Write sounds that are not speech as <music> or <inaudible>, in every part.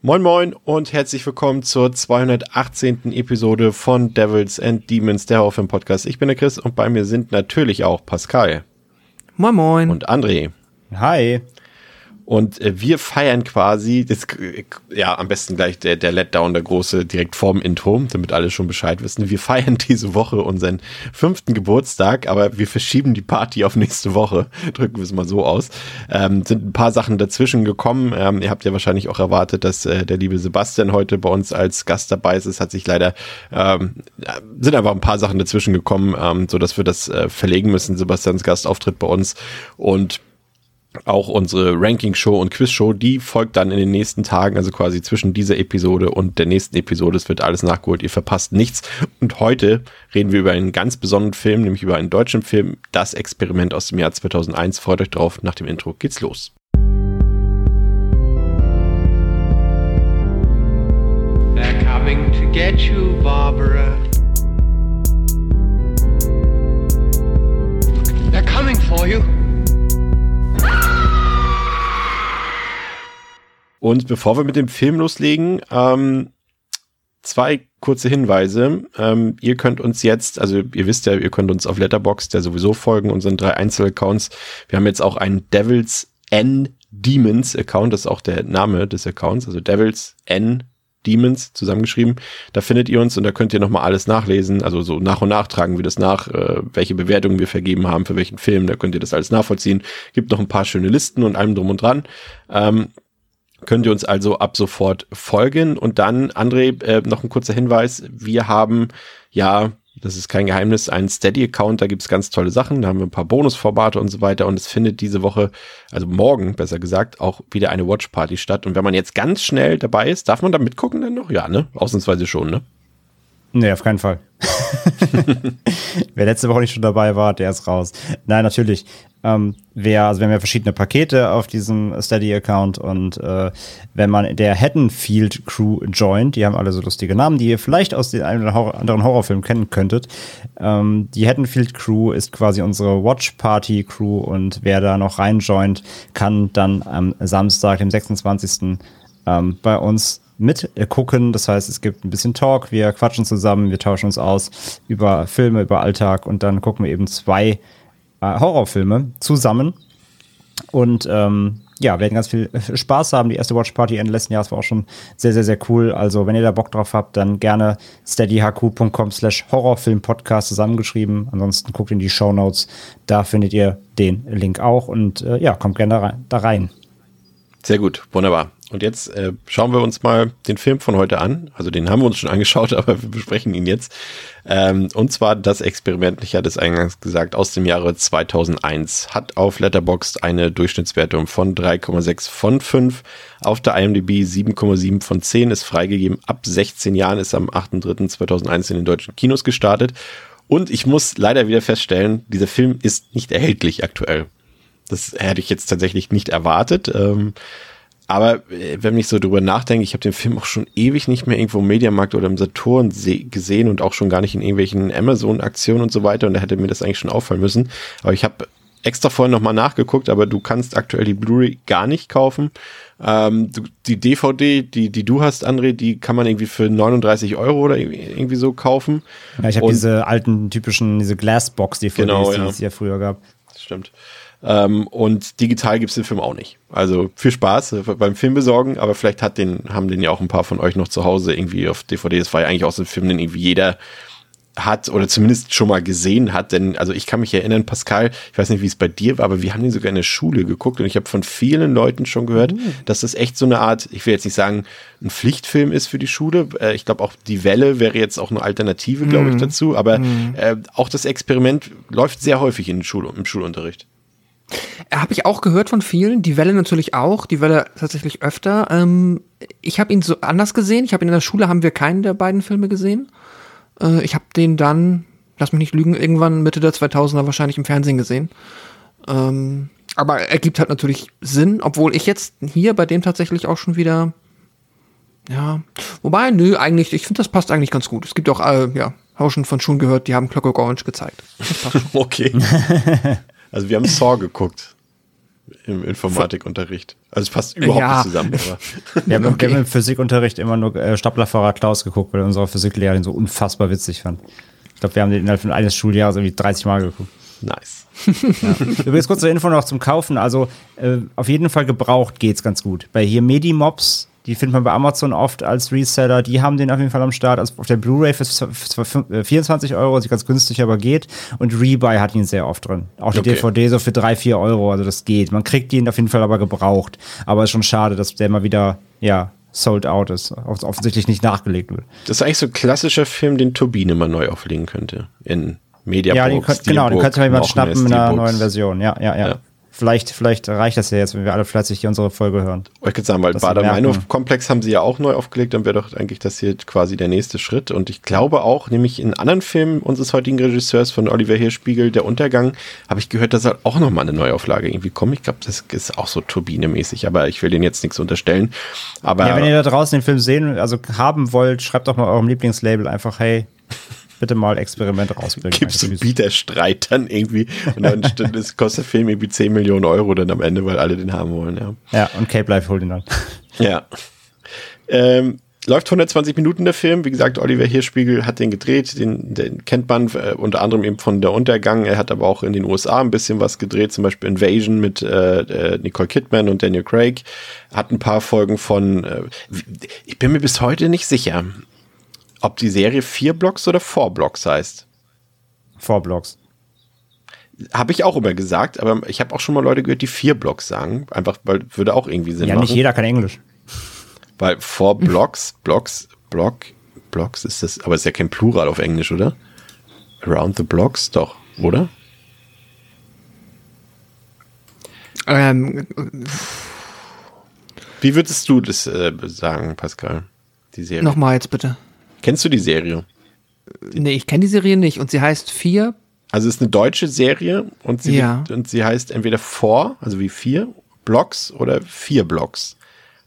Moin Moin und herzlich willkommen zur 218. Episode von Devils and Demons, der Horrorfilm Podcast. Ich bin der Chris und bei mir sind natürlich auch Pascal. Moin Moin. Und André. Hi. Und äh, wir feiern quasi, das, ja, am besten gleich der, der Letdown, der große, direkt vorm Intro, damit alle schon Bescheid wissen. Wir feiern <laughs> diese Woche unseren fünften Geburtstag, aber wir verschieben die Party auf nächste Woche. <laughs> Drücken wir es mal so aus. Ähm, sind ein paar Sachen dazwischen gekommen. Ähm, ihr habt ja wahrscheinlich auch erwartet, dass äh, der liebe Sebastian heute bei uns als Gast dabei ist. Es hat sich leider, ähm, sind einfach ein paar Sachen dazwischen gekommen, ähm, so dass wir das äh, verlegen müssen. Sebastians Gastauftritt bei uns. Und auch unsere Ranking-Show und Quiz-Show, die folgt dann in den nächsten Tagen, also quasi zwischen dieser Episode und der nächsten Episode. Es wird alles nachgeholt, ihr verpasst nichts. Und heute reden wir über einen ganz besonderen Film, nämlich über einen deutschen Film, Das Experiment aus dem Jahr 2001. Freut euch drauf, nach dem Intro geht's los. They're coming to get you, Barbara. They're coming for you. Und bevor wir mit dem Film loslegen, ähm, zwei kurze Hinweise. Ähm, ihr könnt uns jetzt, also ihr wisst ja, ihr könnt uns auf Letterboxd ja sowieso folgen, unseren drei Einzelaccounts. Wir haben jetzt auch einen Devils N Demons Account, das ist auch der Name des Accounts, also Devils N Demons zusammengeschrieben. Da findet ihr uns und da könnt ihr nochmal alles nachlesen. Also so nach und nach tragen wir das nach, äh, welche Bewertungen wir vergeben haben für welchen Film. Da könnt ihr das alles nachvollziehen. Gibt noch ein paar schöne Listen und allem drum und dran. Ähm, könnt ihr uns also ab sofort folgen. Und dann, André, äh, noch ein kurzer Hinweis. Wir haben ja, das ist kein Geheimnis, einen Steady-Account, da gibt's ganz tolle Sachen. Da haben wir ein paar Bonusformate und so weiter. Und es findet diese Woche, also morgen besser gesagt, auch wieder eine Watchparty statt. Und wenn man jetzt ganz schnell dabei ist, darf man da mitgucken dann noch? Ja, ne? Ausnahmsweise schon, ne? Nee, auf keinen Fall. <laughs> wer letzte Woche nicht schon dabei war, der ist raus. Nein, natürlich. Ähm, wer, also wir haben ja verschiedene Pakete auf diesem Steady-Account und äh, wenn man der Haddonfield Crew joint, die haben alle so lustige Namen, die ihr vielleicht aus den einen oder anderen Horrorfilmen kennen könntet. Ähm, die Haddonfield Crew ist quasi unsere Watch Party Crew und wer da noch reinjoint, kann dann am Samstag, dem 26. Ähm, bei uns mitgucken. Das heißt, es gibt ein bisschen Talk, wir quatschen zusammen, wir tauschen uns aus über Filme, über Alltag und dann gucken wir eben zwei äh, Horrorfilme zusammen. Und ähm, ja, werden ganz viel Spaß haben. Die erste Watch Party Ende letzten Jahres war auch schon sehr, sehr, sehr cool. Also, wenn ihr da Bock drauf habt, dann gerne steadyhq.com slash Horrorfilm-Podcast zusammengeschrieben. Ansonsten guckt in die Show Notes. Da findet ihr den Link auch. Und äh, ja, kommt gerne da rein. Da rein. Sehr gut, wunderbar. Und jetzt äh, schauen wir uns mal den Film von heute an. Also den haben wir uns schon <laughs> angeschaut, aber wir besprechen ihn jetzt. Ähm, und zwar das Experiment, ich hatte es eingangs gesagt, aus dem Jahre 2001. Hat auf Letterboxd eine Durchschnittswertung von 3,6 von 5. Auf der IMDb 7,7 von 10 ist freigegeben. Ab 16 Jahren ist am 8.3.2001 in den deutschen Kinos gestartet. Und ich muss leider wieder feststellen, dieser Film ist nicht erhältlich aktuell. Das hätte ich jetzt tatsächlich nicht erwartet. Ähm, aber äh, wenn ich so drüber nachdenke, ich habe den Film auch schon ewig nicht mehr irgendwo im Mediamarkt oder im Saturn gesehen und auch schon gar nicht in irgendwelchen Amazon-Aktionen und so weiter. Und da hätte mir das eigentlich schon auffallen müssen. Aber ich habe extra vorhin nochmal nachgeguckt, aber du kannst aktuell die Blu-ray gar nicht kaufen. Ähm, die DVD, die, die du hast, André, die kann man irgendwie für 39 Euro oder irgendwie so kaufen. Ja, ich habe diese alten typischen, diese Glassbox-DVDs, genau, ja. die es ja früher gab. Das stimmt. Ähm, und digital gibt's den Film auch nicht. Also viel Spaß beim Film besorgen, aber vielleicht hat den, haben den ja auch ein paar von euch noch zu Hause irgendwie auf DVD. Das war ja eigentlich auch so ein Film, den irgendwie jeder hat oder zumindest schon mal gesehen hat, denn also ich kann mich erinnern, Pascal, ich weiß nicht, wie es bei dir war, aber wir haben den sogar in der Schule geguckt und ich habe von vielen Leuten schon gehört, mhm. dass das echt so eine Art, ich will jetzt nicht sagen, ein Pflichtfilm ist für die Schule. Äh, ich glaube auch die Welle wäre jetzt auch eine Alternative, glaube ich, mhm. dazu, aber mhm. äh, auch das Experiment läuft sehr häufig in Schul im Schulunterricht. Habe ich auch gehört von vielen, die Welle natürlich auch, die Welle tatsächlich öfter. Ähm, ich habe ihn so anders gesehen. Ich habe ihn in der Schule, haben wir keinen der beiden Filme gesehen. Äh, ich habe den dann lass mich nicht lügen, irgendwann Mitte der 2000er wahrscheinlich im Fernsehen gesehen. Ähm, aber er gibt halt natürlich Sinn, obwohl ich jetzt hier bei dem tatsächlich auch schon wieder, ja, wobei, nö, eigentlich, ich finde, das passt eigentlich ganz gut. Es gibt auch, äh, ja, habe schon von schon gehört, die haben Clockwork Orange gezeigt. Das passt schon. <laughs> Okay. <laughs> also wir haben Saw geguckt im Informatikunterricht. Also es passt überhaupt Ja. nicht zusammen. Aber Wir haben, Okay. wir haben im Physikunterricht immer nur äh, Staplerfahrer Klaus geguckt, weil unsere Physiklehrerin so unfassbar witzig fand. Ich glaube, wir haben den innerhalb von eines Schuljahres irgendwie 30 Mal geguckt. nice. Übrigens kurze Info noch zum Kaufen. Also äh, auf jeden Fall gebraucht geht's ganz gut. Bei hier Medimobs, die findet man bei Amazon oft als Reseller, die haben den auf jeden Fall am Start. Also auf der Blu-ray für, für, für 24 Euro, ist ganz günstig, aber geht. Und Rebuy hat ihn sehr oft drin. Auch die Okay. DVD so für 3, 4 Euro, also das geht. Man kriegt ihn auf jeden Fall aber gebraucht. Aber ist schon schade, dass der mal wieder, ja, sold out ist. Off- Offensichtlich nicht nachgelegt wird. Das ist eigentlich so ein klassischer Film, den Turbine mal neu auflegen könnte. In Mediabook. Ja, den könnt, genau, den Steelbook, könnt ihr mal jemand schnappen in einer neuen Version. Ja, ja, ja. Ja. Vielleicht, vielleicht reicht das ja jetzt, wenn wir alle fleißig hier unsere Folge hören. Ich würde sagen, weil Dass sie Bader merken- Meinhof Komplex haben sie ja auch neu aufgelegt, dann wäre doch eigentlich das hier quasi der nächste Schritt. Und ich glaube auch, nämlich in anderen Filmen unseres heutigen Regisseurs von Oliver Hirschspiegel, Der Untergang, habe ich gehört, dass soll auch nochmal eine Neuauflage irgendwie kommen. Ich glaube, das ist auch so turbinemäßig, aber ich will denen jetzt nichts unterstellen. Aber Ja, wenn ihr da draußen den Film sehen, also haben wollt, schreibt doch mal eurem Lieblingslabel einfach, hey, bitte mal Experiment rausbringen. gibt es so einen Eigentlich. Bieterstreit dann irgendwie und dann <laughs> kostet der Film irgendwie 10 Millionen Euro dann am Ende, weil alle den haben wollen, ja. Ja, und Cape Life holt ihn dann. <laughs> Ja. Ähm, läuft 120 Minuten der Film. Wie gesagt, Oliver Hirschspiegel hat den gedreht. Den, den kennt man äh, unter anderem eben von Der Untergang. Er hat aber auch in den USA ein bisschen was gedreht, zum Beispiel Invasion mit äh, äh, Nicole Kidman und Daniel Craig. Hat ein paar Folgen von. Äh, ich bin mir bis heute nicht sicher, ob die Serie vier Blocks oder four Blocks heißt. Four Blocks. Habe ich auch immer gesagt, aber ich habe auch schon mal Leute gehört, die vier Blocks sagen. Einfach, weil würde auch irgendwie Sinn Ja, machen. nicht jeder kann Englisch. Weil four Blocks, Blocks, Block, Blocks ist das, aber ist ja kein Plural auf Englisch, oder? Around the Blocks, doch, oder? ähm, Wie würdest du das äh, sagen, Pascal? Die Serie. Nochmal jetzt bitte. Kennst du die Serie? Nee, ich kenne die Serie nicht und sie heißt vier. Also es ist eine deutsche Serie und sie, Ja. und sie heißt entweder Four, also wie vier Blocks oder vier Blocks.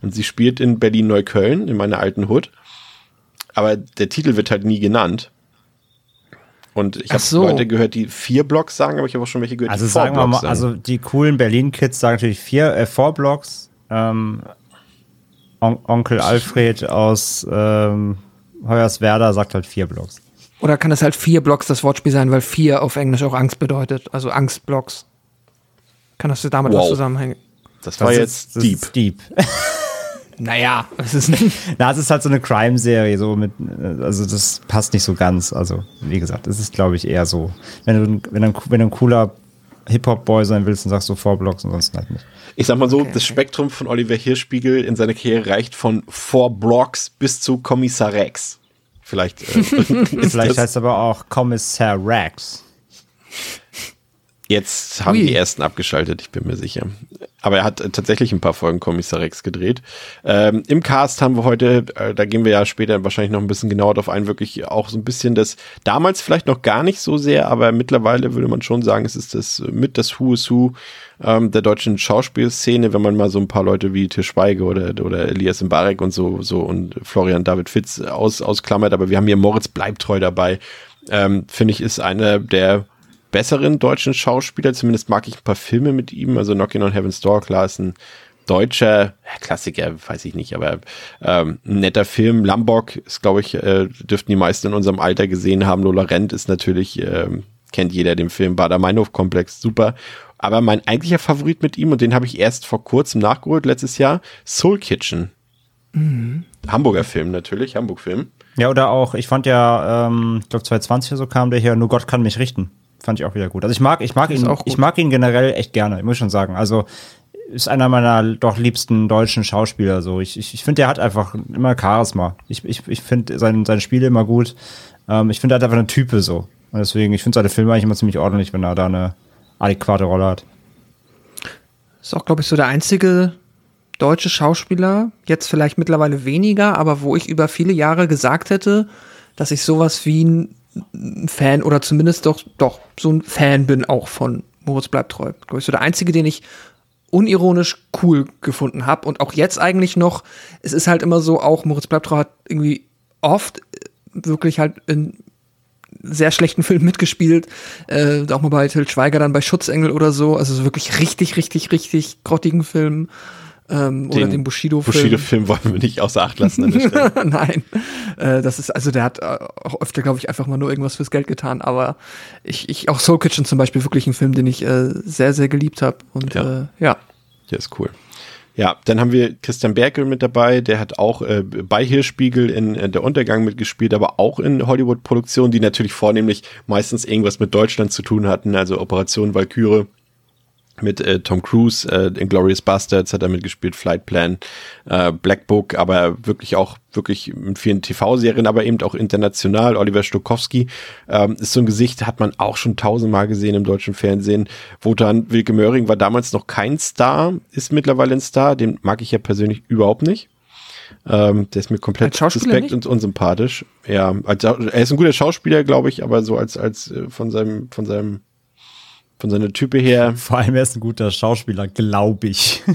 Und sie spielt in Berlin-Neukölln, in meiner alten Hood. Aber der Titel wird halt nie genannt. Und ich habe so. Leute gehört, die vier Blocks sagen, aber ich habe auch schon welche gehört, Also die sagen wir mal, sagen. also die coolen Berlin-Kids sagen natürlich vier, äh, Four Blocks. Ähm, On Onkel Alfred aus ähm, Hoyerswerda sagt halt vier Blocks. Oder kann es halt vier Blocks das Wortspiel sein, weil vier auf Englisch auch Angst bedeutet? Also Angstblocks. Kann das damit was Wow. zusammenhängen? Das war Das jetzt ist, das deep. Ist deep. <laughs> Naja, es ist <laughs> Na, es ist halt so eine Crime-Serie, so mit, also das passt nicht so ganz. Also, wie gesagt, es ist, glaube ich, eher so. Wenn du, wenn du, ein- wenn du ein cooler Hip-Hop-Boy sein willst, dann sagst du Four Blocks, ansonsten halt nicht. Ich sag mal so, Okay, das okay. Spektrum von Oliver Hirschspiegel in seiner Karriere reicht von Four Blocks bis zu Kommissar Rex. Vielleicht. Äh, <laughs> <laughs> Vielleicht heißt es aber auch Kommissar Rex. Jetzt haben Ui. die ersten abgeschaltet, ich bin mir sicher. Aber er hat äh, tatsächlich ein paar Folgen Kommissar Rex gedreht. Ähm, Im Cast haben wir heute, äh, da gehen wir ja später wahrscheinlich noch ein bisschen genauer drauf ein, wirklich auch so ein bisschen das, damals vielleicht noch gar nicht so sehr, aber mittlerweile würde man schon sagen, es ist das mit das Who is Who ähm, der deutschen Schauspielszene, wenn man mal so ein paar Leute wie Til Schweiger oder, oder Elias Mbarek und so, so und Florian David Fitz aus, ausklammert, aber wir haben hier Moritz Bleibtreu dabei. Ähm, Finde ich, ist einer der besseren deutschen Schauspieler. Zumindest mag ich ein paar Filme mit ihm. Also Knocking on Heaven's Door, klar, ist ein deutscher Klassiker, weiß ich nicht, aber ähm, ein netter Film. Lambok ist, glaube ich, äh, dürften die meisten in unserem Alter gesehen haben. Lola Rent ist natürlich, ähm, kennt jeder den Film Bader-Meinhof-Komplex, super. Aber mein eigentlicher Favorit mit ihm, und den habe ich erst vor kurzem nachgeholt, letztes Jahr, Soul Kitchen. Hamburger Film natürlich, Hamburg-Film. Ja, oder auch, ich fand ja, ähm, ich glaube 2020 oder so kam der hier, nur Gott kann mich richten. Fand ich auch wieder gut. Also ich mag, ich mag Ist ihn, ich mag ihn generell echt gerne, ich muss schon sagen. Also ist einer meiner doch liebsten deutschen Schauspieler. So, ich, ich, ich finde, der hat einfach immer Charisma. Ich, ich, ich finde sein, seine Spiele immer gut. Ähm, ich finde, er hat einfach eine Type so. Und deswegen, ich finde seine Filme eigentlich immer ziemlich ordentlich, wenn er da eine adäquate Rolle hat. Ist auch, glaube ich, so der einzige deutsche Schauspieler, jetzt vielleicht mittlerweile weniger, aber wo ich über viele Jahre gesagt hätte, dass ich sowas wie ein Fan oder zumindest doch, doch so ein Fan bin auch von Moritz bleibt treu. Glaube so der einzige, den ich unironisch cool gefunden habe und auch jetzt eigentlich noch. Es ist halt immer so, auch Moritz bleibt treu hat irgendwie oft äh, wirklich halt in sehr schlechten Filmen mitgespielt. Äh, auch mal bei Till Schweiger dann bei Schutzengel oder so. Also so wirklich richtig, richtig, richtig grottigen Filmen. Ähm, oder den Bushido-Film. Bushido-Film wollen wir nicht außer Acht lassen. <laughs> Nein, äh, das ist, also der hat äh, auch öfter, glaube ich, einfach mal nur irgendwas fürs Geld getan, aber ich, ich auch Soul Kitchen zum Beispiel wirklich ein Film, den ich äh, sehr, sehr geliebt habe und Ja. äh, ja. Der ist cool. Ja, dann haben wir Christian Berkel mit dabei, der hat auch äh, bei Hirschspiegel in äh, Der Untergang mitgespielt, aber auch in Hollywood-Produktionen, die natürlich vornehmlich meistens irgendwas mit Deutschland zu tun hatten, also Operation Valkyrie mit äh, Tom Cruise, äh, in Glorious Bastards hat er mitgespielt, Flight Plan, äh, Black Book, aber wirklich auch wirklich in vielen TV-Serien, aber eben auch international. Oliver Stokowski ähm, ist so ein Gesicht, hat man auch schon tausendmal gesehen im deutschen Fernsehen. Wotan Wilke Möhring war damals noch kein Star, ist mittlerweile ein Star, den mag ich ja persönlich überhaupt nicht. Ähm, der ist mir komplett suspekt nicht? und unsympathisch. Ja, als, er ist ein guter Schauspieler, glaube ich, aber so als als äh, von seinem von seinem von seiner Type her <laughs> Vor allem, er ist ein guter Schauspieler, glaube ich. <laughs>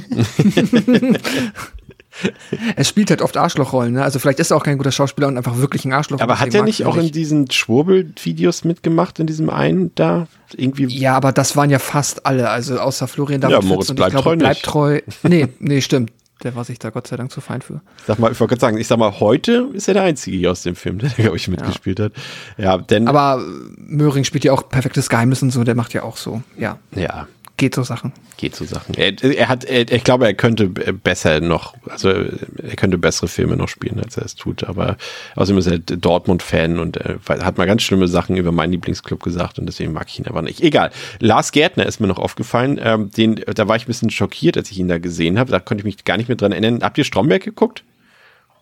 Er spielt halt oft Arschlochrollen, ne? Also vielleicht ist er auch kein guter Schauspieler und einfach wirklich ein Arschloch. Aber hat er nicht auch in diesen Schwurbel-Videos mitgemacht, in diesem einen da? Irgendwie. Ja, aber das waren ja fast alle, also außer Florian Ja, David Moritz Fitz und bleibt ich glaube, treu bleibt treu. Nee, nee, stimmt. Der war sich da Gott sei Dank zu fein für. Sag mal, ich wollte gerade sagen, ich sag mal, heute ist er der Einzige hier aus dem Film, der, glaube ich, mitgespielt hat. Ja, denn. Aber Möhring spielt ja auch perfektes Geheimnis und so, der macht ja auch so, ja, ja, geht so Sachen. geht so Sachen. Er, er hat, er, ich glaube, er könnte besser noch, also er könnte bessere Filme noch spielen, als er es tut. Aber außerdem ist er Dortmund-Fan und er hat mal ganz schlimme Sachen über meinen Lieblingsclub gesagt und deswegen mag ich ihn aber nicht. Egal. Lars Gärtner ist mir noch aufgefallen. Ähm, den, da war ich ein bisschen schockiert, als ich ihn da gesehen habe. Da konnte ich mich gar nicht mehr dran erinnern. Habt ihr Stromberg geguckt?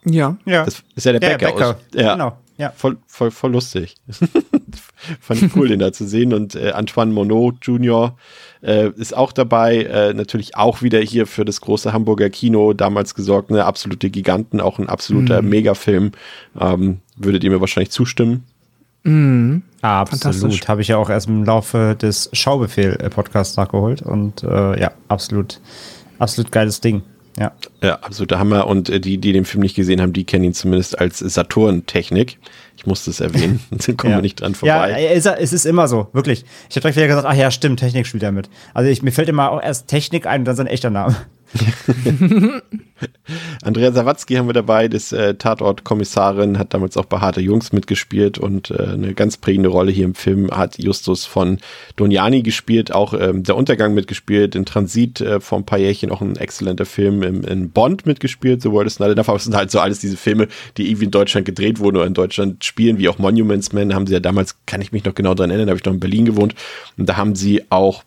Ja. Ja, Das ist ja der Ja, Bäcker. Bäcker. Aus, ja, Genau, ja. Voll, voll, voll lustig. <laughs> Fand ich cool, den da zu sehen. Und äh, Antoine Monod Jr. Äh, ist auch dabei. Äh, natürlich auch wieder hier für das große Hamburger Kino damals gesorgt. Eine absolute Giganten, auch ein absoluter Mhm. Megafilm. Ähm, würdet ihr mir wahrscheinlich zustimmen? Fantastisch. Absolut. Habe ich ja auch erst im Laufe des Schaubefehl-Podcasts nachgeholt. Und äh, ja, absolut, absolut geiles Ding. Ja. Ja, absoluter Hammer. Und äh, die, die den Film nicht gesehen haben, die kennen ihn zumindest als Saturn-Technik. Ich musste es erwähnen. <laughs> Dann kommen ja. wir nicht dran Ja, vorbei. ist, es ist immer so, wirklich. Ich habe direkt wieder gesagt, ach ja, stimmt, Technik spielt er mit. Also ich, mir fällt immer auch erst Technik ein und dann sein echter Name. <laughs> Andrea Sawatzki haben wir dabei, das äh, Tatort-Kommissarin, hat damals auch bei Harte Jungs mitgespielt und äh, eine ganz prägende Rolle hier im Film. Hat Justus von Doniani gespielt, auch ähm, Der Untergang mitgespielt, in Transit äh, vor ein paar Jährchen auch ein exzellenter Film im, in Bond mitgespielt, The World is Not Enough, aber es sind halt so alles diese Filme, die irgendwie in Deutschland gedreht wurden oder in Deutschland spielen, wie auch Monuments Men, haben sie ja damals, kann ich mich noch genau dran erinnern, da habe ich noch in Berlin gewohnt. Und da haben sie auch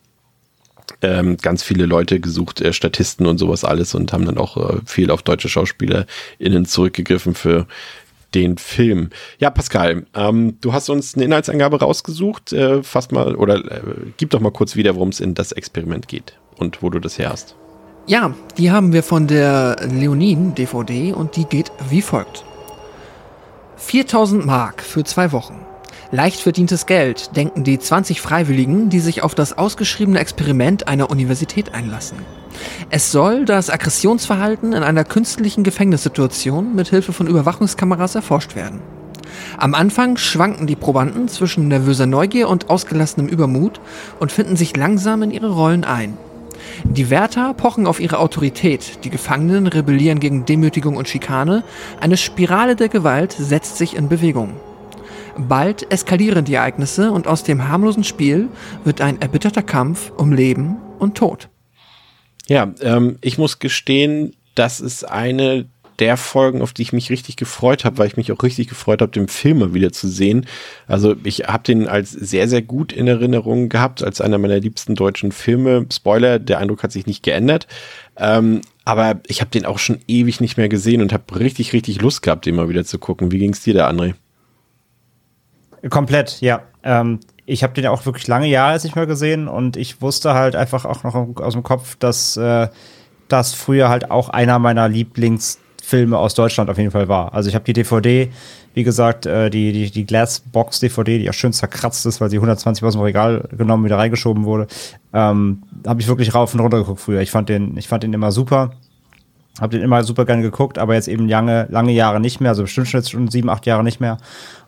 ähm, ganz viele Leute gesucht, äh, Statisten und sowas alles und haben dann auch äh, viel auf deutsche SchauspielerInnen zurückgegriffen für den Film. Ja, Pascal, ähm, du hast uns eine Inhaltsangabe rausgesucht. Äh, fass mal oder äh, gib doch mal kurz wieder, worum es in das Experiment geht und wo du das her hast. Ja, die haben wir von der Leonin DVD und die geht wie folgt. 4000 Mark für zwei Wochen. Leicht verdientes Geld, denken die 20 Freiwilligen, die sich auf das ausgeschriebene Experiment einer Universität einlassen. Es soll das Aggressionsverhalten in einer künstlichen Gefängnissituation mit Hilfe von Überwachungskameras erforscht werden. Am Anfang schwanken die Probanden zwischen nervöser Neugier und ausgelassenem Übermut und finden sich langsam in ihre Rollen ein. Die Wärter pochen auf ihre Autorität, die Gefangenen rebellieren gegen Demütigung und Schikane, eine Spirale der Gewalt setzt sich in Bewegung. Bald eskalieren die Ereignisse und aus dem harmlosen Spiel wird ein erbitterter Kampf um Leben und Tod. Ja, ähm, ich muss gestehen, das ist eine der Folgen, auf die ich mich richtig gefreut habe, weil ich mich auch richtig gefreut habe, den Film mal wieder zu sehen. Also ich habe den als sehr, sehr gut in Erinnerung gehabt, als einer meiner liebsten deutschen Filme. Spoiler, der Eindruck hat sich nicht geändert. Ähm, aber ich habe den auch schon ewig nicht mehr gesehen und habe richtig, richtig Lust gehabt, den mal wieder zu gucken. Wie ging's dir da, André? Komplett, ja. Ähm, ich habe den auch wirklich lange Jahre nicht mehr gesehen und ich wusste halt einfach auch noch aus dem Kopf, dass äh, das früher halt auch einer meiner Lieblingsfilme Filme aus Deutschland auf jeden Fall war. Also ich habe die DVD, wie gesagt, äh, die, die, die Glassbox-DVD, die ja schön zerkratzt ist, weil sie 120 aus dem Regal genommen, wieder reingeschoben wurde, ähm, habe ich wirklich rauf und runter geguckt früher. Ich fand den, ich fand den immer super. Hab den immer super gerne geguckt, aber jetzt eben lange, lange Jahre nicht mehr, also bestimmt schon jetzt schon sieben, acht Jahre nicht mehr.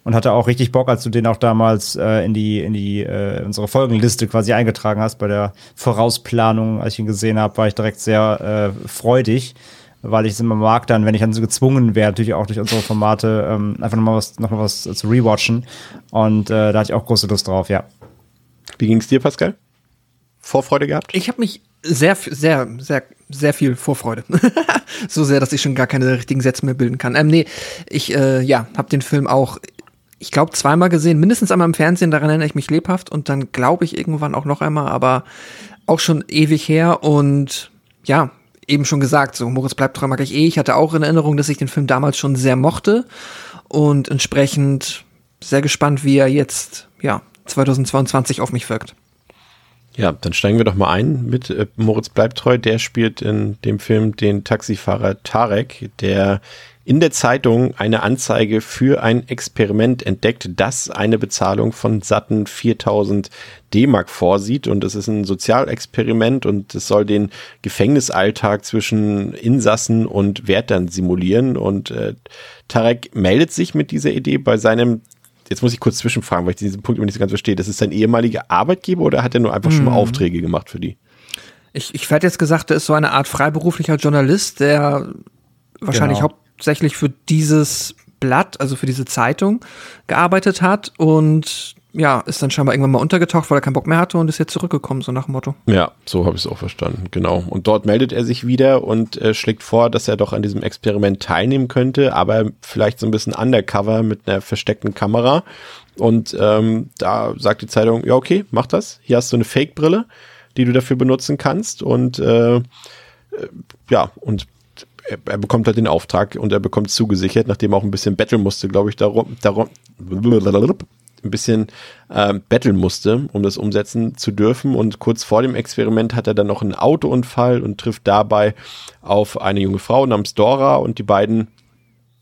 Und hatte auch richtig Bock, als du den auch damals äh, in die, in die äh, unsere Folgenliste quasi eingetragen hast bei der Vorausplanung, als ich ihn gesehen habe, war ich direkt sehr äh, freudig, weil ich es immer mag, dann, wenn ich dann so gezwungen wäre, natürlich auch durch unsere Formate, ähm, einfach nochmal was, noch mal was zu rewatchen. Und äh, da hatte ich auch große Lust drauf, ja. Wie ging's dir, Pascal? Vorfreude gehabt? Ich habe mich sehr, sehr, sehr, sehr viel Vorfreude. <laughs> so sehr, dass ich schon gar keine richtigen Sätze mehr bilden kann. Ähm, nee, ich, äh, ja, habe den Film auch, ich glaube, zweimal gesehen, mindestens einmal im Fernsehen, daran erinnere ich mich lebhaft und dann glaube ich irgendwann auch noch einmal, aber auch schon ewig her und ja, eben schon gesagt, so Moritz bleibt treu mag ich eh. Ich hatte auch in Erinnerung, dass ich den Film damals schon sehr mochte und entsprechend sehr gespannt, wie er jetzt, ja, 2022 auf mich wirkt. Ja, dann steigen wir doch mal ein mit äh, Moritz bleibt treu. Der spielt in dem Film den Taxifahrer Tarek, der in der Zeitung eine Anzeige für ein Experiment entdeckt, das eine Bezahlung von satten 4000 D-Mark vorsieht. Und es ist ein Sozialexperiment und es soll den Gefängnisalltag zwischen Insassen und Wärtern simulieren. Und äh, Tarek meldet sich mit dieser Idee bei seinem jetzt muss ich kurz zwischenfragen, weil ich diesen Punkt immer nicht so ganz verstehe. Das ist sein ehemaliger Arbeitgeber oder hat er nur einfach schon mal Aufträge gemacht für die? Ich, ich werde jetzt gesagt, er ist so eine Art freiberuflicher Journalist, der wahrscheinlich Genau. hauptsächlich für dieses Blatt, also für diese Zeitung, gearbeitet hat und ja, ist dann scheinbar irgendwann mal untergetaucht, weil er keinen Bock mehr hatte und ist jetzt zurückgekommen, so nach dem Motto. Ja, so habe ich es auch verstanden, genau. Und dort meldet er sich wieder und äh, schlägt vor, dass er doch an diesem Experiment teilnehmen könnte, aber vielleicht so ein bisschen undercover mit einer versteckten Kamera. Und ähm, da sagt die Zeitung, ja okay, mach das. Hier hast du eine Fake-Brille, die du dafür benutzen kannst. Und äh, äh, ja, und er, er bekommt halt den Auftrag und er bekommt zugesichert, nachdem er auch ein bisschen betteln musste, glaube ich, darum, darum ein bisschen ähm, betteln musste, um das umsetzen zu dürfen. Und kurz vor dem Experiment hat er dann noch einen Autounfall und trifft dabei auf eine junge Frau namens Dora und die beiden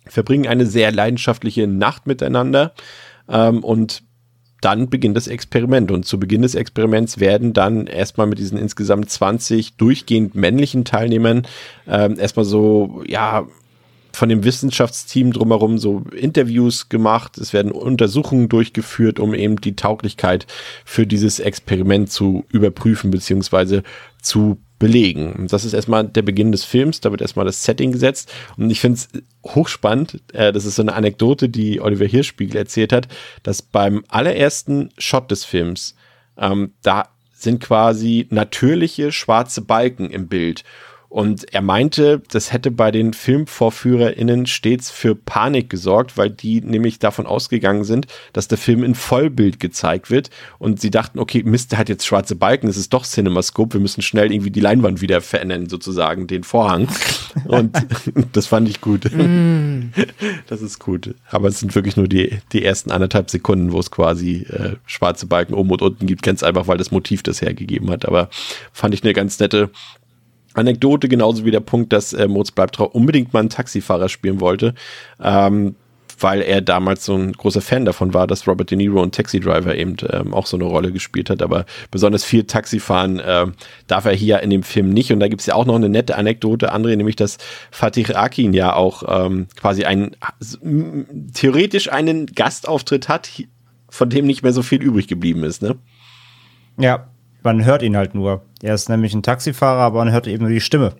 verbringen eine sehr leidenschaftliche Nacht miteinander. Ähm, und dann beginnt das Experiment. Und zu Beginn des Experiments werden dann erstmal mit diesen insgesamt 20 durchgehend männlichen Teilnehmern ähm, erstmal so, ja, von dem Wissenschaftsteam drumherum so Interviews gemacht. Es werden Untersuchungen durchgeführt, um eben die Tauglichkeit für dieses Experiment zu überprüfen beziehungsweise zu belegen. Das ist erstmal der Beginn des Films, da wird erstmal das Setting gesetzt. Und ich finde es hochspannend, äh, das ist so eine Anekdote, die Oliver Hirschspiegel erzählt hat, dass beim allerersten Shot des Films, ähm, da sind quasi natürliche schwarze Balken im Bild. Und er meinte, das hätte bei den FilmvorführerInnen stets für Panik gesorgt, weil die nämlich davon ausgegangen sind, dass der Film in Vollbild gezeigt wird. Und sie dachten, okay, Mist, der hat jetzt schwarze Balken, es ist doch CinemaScope, wir müssen schnell irgendwie die Leinwand wieder verändern, sozusagen, den Vorhang. <laughs> Und <laughs> das fand ich gut. <laughs> Das ist gut. Aber es sind wirklich nur die, die ersten anderthalb Sekunden, wo es quasi äh, schwarze Balken oben und unten gibt. Ganz einfach, weil das Motiv das hergegeben hat. Aber fand ich eine ganz nette Anekdote, genauso wie der Punkt, dass äh, Moritz Bleibtrau unbedingt mal einen Taxifahrer spielen wollte, ähm, weil er damals so ein großer Fan davon war, dass Robert De Niro und Taxi Driver eben ähm, auch so eine Rolle gespielt hat. Aber besonders viel Taxifahren äh, darf er hier in dem Film nicht. Und da gibt's ja auch noch eine nette Anekdote, André, nämlich dass Fatih Akin ja auch ähm, quasi einen theoretisch einen Gastauftritt hat, von dem nicht mehr so viel übrig geblieben ist, ne? Ja, man hört ihn halt nur. Er ist nämlich ein Taxifahrer, aber man hört eben nur die Stimme.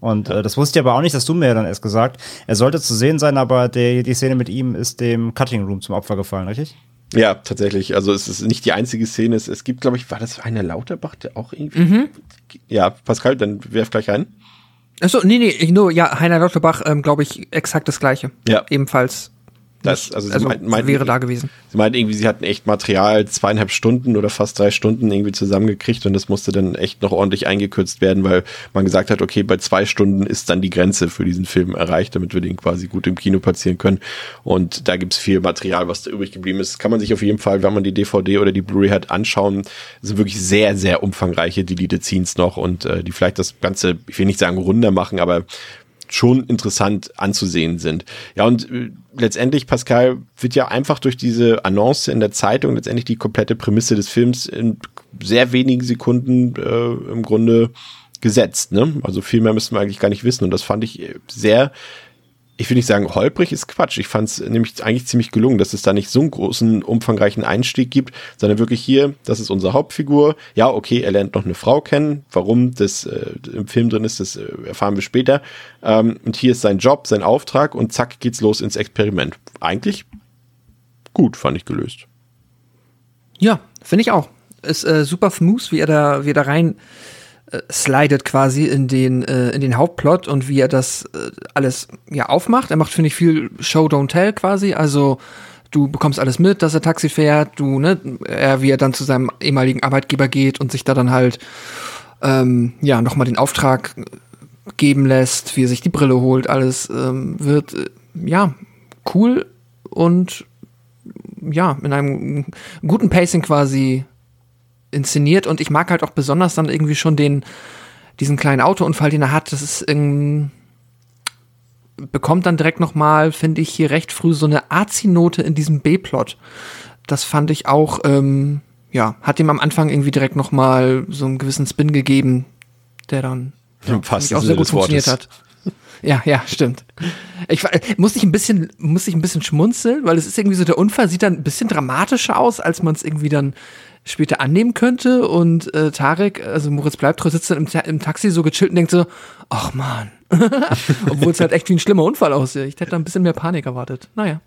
Und äh, das wusste ich aber auch nicht, dass du mir ja dann erst gesagt. Er sollte zu sehen sein, aber die, die Szene mit ihm ist dem Cutting Room zum Opfer gefallen, richtig? Ja, tatsächlich. Also es ist nicht die einzige Szene. Es, es gibt, glaube ich, war das Heiner Lauterbach, der auch irgendwie. Ja, Pascal, dann werf gleich rein. Achso, nee, nee, ich nur, ja, Heiner Lauterbach, ähm, glaube ich, exakt das gleiche. Ja. Ebenfalls. Das, also sie Also meinten- meinten- wäre da gewesen. Sie meinten irgendwie, sie hatten echt Material zweieinhalb Stunden oder fast drei Stunden irgendwie zusammengekriegt und das musste dann echt noch ordentlich eingekürzt werden, weil man gesagt hat, okay, bei zwei Stunden ist dann die Grenze für diesen Film erreicht, damit wir den quasi gut im Kino platzieren können. Und da gibt's viel Material, was da übrig geblieben ist. Kann man sich auf jeden Fall, wenn man die DVD oder die Blu-ray hat, anschauen. Das sind wirklich sehr, sehr umfangreiche Deleted Scenes noch und äh, die vielleicht das Ganze, ich will nicht sagen runder machen, aber schon interessant anzusehen sind. Ja, und äh, letztendlich, Pascal, wird ja einfach durch diese Annonce in der Zeitung letztendlich die komplette Prämisse des Films in sehr wenigen Sekunden äh, im Grunde gesetzt. Ne? Also viel mehr müssen wir eigentlich gar nicht wissen. Und das fand ich äh, sehr ich will nicht sagen, holprig ist Quatsch. Ich fand es nämlich eigentlich ziemlich gelungen, dass es da nicht so einen großen, umfangreichen Einstieg gibt, sondern wirklich hier, das ist unsere Hauptfigur. Ja, okay, er lernt noch eine Frau kennen. Warum das äh, im Film drin ist, das äh, erfahren wir später. Ähm, und hier ist sein Job, sein Auftrag und zack geht's los ins Experiment. Eigentlich gut, fand ich gelöst. Ja, finde ich auch. Ist äh, super smooth, wie er da, wie er da rein äh, slidet quasi in den, äh, in den Hauptplot und wie er das äh, alles ja aufmacht. Er macht, finde ich, viel Show, Don't Tell quasi. Also du bekommst alles mit, dass er Taxi fährt, du, ne, er, wie er dann zu seinem ehemaligen Arbeitgeber geht und sich da dann halt ähm, ja nochmal den Auftrag geben lässt, wie er sich die Brille holt, alles ähm, wird äh, ja cool und ja, in einem guten Pacing quasi inszeniert und ich mag halt auch besonders dann irgendwie schon den, diesen kleinen Autounfall, den er hat. Das ist irgendwie, bekommt dann direkt nochmal, finde ich, hier recht früh so eine Azi-Note in diesem B-Plot. Das fand ich auch, ähm, ja, hat ihm am Anfang irgendwie direkt nochmal so einen gewissen Spin gegeben, der dann ja, fast auch sehr gut funktioniert hat. Ja, ja, stimmt. Ich muss ich ein bisschen, muss ich ein bisschen schmunzeln, weil es ist irgendwie so, der Unfall sieht dann ein bisschen dramatischer aus, als man es irgendwie dann später annehmen könnte. Und äh, Tarek, also Moritz Bleibtreu, sitzt dann im, Ta im Taxi so gechillt und denkt so, ach man. <laughs> Obwohl es halt echt wie ein schlimmer Unfall aussieht. Ich hätte da ein bisschen mehr Panik erwartet. Naja.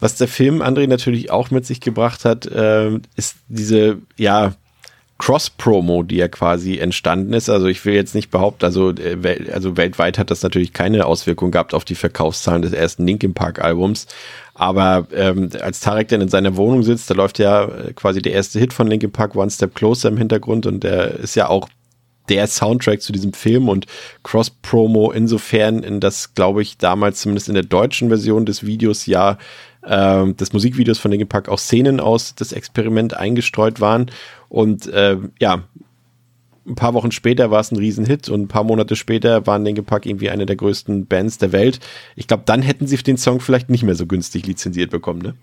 Was der Film André natürlich auch mit sich gebracht hat, äh, ist diese, ja, Cross-Promo, die ja quasi entstanden ist. Also ich will jetzt nicht behaupten, also, äh, also weltweit hat das natürlich keine Auswirkung gehabt auf die Verkaufszahlen des ersten Linkin Park Albums. Aber ähm, als Tarek dann in seiner Wohnung sitzt, da läuft ja äh, quasi der erste Hit von Linkin Park, One Step Closer im Hintergrund und der ist ja auch der Soundtrack zu diesem Film und Cross-Promo insofern, in das, glaube ich, damals zumindest in der deutschen Version des Videos ja äh, des Musikvideos von Linkin Park auch Szenen aus das Experiment eingestreut waren und äh, ja, ein paar Wochen später war es ein Riesenhit und ein paar Monate später waren Linkin Park irgendwie eine der größten Bands der Welt. Ich glaube, dann hätten sie den Song vielleicht nicht mehr so günstig lizenziert bekommen, ne?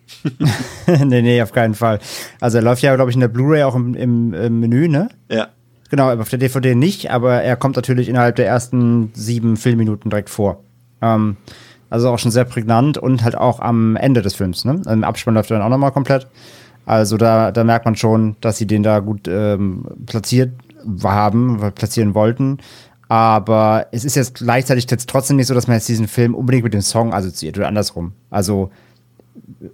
<laughs> nee, nee, auf keinen Fall. Also er läuft ja, glaube ich, in der Blu-ray auch im, im, im Menü, ne? Ja. Genau, auf der DVD nicht, aber er kommt natürlich innerhalb der ersten sieben Filmminuten direkt vor. Ähm, also auch schon sehr prägnant und halt auch am Ende des Films, ne? Im Abspann läuft er dann auch nochmal komplett. Also da, da merkt man schon, dass sie den da gut ähm, platziert haben, platzieren wollten. Aber es ist jetzt gleichzeitig jetzt trotzdem nicht so, dass man jetzt diesen Film unbedingt mit dem Song assoziiert oder andersrum. Also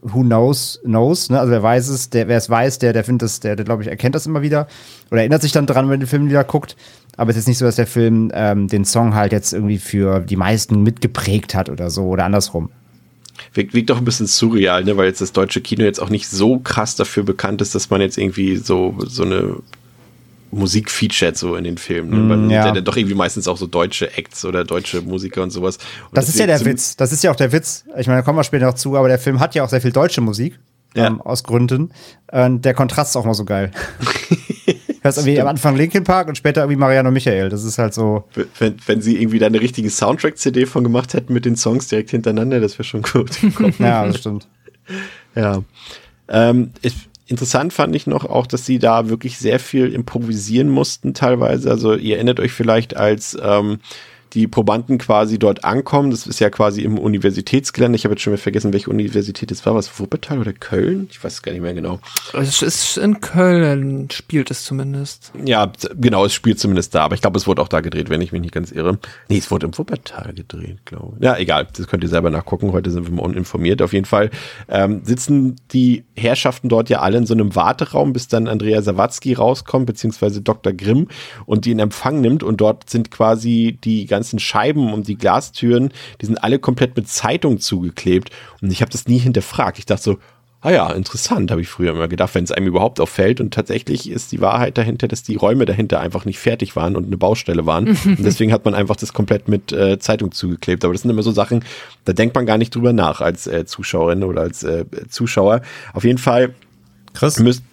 who knows, knows, ne? Also wer weiß es, der, wer es weiß, der, der findet das, der, der glaube ich, erkennt das immer wieder oder erinnert sich dann dran, wenn den Film wieder guckt. Aber es ist nicht so, dass der Film ähm, den Song halt jetzt irgendwie für die meisten mitgeprägt hat oder so oder andersrum wirkt, wirkt doch ein bisschen surreal, ne? weil jetzt das deutsche Kino jetzt auch nicht so krass dafür bekannt ist, dass man jetzt irgendwie so, so eine Musik featured so in den Filmen. Ne? Mm, ja. der doch irgendwie meistens auch so deutsche Acts oder deutsche Musiker und sowas. Und das, das ist ja der Witz. Das ist ja auch der Witz. Ich meine, da kommen wir später noch zu, aber der Film hat ja auch sehr viel deutsche Musik. Ja. Ähm, aus Gründen. Und der Kontrast ist auch mal so geil. <laughs> hörst irgendwie am Anfang Linkin Park und später irgendwie Mariano Michael. Das ist halt so. Wenn, wenn sie irgendwie da eine richtige Soundtrack-CD von gemacht hätten mit den Songs direkt hintereinander, das wäre schon gut. <laughs> ja, das stimmt. Ja. Ähm, ich, interessant fand ich noch auch, dass sie da wirklich sehr viel improvisieren mussten teilweise. Also ihr erinnert euch vielleicht als ähm, die Probanden quasi dort ankommen. Das ist ja quasi im Universitätsgelände. Ich habe jetzt schon mal vergessen, welche Universität es war. Was Wuppertal oder Köln? Ich weiß es gar nicht mehr genau. Es ist in Köln, spielt es zumindest. Ja, genau, es spielt zumindest da. Aber ich glaube, es wurde auch da gedreht, wenn ich mich nicht ganz irre. Nee, es wurde im Wuppertal gedreht, glaube ich. Ja, egal. Das könnt ihr selber nachgucken. Heute sind wir mal uninformiert. Auf jeden Fall ähm, sitzen die Herrschaften dort ja alle in so einem Warteraum, bis dann Andrea Sawatzki rauskommt, beziehungsweise Dr. Grimm und die in Empfang nimmt. Und dort sind quasi die ganzen ganzen Scheiben und die Glastüren, die sind alle komplett mit Zeitung zugeklebt. Und ich habe das nie hinterfragt. Ich dachte so, ah ja, interessant, habe ich früher immer gedacht, wenn es einem überhaupt auffällt. Und tatsächlich ist die Wahrheit dahinter, dass die Räume dahinter einfach nicht fertig waren und eine Baustelle waren. <laughs> und deswegen hat man einfach das komplett mit äh, Zeitung zugeklebt. Aber das sind immer so Sachen, da denkt man gar nicht drüber nach als äh, Zuschauerin oder als äh, Zuschauer. Auf jeden Fall. Chris? Müsst,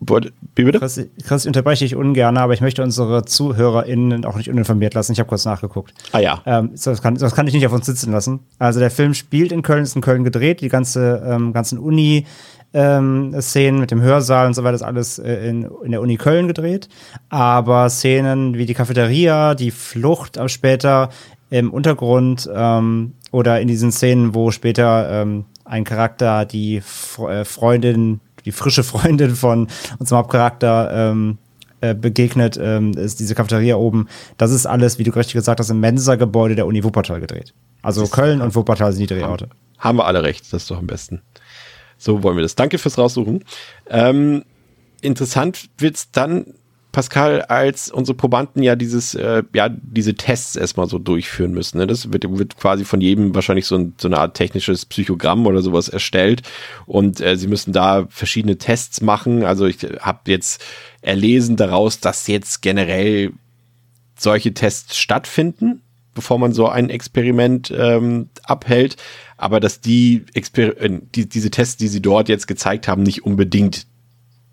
Wie bitte? Chris, Chris, ich unterbreche dich ungern, aber ich möchte unsere ZuhörerInnen auch nicht uninformiert lassen. Ich habe kurz nachgeguckt. Ah ja. Ähm, das, kann, das kann ich nicht auf uns sitzen lassen. Also der Film spielt in Köln, ist in Köln gedreht. Die ganze ähm, ganzen Uni ähm, Szenen mit dem Hörsaal und so weiter ist alles äh, in, in der Uni Köln gedreht. Aber Szenen wie die Cafeteria, die Flucht auch später im Untergrund ähm, oder in diesen Szenen, wo später ähm, ein Charakter die äh, Freundin, die frische Freundin von unserem Hauptcharakter ähm, äh, begegnet, ähm, ist diese Cafeteria oben. Das ist alles, wie du richtig gesagt hast, im Mensa-Gebäude der Uni Wuppertal gedreht. Also Köln und Wuppertal sind die Drehorte. Haben wir alle recht, das ist doch am besten. So wollen wir das. Danke fürs Raussuchen. Ähm, interessant wird's dann, Pascal, als unsere Probanden ja dieses, äh, ja, diese Tests erstmal so durchführen müssen. Ne? Das wird, wird quasi von jedem wahrscheinlich so, ein, so eine Art technisches Psychogramm oder sowas erstellt. Und äh, sie müssen da verschiedene Tests machen. Also ich habe jetzt erlesen daraus, dass jetzt generell solche Tests stattfinden, bevor man so ein Experiment ähm, abhält aber dass die, Exper äh, die diese Tests, die sie dort jetzt gezeigt haben, nicht unbedingt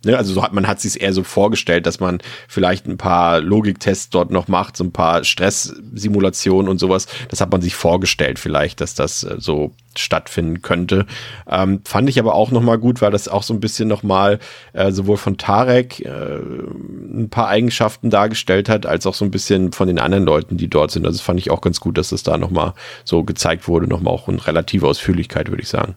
Ne, also so hat man hat sich eher so vorgestellt, dass man vielleicht ein paar Logiktests dort noch macht, so ein paar Stresssimulationen und sowas. Das hat man sich vorgestellt vielleicht, dass das äh, so stattfinden könnte. Ähm, fand ich aber auch noch mal gut, weil das auch so ein bisschen noch mal äh, sowohl von Tarek äh, ein paar Eigenschaften dargestellt hat, als auch so ein bisschen von den anderen Leuten, die dort sind. Also fand ich auch ganz gut, dass das da noch mal so gezeigt wurde, noch mal auch in relativer Ausführlichkeit, würde ich sagen.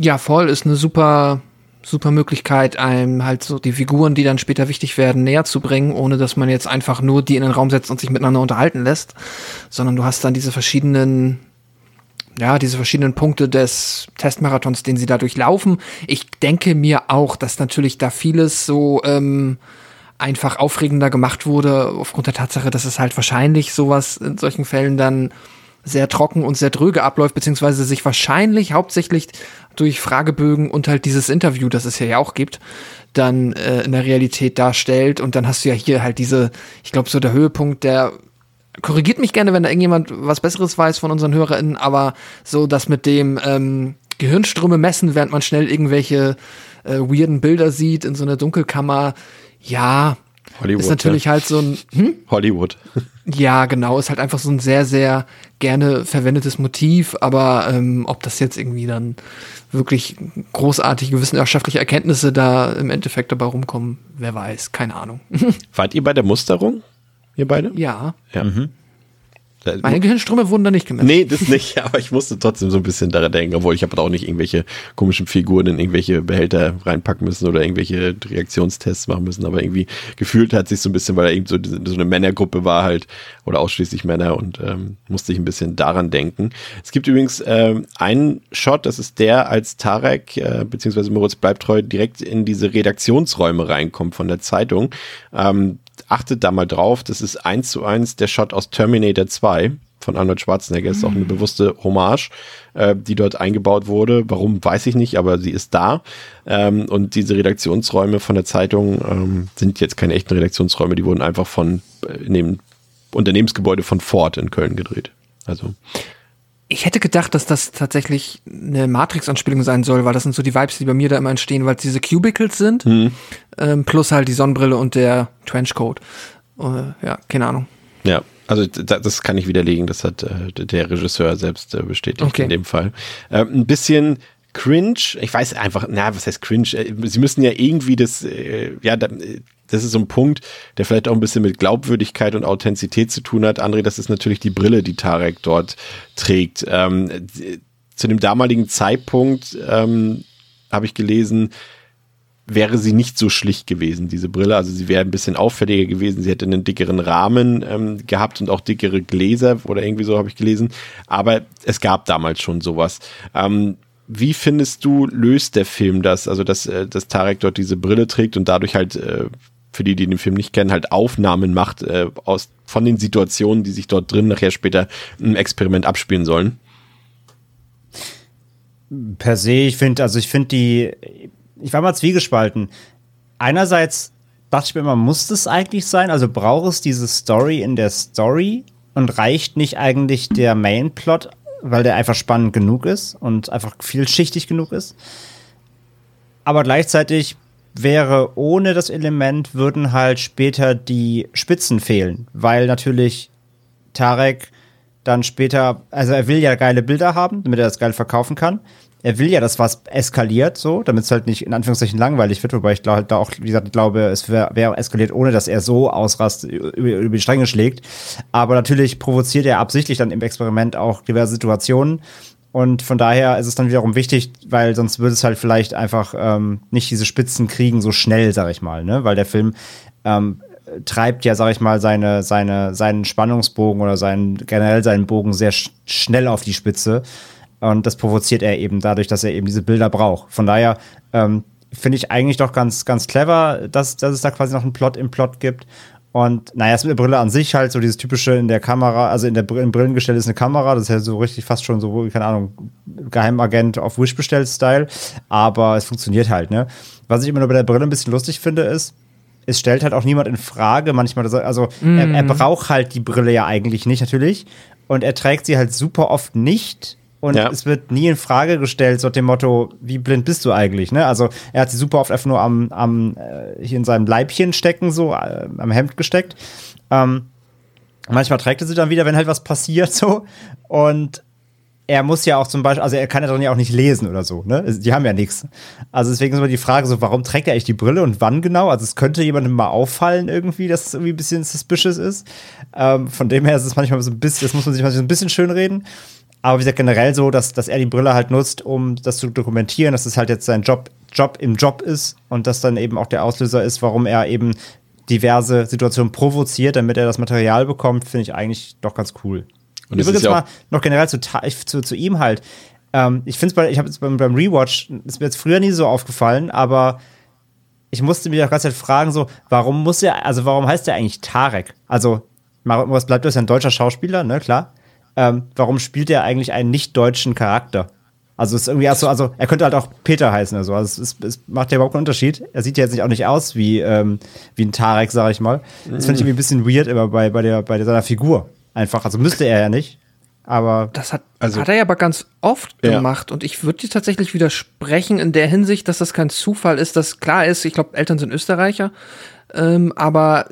Ja, voll ist eine super super Möglichkeit, einem halt so die Figuren, die dann später wichtig werden, näher zu bringen, ohne dass man jetzt einfach nur die in den Raum setzt und sich miteinander unterhalten lässt, sondern du hast dann diese verschiedenen ja, diese verschiedenen Punkte des Testmarathons, den sie da durchlaufen. Ich denke mir auch, dass natürlich da vieles so ähm, einfach aufregender gemacht wurde, aufgrund der Tatsache, dass es halt wahrscheinlich sowas in solchen Fällen dann sehr trocken und sehr dröge abläuft, beziehungsweise sich wahrscheinlich hauptsächlich durch Fragebögen und halt dieses Interview, das es ja auch gibt, dann äh, in der Realität darstellt. Und dann hast du ja hier halt diese, ich glaube, so der Höhepunkt der korrigiert mich gerne, wenn da irgendjemand was Besseres weiß von unseren HörerInnen, aber so das mit dem ähm, Gehirnströme messen, während man schnell irgendwelche äh, weirden Bilder sieht in so einer Dunkelkammer, ja, Hollywood, ist natürlich ja. halt so ein hm? Hollywood. <laughs> Ja, genau, ist halt einfach so ein sehr, sehr gerne verwendetes Motiv, aber ähm, ob das jetzt irgendwie dann wirklich großartige wissenschaftliche Erkenntnisse da im Endeffekt dabei rumkommen, wer weiß, keine Ahnung. <laughs> Wart ihr bei der Musterung? Ihr beide? Ja. Ja. Mhm. Meine Gehirnströme wurden da nicht gemessen. Nee, das nicht, <laughs> aber ich musste trotzdem so ein bisschen daran denken, obwohl ich habe da auch nicht irgendwelche komischen Figuren in irgendwelche Behälter reinpacken müssen oder irgendwelche Reaktionstests machen müssen, aber irgendwie gefühlt hat sich so ein bisschen, weil er eben so, so eine Männergruppe war halt oder ausschließlich Männer und ähm, musste ich ein bisschen daran denken. Es gibt übrigens ähm, einen Shot, das ist der, als Tarek äh, beziehungsweise Moritz bleibt treu direkt in diese Redaktionsräume reinkommt von der Zeitung. Ähm, achtet da mal drauf, das ist eins zu eins der Shot aus Terminator 2 von Arnold Schwarzenegger. Ist auch eine bewusste Hommage, äh, die dort eingebaut wurde. Warum, weiß ich nicht, aber sie ist da. Ähm, und diese Redaktionsräume von der Zeitung ähm, sind jetzt keine echten Redaktionsräume, die wurden einfach von äh, in dem Unternehmensgebäude von Ford in Köln gedreht. Also ich hätte gedacht, dass das tatsächlich eine Matrix-Anspielung sein soll, weil das sind so die Vibes, die bei mir da immer entstehen, weil es diese Cubicles sind, mhm. ähm, plus halt die Sonnenbrille und der Trenchcoat. Uh, ja, keine Ahnung. Ja, also das kann ich widerlegen, das hat äh, der Regisseur selbst äh, bestätigt okay. in dem Fall. Äh, ein bisschen cringe, ich weiß einfach, na, was heißt cringe? Äh, sie müssen ja irgendwie das, äh, ja, das ist so ein Punkt, der vielleicht auch ein bisschen mit Glaubwürdigkeit und Authentizität zu tun hat. André, das ist natürlich die Brille, die Tarek dort trägt. Ähm, zu dem damaligen Zeitpunkt ähm, habe ich gelesen, wäre sie nicht so schlicht gewesen, diese Brille. Also sie wäre ein bisschen auffälliger gewesen. Sie hätte einen dickeren Rahmen ähm, gehabt und auch dickere Gläser oder irgendwie so habe ich gelesen. Aber es gab damals schon sowas. Ähm, wie findest du, löst der Film das? Also, dass, äh, dass Tarek dort diese Brille trägt und dadurch halt äh, für die, die den Film nicht kennen, halt Aufnahmen macht äh, aus von den Situationen, die sich dort drin nachher später im Experiment abspielen sollen. Per se, ich finde, also ich finde die, ich war mal zwiegespalten. Einerseits dachte ich mir immer, muss das eigentlich sein? Also braucht es diese Story in der Story und reicht nicht eigentlich der Mainplot, weil der einfach spannend genug ist und einfach vielschichtig genug ist? Aber gleichzeitig wäre ohne das Element, würden halt später die Spitzen fehlen, weil natürlich Tarek dann später, also er will ja geile Bilder haben, damit er das geil verkaufen kann. Er will ja, dass was eskaliert, so, damit es halt nicht in Anführungszeichen langweilig wird, wobei ich glaube halt da auch, wie gesagt, glaube, es wäre wär eskaliert, ohne dass er so ausrastet, über, über die Stränge schlägt. Aber natürlich provoziert er absichtlich dann im Experiment auch diverse Situationen. Und von daher ist es dann wiederum wichtig, weil sonst würde es halt vielleicht einfach ähm, nicht diese Spitzen kriegen so schnell, sag ich mal, ne? Weil der Film ähm, treibt ja, sag ich mal, seine, seine, seinen Spannungsbogen oder seinen, generell seinen Bogen sehr sch schnell auf die Spitze. Und das provoziert er eben dadurch, dass er eben diese Bilder braucht. Von daher ähm, finde ich eigentlich doch ganz, ganz clever, dass, dass es da quasi noch einen Plot im Plot gibt. Und naja, es mit der Brille an sich halt so dieses typische in der Kamera, also in der im Brillengestell ist eine Kamera, das ist ja so richtig fast schon so, keine Ahnung, Geheimagent auf Wish bestellt Style, aber es funktioniert halt, ne? Was ich immer nur bei der Brille ein bisschen lustig finde, ist, es stellt halt auch niemand in Frage manchmal, also mm. er, er braucht halt die Brille ja eigentlich nicht, natürlich. Und er trägt sie halt super oft nicht, und ja. es wird nie in Frage gestellt, so dem Motto, wie blind bist du eigentlich, ne? Also er hat sie super oft einfach nur am, am äh, hier in seinem Leibchen stecken, so äh, am Hemd gesteckt. Ähm, manchmal trägt er sie dann wieder, wenn halt was passiert, <laughs> so. Und er muss ja auch zum Beispiel, also er kann ja dann ja auch nicht lesen oder so, ne? Die haben ja nichts. Also deswegen ist immer die Frage so, warum trägt er eigentlich die Brille und wann genau? Also es könnte jemandem mal auffallen irgendwie, dass es irgendwie ein bisschen suspicious ist. Ähm, von dem her ist es manchmal so ein bisschen, das muss man sich manchmal so ein bisschen schön reden. Aber wie gesagt, generell so, dass, dass er die Brille halt nutzt, um das zu dokumentieren, dass es halt jetzt sein Job, Job im Job ist und das dann eben auch der Auslöser ist, warum er eben diverse Situationen provoziert, damit er das Material bekommt, finde ich eigentlich doch ganz cool. Und übrigens ja mal noch generell zu, zu, zu ihm halt. Ähm, ich finde es ich habe es beim, beim Rewatch, ist mir jetzt früher nie so aufgefallen, aber ich musste mich auch ganz Zeit fragen, so, warum muss er, also warum heißt er eigentlich Tarek? Also, was bleibt das? Ein deutscher Schauspieler, ne, klar ähm, warum spielt er eigentlich einen nicht-deutschen Charakter? Also ist irgendwie so, also er könnte halt auch Peter heißen oder so. Also es, ist, es macht ja überhaupt keinen Unterschied. Er sieht ja jetzt nicht auch nicht aus wie, ähm, wie ein Tarek, sag ich mal. Das finde ich irgendwie ein bisschen weird immer bei, bei, der, bei seiner Figur. Einfach. Also müsste er ja nicht. Aber. Das hat, also, hat er ja aber ganz oft ja. gemacht. Und ich würde dir tatsächlich widersprechen in der Hinsicht, dass das kein Zufall ist, dass klar ist, ich glaube, Eltern sind Österreicher. Ähm, aber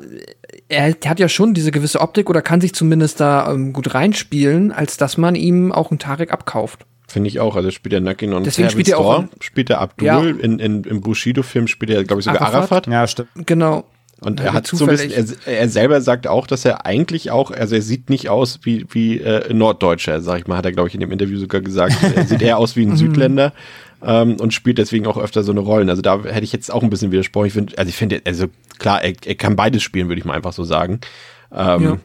er hat ja schon diese gewisse Optik oder kann sich zumindest da ähm, gut reinspielen, als dass man ihm auch einen Tarek abkauft. Finde ich auch. Also spielt er Nakin und Deswegen spielt er auch spielt er Abdul. Ja. In, in, Im Bushido-Film spielt er, glaube ich, sogar Arafat. Arafat. Ja, stimmt. Genau. Und er hat so ein bisschen, er, er, selber sagt auch, dass er eigentlich auch, also er sieht nicht aus wie, wie äh, Norddeutscher, sag ich mal, hat er, glaube ich, in dem Interview sogar gesagt. <laughs> er sieht eher aus wie ein mhm. Südländer ähm, und spielt deswegen auch öfter so eine Rollen. Also da hätte ich jetzt auch ein bisschen widersprochen. Ich finde, also ich finde, also klar, er, er kann beides spielen, würde ich mal einfach so sagen. Ähm, ja.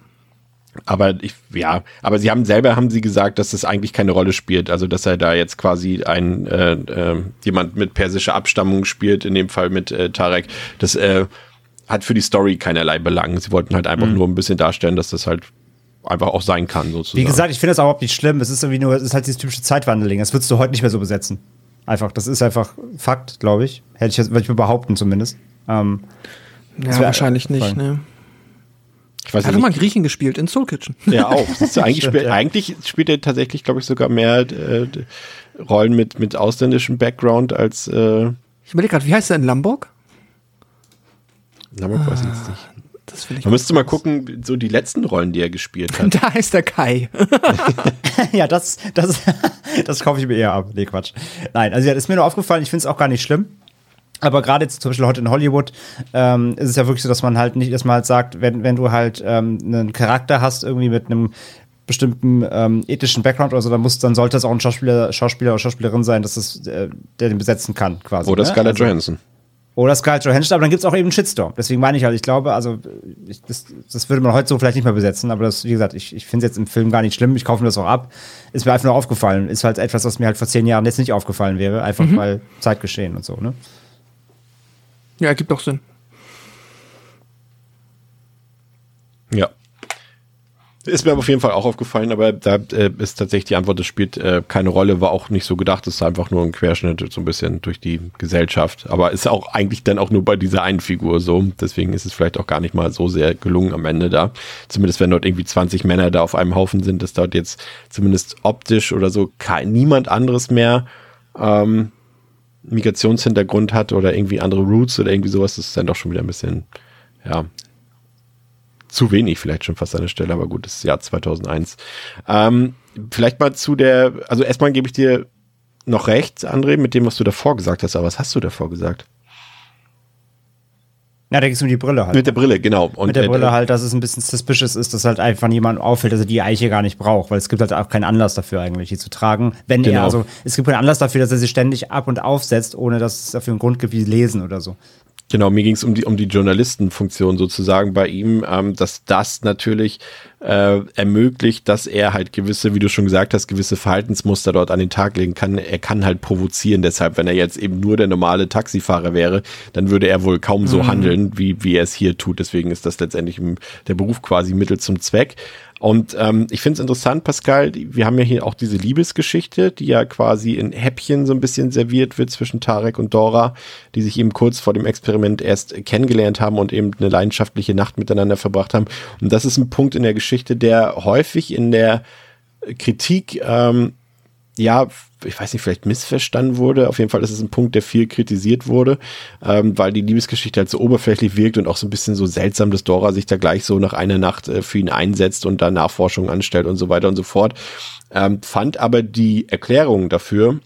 Aber ich, ja, aber sie haben selber haben sie gesagt, dass das eigentlich keine Rolle spielt. Also dass er da jetzt quasi ein äh, äh, jemand mit persischer Abstammung spielt, in dem Fall mit äh, Tarek. Das äh, hat für die Story keinerlei Belang. Sie wollten halt einfach mhm. nur ein bisschen darstellen, dass das halt einfach auch sein kann, sozusagen. Wie gesagt, ich finde das auch überhaupt nicht schlimm. Es ist irgendwie nur, es ist halt dieses typische Zeitwandeling. Das würdest du heute nicht mehr so besetzen. Einfach, das ist einfach Fakt, glaube ich. Hätte ich, würde ich mir behaupten zumindest. Ähm, ja, wahrscheinlich nicht, ne? Ich weiß Hat ja mal Griechen gespielt in Soul Kitchen. Ja, auch. Du, <laughs> eigentlich, spielt, ja. eigentlich spielt er tatsächlich, glaube ich, sogar mehr äh, Rollen mit, mit ausländischem Background als. Äh ich überlege gerade, wie heißt er in Lamborg? Lamborg ah, weiß ich jetzt nicht. Das Man müsste mal gucken, so die letzten Rollen, die er gespielt hat. <laughs> Da heißt er Kai. <laughs> ja, das, das, das kaufe ich mir eher ab. Nee, Quatsch. Nein, also ja, das ist mir nur aufgefallen, ich finde es auch gar nicht schlimm. Aber gerade jetzt zum Beispiel heute in Hollywood ähm, ist es ja wirklich so, dass man halt nicht erstmal halt sagt, wenn, wenn du halt ähm, einen Charakter hast, irgendwie mit einem bestimmten ähm, ethischen Background oder so, dann muss, dann sollte es auch ein Schauspieler, Schauspieler oder Schauspielerin sein, dass es, äh, der den besetzen kann, quasi. Oder ne? Scarlett also, Johansson. Oder Scarlett Johansson, aber dann gibt es auch eben einen Shitstorm. Deswegen meine ich halt, ich glaube, also ich, das, das würde man heute so vielleicht nicht mehr besetzen, aber das, wie gesagt, ich, ich finde es jetzt im Film gar nicht schlimm, ich kaufe mir das auch ab. Ist mir einfach nur aufgefallen. Ist halt etwas, was mir halt vor zehn Jahren jetzt nicht aufgefallen wäre, einfach mhm. weil Zeitgeschehen und so, ne? Ja, ergibt doch Sinn. Ja. Ist mir auf jeden Fall auch aufgefallen, aber da äh, ist tatsächlich die Antwort, das spielt äh, keine Rolle, war auch nicht so gedacht, es ist einfach nur ein Querschnitt so ein bisschen durch die Gesellschaft. Aber ist auch eigentlich dann auch nur bei dieser einen Figur so. Deswegen ist es vielleicht auch gar nicht mal so sehr gelungen am Ende da. Zumindest wenn dort irgendwie 20 Männer da auf einem Haufen sind, ist dort jetzt zumindest optisch oder so kein, niemand anderes mehr. Ähm, Migrationshintergrund hat oder irgendwie andere Roots oder irgendwie sowas, das ist dann doch schon wieder ein bisschen, ja, zu wenig vielleicht schon fast an der Stelle, aber gut, das ist Jahr 2001. Ähm, vielleicht mal zu der, also erstmal gebe ich dir noch recht, André, mit dem, was du davor gesagt hast, aber was hast du davor gesagt? Ja, da ging es um die Brille halt. Mit der Brille, genau. Und mit der Brille halt, dass es ein bisschen suspicious ist, dass halt einfach niemand auffällt, dass er die Eiche gar nicht braucht, weil es gibt halt auch keinen Anlass dafür eigentlich, die zu tragen. Wenn genau. er, also es gibt keinen Anlass dafür, dass er sie ständig ab und aufsetzt, ohne dass es dafür einen Grund gibt, wie lesen oder so. Genau, mir ging es um die, um die Journalistenfunktion sozusagen bei ihm, ähm, dass das natürlich äh, ermöglicht, dass er halt gewisse, wie du schon gesagt hast, gewisse Verhaltensmuster dort an den Tag legen kann. Er kann halt provozieren. Deshalb, wenn er jetzt eben nur der normale Taxifahrer wäre, dann würde er wohl kaum so mhm. handeln, wie, wie er es hier tut. Deswegen ist das letztendlich der Beruf quasi Mittel zum Zweck. Und ähm, ich finde es interessant, Pascal, wir haben ja hier auch diese Liebesgeschichte, die ja quasi in Häppchen so ein bisschen serviert wird zwischen Tarek und Dora, die sich eben kurz vor dem Experiment erst kennengelernt haben und eben eine leidenschaftliche Nacht miteinander verbracht haben. Und das ist ein Punkt in der Geschichte, der häufig in der Kritik ähm, ja, ich weiß nicht, vielleicht missverstanden wurde. Auf jeden Fall ist es ein Punkt, der viel kritisiert wurde, ähm, weil die Liebesgeschichte halt so oberflächlich wirkt und auch so ein bisschen so seltsam, dass Dora sich da gleich so nach einer Nacht äh, für ihn einsetzt und da Nachforschungen anstellt und so weiter und so fort. Ähm, fand aber die Erklärung dafür,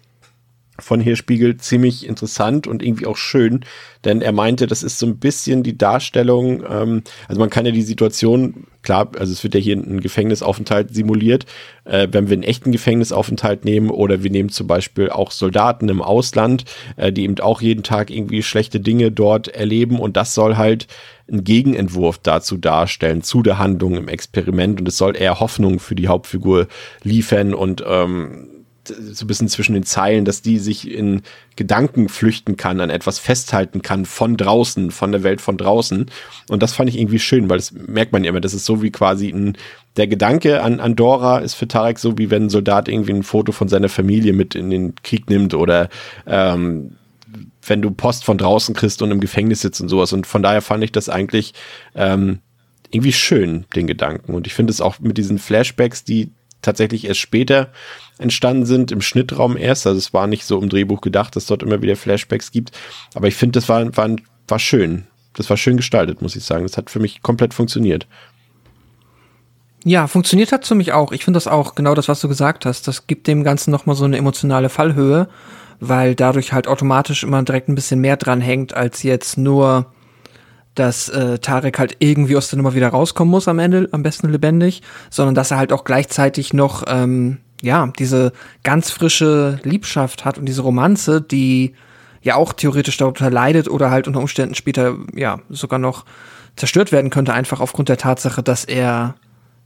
von Hirschspiegel ziemlich interessant und irgendwie auch schön, denn er meinte, das ist so ein bisschen die Darstellung, ähm, also man kann ja die Situation, klar, also es wird ja hier ein Gefängnisaufenthalt simuliert, äh, wenn wir einen echten Gefängnisaufenthalt nehmen oder wir nehmen zum Beispiel auch Soldaten im Ausland, äh, die eben auch jeden Tag irgendwie schlechte Dinge dort erleben und das soll halt einen Gegenentwurf dazu darstellen, zu der Handlung im Experiment und es soll eher Hoffnung für die Hauptfigur liefern und ähm, so ein bisschen zwischen den Zeilen, dass die sich in Gedanken flüchten kann, an etwas festhalten kann von draußen, von der Welt von draußen. Und das fand ich irgendwie schön, weil das merkt man ja immer, das ist so wie quasi ein, der Gedanke an, an Dora ist für Tarek so, wie wenn ein Soldat irgendwie ein Foto von seiner Familie mit in den Krieg nimmt oder ähm, wenn du Post von draußen kriegst und im Gefängnis sitzt und sowas. Und von daher fand ich das eigentlich ähm, irgendwie schön, den Gedanken. Und ich finde es auch mit diesen Flashbacks, die tatsächlich erst später entstanden sind, im Schnittraum erst. Also es war nicht so im Drehbuch gedacht, dass dort immer wieder Flashbacks gibt. Aber ich finde, das war, war, war schön. Das war schön gestaltet, muss ich sagen. Das hat für mich komplett funktioniert. Ja, funktioniert hat für mich auch. Ich finde das auch genau das, was du gesagt hast. Das gibt dem Ganzen nochmal so eine emotionale Fallhöhe, weil dadurch halt automatisch immer direkt ein bisschen mehr dran hängt, als jetzt nur dass äh, Tarek halt irgendwie aus der Nummer wieder rauskommen muss am Ende, am besten lebendig, sondern dass er halt auch gleichzeitig noch ähm, ja diese ganz frische Liebschaft hat und diese Romanze, die ja auch theoretisch darunter leidet oder halt unter Umständen später ja sogar noch zerstört werden könnte, einfach aufgrund der Tatsache, dass er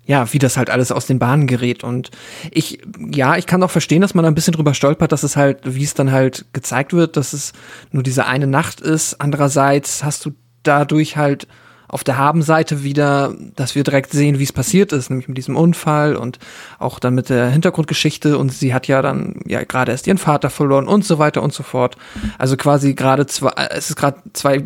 ja, wie das halt alles aus den Bahnen gerät. Und ich, ja, ich kann auch verstehen, dass man ein bisschen drüber stolpert, dass es halt, wie es dann halt gezeigt wird, dass es nur diese eine Nacht ist. Andererseits hast du dadurch halt auf der Habenseite wieder, dass wir direkt sehen, wie es passiert ist, nämlich mit diesem Unfall und auch dann mit der Hintergrundgeschichte und sie hat ja dann ja gerade erst ihren Vater verloren und so weiter und so fort. Also quasi gerade zwei, es ist gerade zwei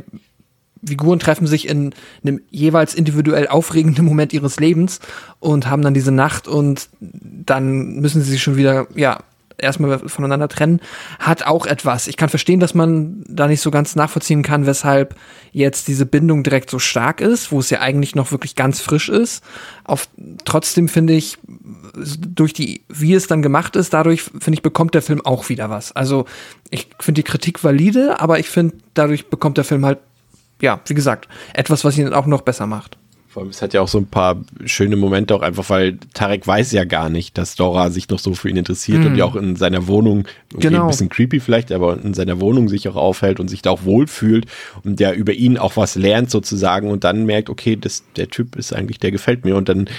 Figuren treffen sich in einem jeweils individuell aufregenden Moment ihres Lebens und haben dann diese Nacht und dann müssen sie sich schon wieder, ja, erstmal voneinander trennen, hat auch etwas. Ich kann verstehen, dass man da nicht so ganz nachvollziehen kann, weshalb jetzt diese Bindung direkt so stark ist, wo es ja eigentlich noch wirklich ganz frisch ist. Auf, trotzdem finde ich, durch die, wie es dann gemacht ist, dadurch finde ich, bekommt der Film auch wieder was. Also ich finde die Kritik valide, aber ich finde, dadurch bekommt der Film halt, ja, wie gesagt, etwas, was ihn auch noch besser macht. Vor allem, es hat ja auch so ein paar schöne Momente, auch einfach, weil Tarek weiß ja gar nicht, dass Dora sich noch so für ihn interessiert mm. und ja auch in seiner Wohnung, okay, genau. ein bisschen creepy vielleicht, aber in seiner Wohnung sich auch aufhält und sich da auch wohlfühlt und ja über ihn auch was lernt sozusagen und dann merkt, okay, das, der Typ ist eigentlich, der gefällt mir und dann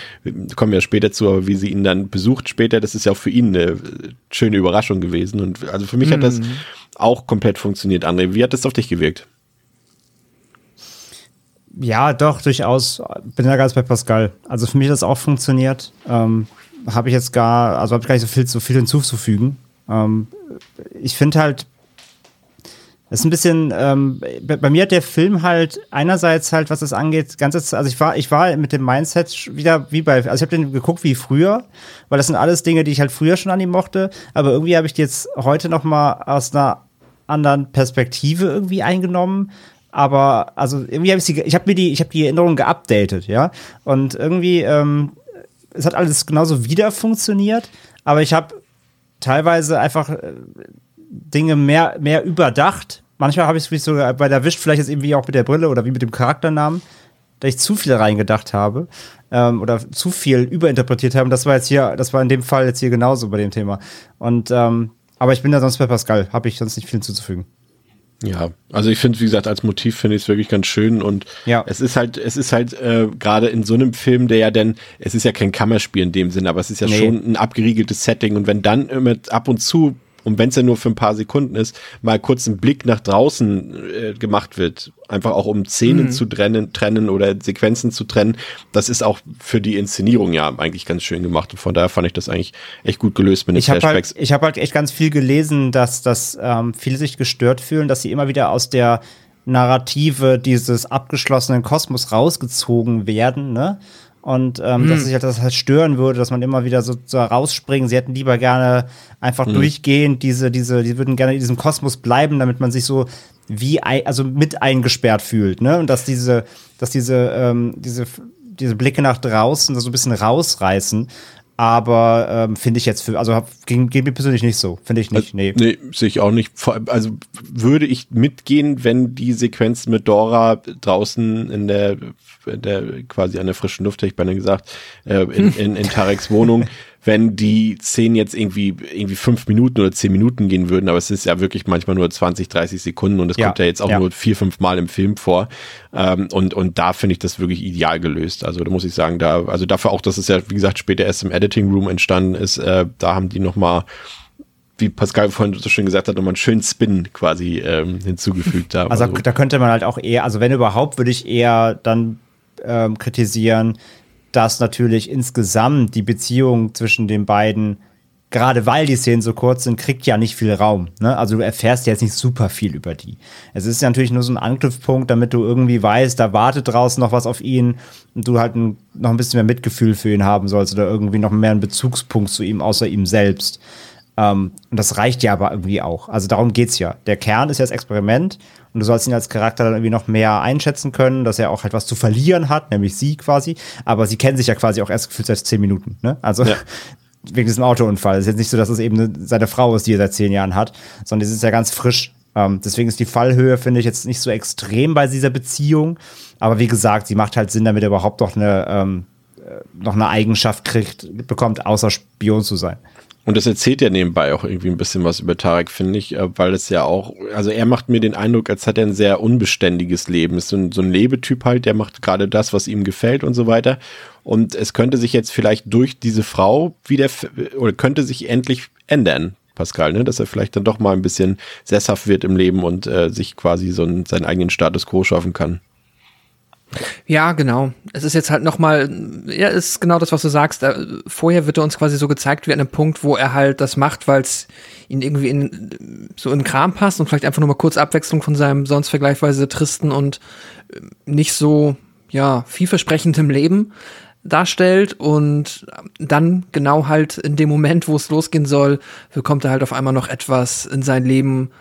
kommen wir später zu, aber wie sie ihn dann besucht später, das ist ja auch für ihn eine schöne Überraschung gewesen und also für mich mm. hat das mhm. auch komplett funktioniert, André. Wie hat das auf dich gewirkt? Ja, doch, durchaus. Bin da ganz bei Pascal. Also für mich hat das auch funktioniert. Ähm, habe ich jetzt gar, also habe ich gar nicht so viel, so viel hinzuzufügen. Ähm, ich finde halt, es ist ein bisschen, ähm, bei, bei, mir hat der Film halt einerseits halt, was das angeht, ganz, also ich war, ich war mit dem Mindset wieder wie bei, also ich habe den geguckt wie früher, weil das sind alles Dinge, die ich halt früher schon an ihm mochte, aber irgendwie habe ich die jetzt heute noch mal aus einer anderen Perspektive irgendwie eingenommen. Aber also irgendwie habe ich sie, ich habe mir die, ich habe die Erinnerung geupdatet, ja. Und irgendwie, ähm, es hat alles genauso wieder funktioniert, aber ich habe teilweise einfach äh, Dinge mehr, mehr überdacht. Manchmal habe ich es sogar bei der Wisch, vielleicht jetzt irgendwie auch mit der Brille oder wie mit dem Charakternamen, da ich zu viel reingedacht habe ähm, oder zu viel überinterpretiert habe. Und das war jetzt hier, das war in dem Fall jetzt hier genauso bei dem Thema. Und ähm, aber ich bin da sonst bei Pascal, habe ich sonst nicht viel hinzuzufügen. Ja, also ich finde, wie gesagt, als Motiv finde ich es wirklich ganz schön und ja. es ist halt, es ist halt äh, gerade in so einem Film, der ja denn, es ist ja kein Kammerspiel in dem Sinne, aber es ist ja nee. schon ein abgeriegeltes Setting und wenn dann immer ab und zu und wenn es ja nur für ein paar Sekunden ist, mal kurz ein Blick nach draußen äh, gemacht wird, einfach auch um Szenen mhm. zu trennen, trennen oder Sequenzen zu trennen, das ist auch für die Inszenierung ja eigentlich ganz schön gemacht und von daher fand ich das eigentlich echt gut gelöst mit den ich hab Flashbacks. Halt, ich habe halt echt ganz viel gelesen, dass, dass ähm, viele sich gestört fühlen, dass sie immer wieder aus der Narrative dieses abgeschlossenen Kosmos rausgezogen werden, ne? Und ähm, hm. dass sich halt das halt stören würde, dass man immer wieder so, so rausspringen. Sie hätten lieber gerne einfach hm. durchgehend diese, diese, die würden gerne in diesem Kosmos bleiben, damit man sich so wie ein, also mit eingesperrt fühlt, ne? Und dass diese, dass diese, ähm, diese, diese Blicke nach draußen so ein bisschen rausreißen. Aber ähm, finde ich jetzt für, also geht, geht mir persönlich nicht so. Finde ich nicht. Nee. Nee, sehe ich auch nicht. Also würde ich mitgehen, wenn die Sequenz mit Dora draußen in der, in der quasi an der frischen Luft, hätte ich beinahe gesagt, äh, in, in, in Tareks Wohnung, <laughs> wenn die Szenen jetzt irgendwie, irgendwie fünf Minuten oder zehn Minuten gehen würden, aber es ist ja wirklich manchmal nur 20, 30 Sekunden und es ja, kommt ja jetzt auch ja. nur vier, fünf Mal im Film vor. Ähm, und, und da finde ich das wirklich ideal gelöst. Also da muss ich sagen, da, also dafür auch, dass es ja, wie gesagt, später erst im Editing Room entstanden ist, äh, da haben die nochmal wie Pascal vorhin so schön gesagt hat, nochmal einen schönen Spin quasi ähm, hinzugefügt haben. Also, also da könnte man halt auch eher, also wenn überhaupt, würde ich eher dann ähm, kritisieren, dass natürlich insgesamt die Beziehung zwischen den beiden, gerade weil die Szenen so kurz sind, kriegt ja nicht viel Raum. Ne? Also du erfährst jetzt nicht super viel über die. Es ist ja natürlich nur so ein Anknüpfpunkt, damit du irgendwie weißt, da wartet draußen noch was auf ihn und du halt ein, noch ein bisschen mehr Mitgefühl für ihn haben sollst oder irgendwie noch mehr einen Bezugspunkt zu ihm, außer ihm selbst. Um, und das reicht ja aber irgendwie auch. Also darum geht's ja. Der Kern ist ja das Experiment und du sollst ihn als Charakter dann irgendwie noch mehr einschätzen können, dass er auch etwas zu verlieren hat, nämlich sie quasi. Aber sie kennen sich ja quasi auch erst gefühlt seit zehn Minuten. Ne? Also ja. <laughs> wegen diesem Autounfall. Es ist jetzt nicht so, dass es eben seine Frau ist, die er seit zehn Jahren hat, sondern es ist ja ganz frisch. Ähm, deswegen ist die Fallhöhe, finde ich, jetzt nicht so extrem bei dieser Beziehung. Aber wie gesagt, sie macht halt Sinn, damit er überhaupt noch eine, ähm, äh, noch eine Eigenschaft kriegt, bekommt, außer Spion zu sein. Und das erzählt ja nebenbei auch irgendwie ein bisschen was über Tarek, finde ich, äh, weil es ja auch, also er macht mir den Eindruck, als hat er ein sehr unbeständiges Leben. Ist so ein, so ein Lebetyp halt, der macht gerade das, was ihm gefällt und so weiter. Und es könnte sich jetzt vielleicht durch diese Frau wieder, oder könnte sich endlich ändern. Pascal, ne? dass er vielleicht dann doch mal ein bisschen sesshaft wird im Leben und äh, sich quasi so einen, seinen eigenen Status quo schaffen kann. Ja, genau. Es ist jetzt halt nochmal, ja, ist genau das, was du sagst. Vorher wird er uns quasi so gezeigt wie an einem Punkt, wo er halt das macht, weil es ihn irgendwie in, so in den Kram passt und vielleicht einfach nur mal kurz Abwechslung von seinem sonst vergleichsweise tristen und äh, nicht so, ja, vielversprechendem Leben darstellt und dann genau halt in dem Moment, wo es losgehen soll, bekommt er halt auf einmal noch etwas in sein Leben,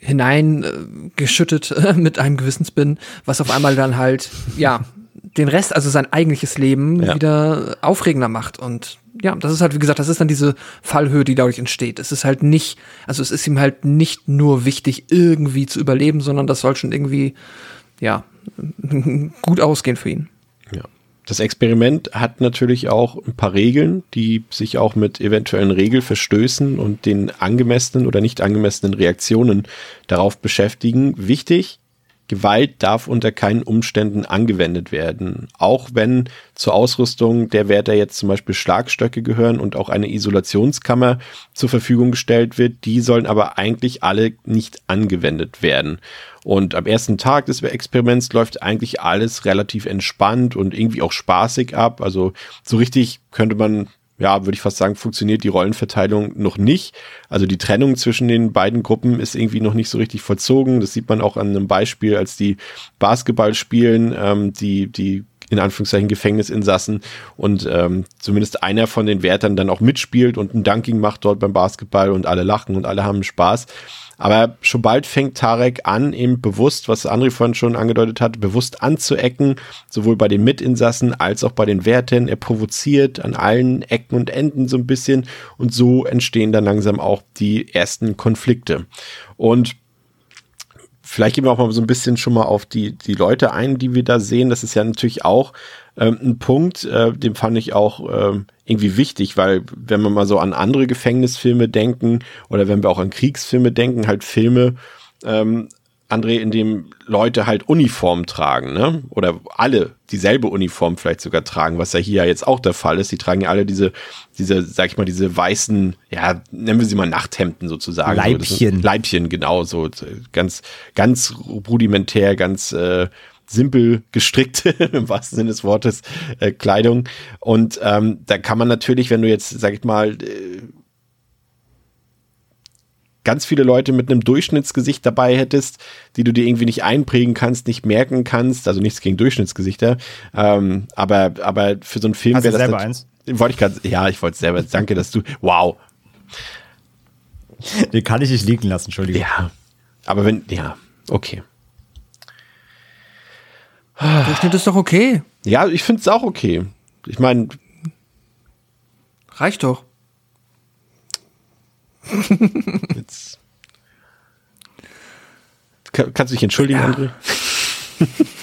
hineingeschüttet äh, <laughs> mit einem gewissen Spin, was auf einmal dann halt, ja, den Rest, also sein eigentliches Leben ja. wieder aufregender macht. Und ja, das ist halt, wie gesagt, das ist dann diese Fallhöhe, die dadurch entsteht. Es ist halt nicht, also es ist ihm halt nicht nur wichtig, irgendwie zu überleben, sondern das soll schon irgendwie, ja, <laughs> gut ausgehen für ihn. Das Experiment hat natürlich auch ein paar Regeln, die sich auch mit eventuellen Regelverstößen und den angemessenen oder nicht angemessenen Reaktionen darauf beschäftigen. Wichtig, Gewalt darf unter keinen Umständen angewendet werden. Auch wenn zur Ausrüstung der Wärter jetzt zum Beispiel Schlagstöcke gehören und auch eine Isolationskammer zur Verfügung gestellt wird, die sollen aber eigentlich alle nicht angewendet werden. Und am ersten Tag des Experiments läuft eigentlich alles relativ entspannt und irgendwie auch spaßig ab. Also so richtig könnte man ja, würde ich fast sagen, funktioniert die Rollenverteilung noch nicht. Also die Trennung zwischen den beiden Gruppen ist irgendwie noch nicht so richtig vollzogen. Das sieht man auch an einem Beispiel, als die Basketball spielen. Ähm, die, die in Anführungszeichen Gefängnisinsassen und ähm, zumindest einer von den Wärtern dann auch mitspielt und ein Dunking macht dort beim Basketball und alle lachen und alle haben Spaß. Aber schon bald fängt Tarek an, eben bewusst, was André vorhin schon angedeutet hat, bewusst anzuecken, sowohl bei den Mitinsassen als auch bei den Wärtern. Er provoziert an allen Ecken und Enden so ein bisschen und so entstehen dann langsam auch die ersten Konflikte. Und vielleicht gehen wir auch mal so ein bisschen schon mal auf die, die Leute ein, die wir da sehen. Das ist ja natürlich auch ähm, ein Punkt, äh, den fand ich auch ähm, irgendwie wichtig, weil wenn wir mal so an andere Gefängnisfilme denken oder wenn wir auch an Kriegsfilme denken, halt Filme, ähm, André, in dem Leute halt Uniform tragen, ne? Oder alle dieselbe Uniform vielleicht sogar tragen, was ja hier jetzt auch der Fall ist. Die tragen ja alle diese, diese, sag ich mal, diese weißen, ja, nennen wir sie mal Nachthemden sozusagen. Leibchen. So, Leibchen, genau, so ganz, ganz rudimentär, ganz äh, simpel gestrickte, <laughs> im wahrsten Sinne des Wortes, äh, Kleidung. Und ähm, da kann man natürlich, wenn du jetzt, sag ich mal, äh, ganz viele Leute mit einem Durchschnittsgesicht dabei hättest, die du dir irgendwie nicht einprägen kannst, nicht merken kannst, also nichts gegen Durchschnittsgesichter, ähm, aber, aber für so einen Film Hast wäre du das. selber eins? Wollte ich gerade, ja, ich wollte selber, danke, dass du, wow, Den kann ich nicht liegen lassen, Entschuldigung. ja, aber wenn, ja, okay. Durchschnitt ist doch okay. Ja, ich finde es auch okay. Ich meine, Reicht doch. Jetzt. Kann, kannst du dich entschuldigen, André?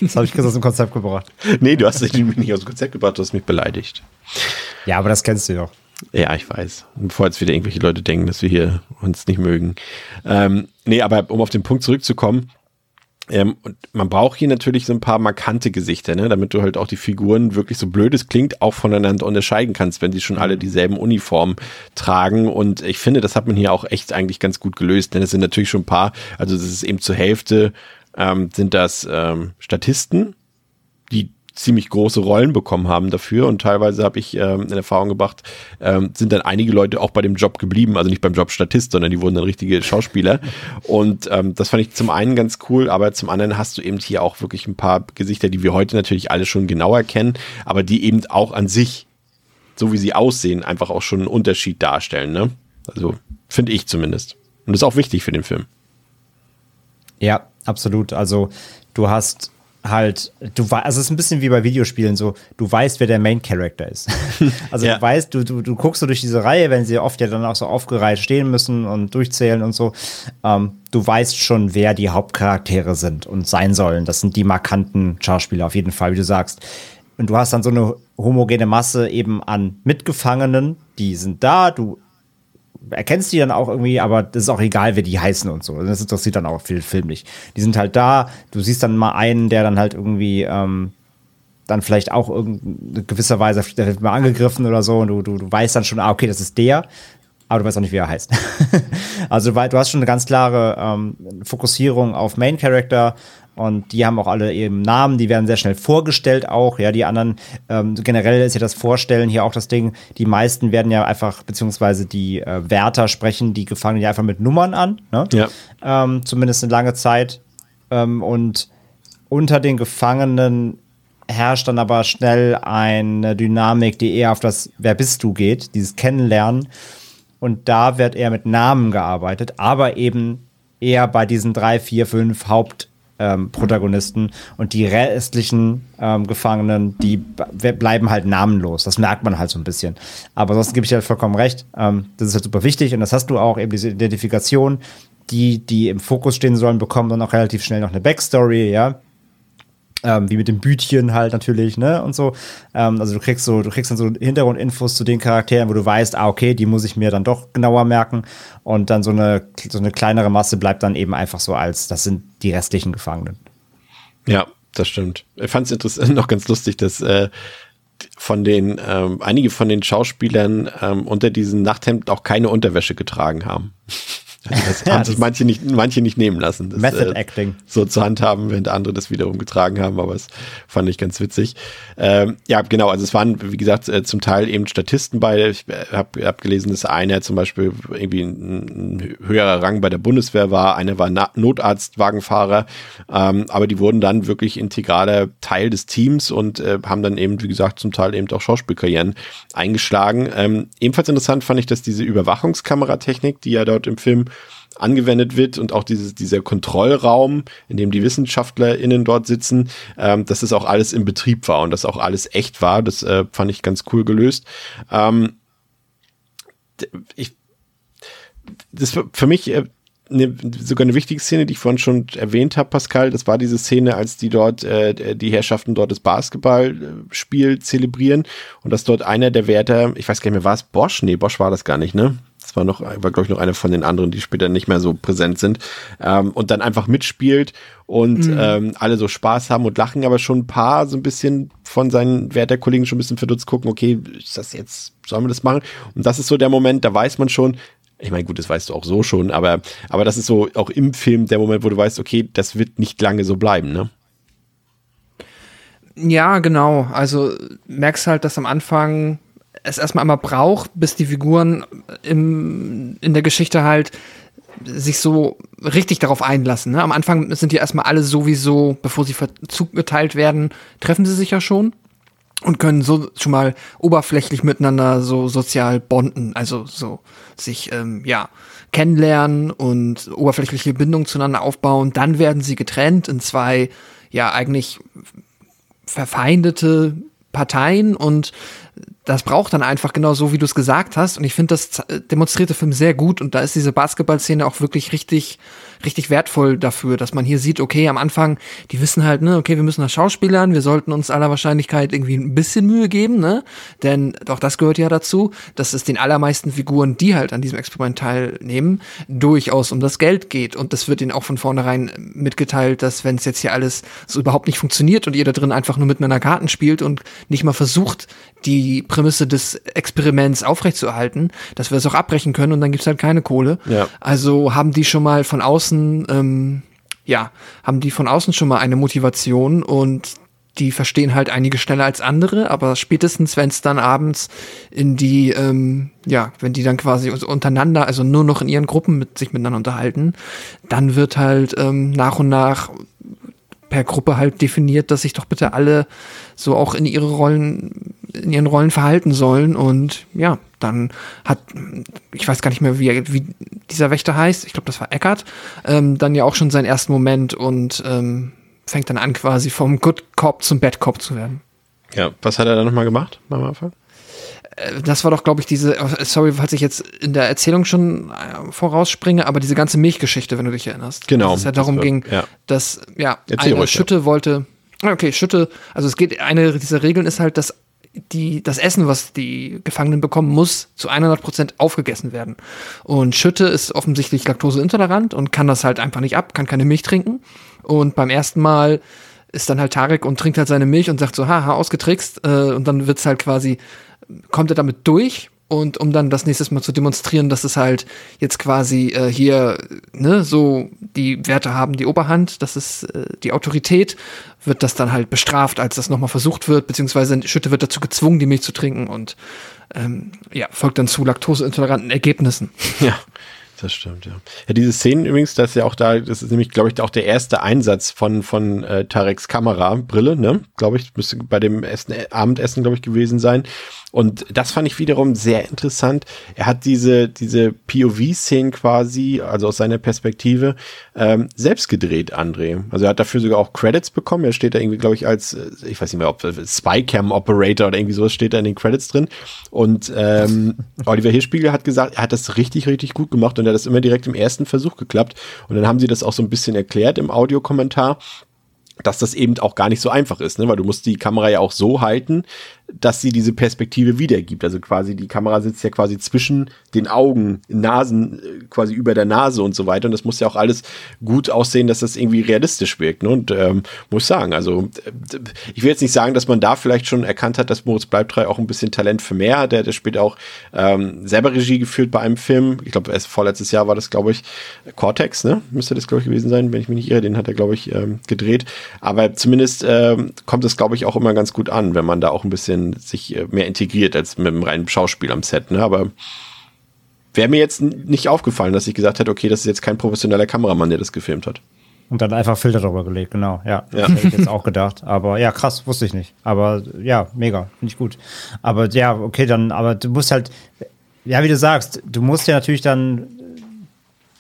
Das habe ich kurz aus dem Konzept gebracht. Nee, du hast dich nicht aus dem Konzept gebracht, du hast mich beleidigt. Ja, aber das kennst du doch. Ja, ich weiß. Bevor jetzt wieder irgendwelche Leute denken, dass wir hier uns nicht mögen. Ähm, nee, aber um auf den Punkt zurückzukommen, ähm, und man braucht hier natürlich so ein paar markante Gesichter, ne, damit du halt auch die Figuren wirklich so blöd es klingt, auch voneinander unterscheiden kannst, wenn sie schon alle dieselben Uniformen tragen. Und ich finde, das hat man hier auch echt eigentlich ganz gut gelöst, denn es sind natürlich schon ein paar, also das ist eben zur Hälfte ähm, sind das ähm, Statisten, die ziemlich große Rollen bekommen haben dafür und teilweise habe ich ähm, in Erfahrung gebracht, ähm, sind dann einige Leute auch bei dem Job geblieben, also nicht beim Job Statist, sondern die wurden dann richtige Schauspieler und ähm, das fand ich zum einen ganz cool, aber zum anderen hast du eben hier auch wirklich ein paar Gesichter, die wir heute natürlich alle schon genauer kennen, aber die eben auch an sich, so wie sie aussehen, einfach auch schon einen Unterschied darstellen, ne? Also finde ich zumindest. Und das ist auch wichtig für den Film. Ja, absolut. Also du hast halt, du weißt, also es ist ein bisschen wie bei Videospielen so, du weißt, wer der Main Character ist. <laughs> also Ja. du weißt, du, du, du guckst so durch diese Reihe, wenn sie oft ja dann auch so aufgereiht stehen müssen und durchzählen und so. Ähm, du weißt schon, wer die Hauptcharaktere sind und sein sollen. Das sind die markanten Schauspieler auf jeden Fall, wie du sagst. Und du hast dann so eine homogene Masse eben an Mitgefangenen, die sind da, du erkennst die dann auch irgendwie, aber das ist auch egal, wer die heißen und so. Das interessiert dann auch viel Film nicht. Die sind halt da, du siehst dann mal einen, der dann halt irgendwie ähm, dann vielleicht auch in gewisser Weise mal angegriffen oder so und du, du, du weißt dann schon, ah, okay, das ist der, aber du weißt auch nicht, wie er heißt. <laughs> also weil du hast schon eine ganz klare ähm, Fokussierung auf Main Character und die haben auch alle eben Namen, die werden sehr schnell vorgestellt auch. Ja, die anderen, ähm, generell ist ja das Vorstellen hier auch das Ding, die meisten werden ja einfach, beziehungsweise die äh, Wärter sprechen die Gefangenen ja einfach mit Nummern an, ne? Ja. ähm, zumindest eine lange Zeit. Ähm, und unter den Gefangenen herrscht dann aber schnell eine Dynamik, die eher auf das Wer bist du geht, dieses Kennenlernen. Und da wird eher mit Namen gearbeitet, aber eben eher bei diesen drei, vier, fünf Hauptprotagonisten. Ähm, Protagonisten. und die restlichen ähm, Gefangenen, die bleiben halt namenlos. Das merkt man halt so ein bisschen. Aber sonst gebe ich dir halt vollkommen recht. Ähm, das ist halt super wichtig und das hast du auch, eben diese Identifikation. Die, die im Fokus stehen sollen, bekommen dann auch relativ schnell noch eine Backstory, ja ähm, wie mit dem Bütchen halt natürlich, ne, und so. Ähm, also du kriegst so, du kriegst dann so Hintergrundinfos zu den Charakteren, wo du weißt, ah, okay, die muss ich mir dann doch genauer merken. Und dann so eine, so eine kleinere Masse bleibt dann eben einfach so als, das sind die restlichen Gefangenen. Ja, das stimmt. Ich fand es <laughs> noch ganz lustig, dass äh, von den, ähm, einige von den Schauspielern ähm, unter diesen Nachthemden auch keine Unterwäsche getragen haben. <laughs> Also das Ja, <laughs> haben sich das- manche nicht, manche nicht nehmen lassen. Das, Method äh, Acting. so zur Hand haben, während andere das wiederum getragen haben, aber es fand ich ganz witzig. Ähm, ja, genau, also es waren, wie gesagt, äh, zum Teil eben Statisten bei. Ich habe hab gelesen, dass einer zum Beispiel irgendwie ein, ein höherer Rang bei der Bundeswehr war, einer war Na Notarztwagenfahrer, ähm, aber die wurden dann wirklich integraler Teil des Teams und äh, haben dann eben, wie gesagt, zum Teil eben auch Schauspielkarrieren eingeschlagen. Ähm, ebenfalls interessant fand ich, dass diese Überwachungskameratechnik, die ja dort im Film angewendet wird und auch dieses, dieser Kontrollraum, in dem die WissenschaftlerInnen dort sitzen, ähm, dass das auch alles im Betrieb war und dass auch alles echt war. Das äh, fand ich ganz cool gelöst. Ähm, ich, das für mich äh, eine, sogar eine wichtige Szene, die ich vorhin schon erwähnt habe, Pascal. Das war diese Szene, als die dort, äh, die Herrschaften dort das Basketballspiel zelebrieren und dass dort einer der Wärter, ich weiß gar nicht mehr, war es Bosch? Nee, Bosch war das gar nicht, ne? Das war noch, war glaube ich noch einer von den anderen, die später nicht mehr so präsent sind. Ähm, und dann einfach mitspielt und ähm, alle so Spaß haben und lachen, aber schon ein paar so ein bisschen von seinen Wärterkollegen schon ein bisschen verdutzt gucken, okay, ist das jetzt, sollen wir das machen? Und das ist so der Moment, da weiß man schon, ich meine, gut, das weißt du auch so schon, aber, aber das ist so auch im Film der Moment, wo du weißt, okay, das wird nicht lange so bleiben, ne? Ja, genau. Also merkst halt, dass am Anfang es erstmal einmal braucht, bis die Figuren im, in der Geschichte halt sich so richtig darauf einlassen. Ne? Am Anfang sind die erstmal alle sowieso, bevor sie zugeteilt werden, treffen sie sich ja schon und können so schon mal oberflächlich miteinander so sozial bonden, also so sich ähm, ja kennenlernen und oberflächliche Bindungen zueinander aufbauen. Dann werden sie getrennt in zwei ja eigentlich verfeindete Parteien und das braucht dann einfach genau so, wie du es gesagt hast. Und ich finde, das demonstriert der Film sehr gut. Und da ist diese Basketballszene auch wirklich richtig, richtig wertvoll dafür, dass man hier sieht, okay, am Anfang, die wissen halt, ne, okay, wir müssen das Schauspielern, wir sollten uns aller Wahrscheinlichkeit irgendwie ein bisschen Mühe geben, ne? Denn auch das gehört ja dazu, dass es den allermeisten Figuren, die halt an diesem Experiment teilnehmen, durchaus um das Geld geht. Und das wird ihnen auch von vornherein mitgeteilt, dass wenn es jetzt hier alles so überhaupt nicht funktioniert und ihr da drin einfach nur miteinander Karten spielt und nicht mal versucht, die Prämisse des Experiments aufrechtzuerhalten, dass wir es auch abbrechen können und dann gibt's halt keine Kohle. Ja. Also haben die schon mal von außen, ähm, ja, haben die von außen schon mal eine Motivation und die verstehen halt einige schneller als andere, aber spätestens, wenn es dann abends in die, ähm, ja, wenn die dann quasi untereinander, also nur noch in ihren Gruppen mit sich miteinander unterhalten, dann wird halt ähm, nach und nach per Gruppe halt definiert, dass sich doch bitte alle so auch in ihre Rollen, in ihren Rollen verhalten sollen. Und ja, dann hat, ich weiß gar nicht mehr, wie, wie dieser Wächter heißt, ich glaube, das war Eckart, ähm, dann ja auch schon seinen ersten Moment und ähm, fängt dann an, quasi vom Good Cop zum Bad Cop zu werden. Ja, was hat er da nochmal gemacht am Anfang? Äh, Das war doch, glaube ich, diese, äh, sorry, falls ich jetzt in der Erzählung schon äh, vorausspringe, aber diese ganze Milchgeschichte, wenn du dich erinnerst. Genau, Dass es ja das darum war- ging, ja. dass, ja, Erzähl eine ruhig, ja. Schütte wollte, Ah, okay, Schütte, also es geht, eine dieser Regeln ist halt, dass die, das Essen, was die Gefangenen bekommen, muss zu 100% aufgegessen werden. Und Schütte ist offensichtlich laktoseintolerant und kann das halt einfach nicht ab, kann keine Milch trinken. Und beim ersten Mal ist dann halt Tarek und trinkt halt seine Milch und sagt so, haha, ausgetrickst. Äh, und dann wird's halt quasi, kommt er damit durch und um dann das nächstes Mal zu demonstrieren, dass es halt jetzt quasi äh, hier ne so die Werte haben die Oberhand, das ist äh, die Autorität, wird das dann halt bestraft, als das nochmal versucht wird, beziehungsweise Schütte wird dazu gezwungen, die Milch zu trinken und ähm, ja folgt dann zu laktoseintoleranten Ergebnissen. <laughs> Ja, das stimmt, ja. Ja, diese Szenen übrigens, das ist ja auch da, das ist nämlich, glaube ich, auch der erste Einsatz von, von äh, Tareks Kamerabrille, ne? Glaube ich, müsste bei dem Essen, äh, Abendessen, glaube ich, gewesen sein. Und das fand ich wiederum sehr interessant. Er hat diese, diese POV-Szenen quasi, also aus seiner Perspektive, ähm, selbst gedreht, André. Also er hat dafür sogar auch Credits bekommen. Er steht da irgendwie, glaube ich, als, äh, ich weiß nicht mehr, ob äh, Spycam-Operator oder irgendwie sowas steht da in den Credits drin. Und ähm, <laughs> Oliver Hirschspiegel hat gesagt, er hat das richtig, richtig gut gemacht und er hat das immer direkt im ersten Versuch geklappt. Und dann haben sie das auch so ein bisschen erklärt im Audiokommentar dass das eben auch gar nicht so einfach ist, ne? weil du musst die Kamera ja auch so halten, dass sie diese Perspektive wiedergibt. Also quasi die Kamera sitzt ja quasi zwischen den Augen, Nasen, äh, quasi über der Nase und so weiter. Und das muss ja auch alles gut aussehen, dass das irgendwie realistisch wirkt. Ne? Und ähm, muss sagen, also äh, ich will jetzt nicht sagen, dass man da vielleicht schon erkannt hat, dass Moritz Bleibtreu auch ein bisschen Talent für mehr hat. Der hat später auch ähm, selber Regie geführt bei einem Film. Ich glaube, erst vorletztes Jahr war das, glaube ich, Cortex, ne? Müsste das, glaube ich, gewesen sein, wenn ich mich nicht irre. Den hat er, glaube ich, ähm, gedreht. Aber zumindest ähm, kommt es, glaube ich, auch immer ganz gut an, wenn man da auch ein bisschen sich äh, mehr integriert als mit einem reinen Schauspiel am Set. Ne? Aber wäre mir jetzt nicht aufgefallen, dass ich gesagt hätte, okay, das ist jetzt kein professioneller Kameramann, der das gefilmt hat. Und dann einfach Filter drüber gelegt, genau. Ja, Ja. das hätte ich jetzt auch gedacht. Aber ja, krass, wusste ich nicht. Aber ja, mega, finde ich gut. Aber ja, okay, dann, aber du musst halt, ja, wie du sagst, du musst ja natürlich dann,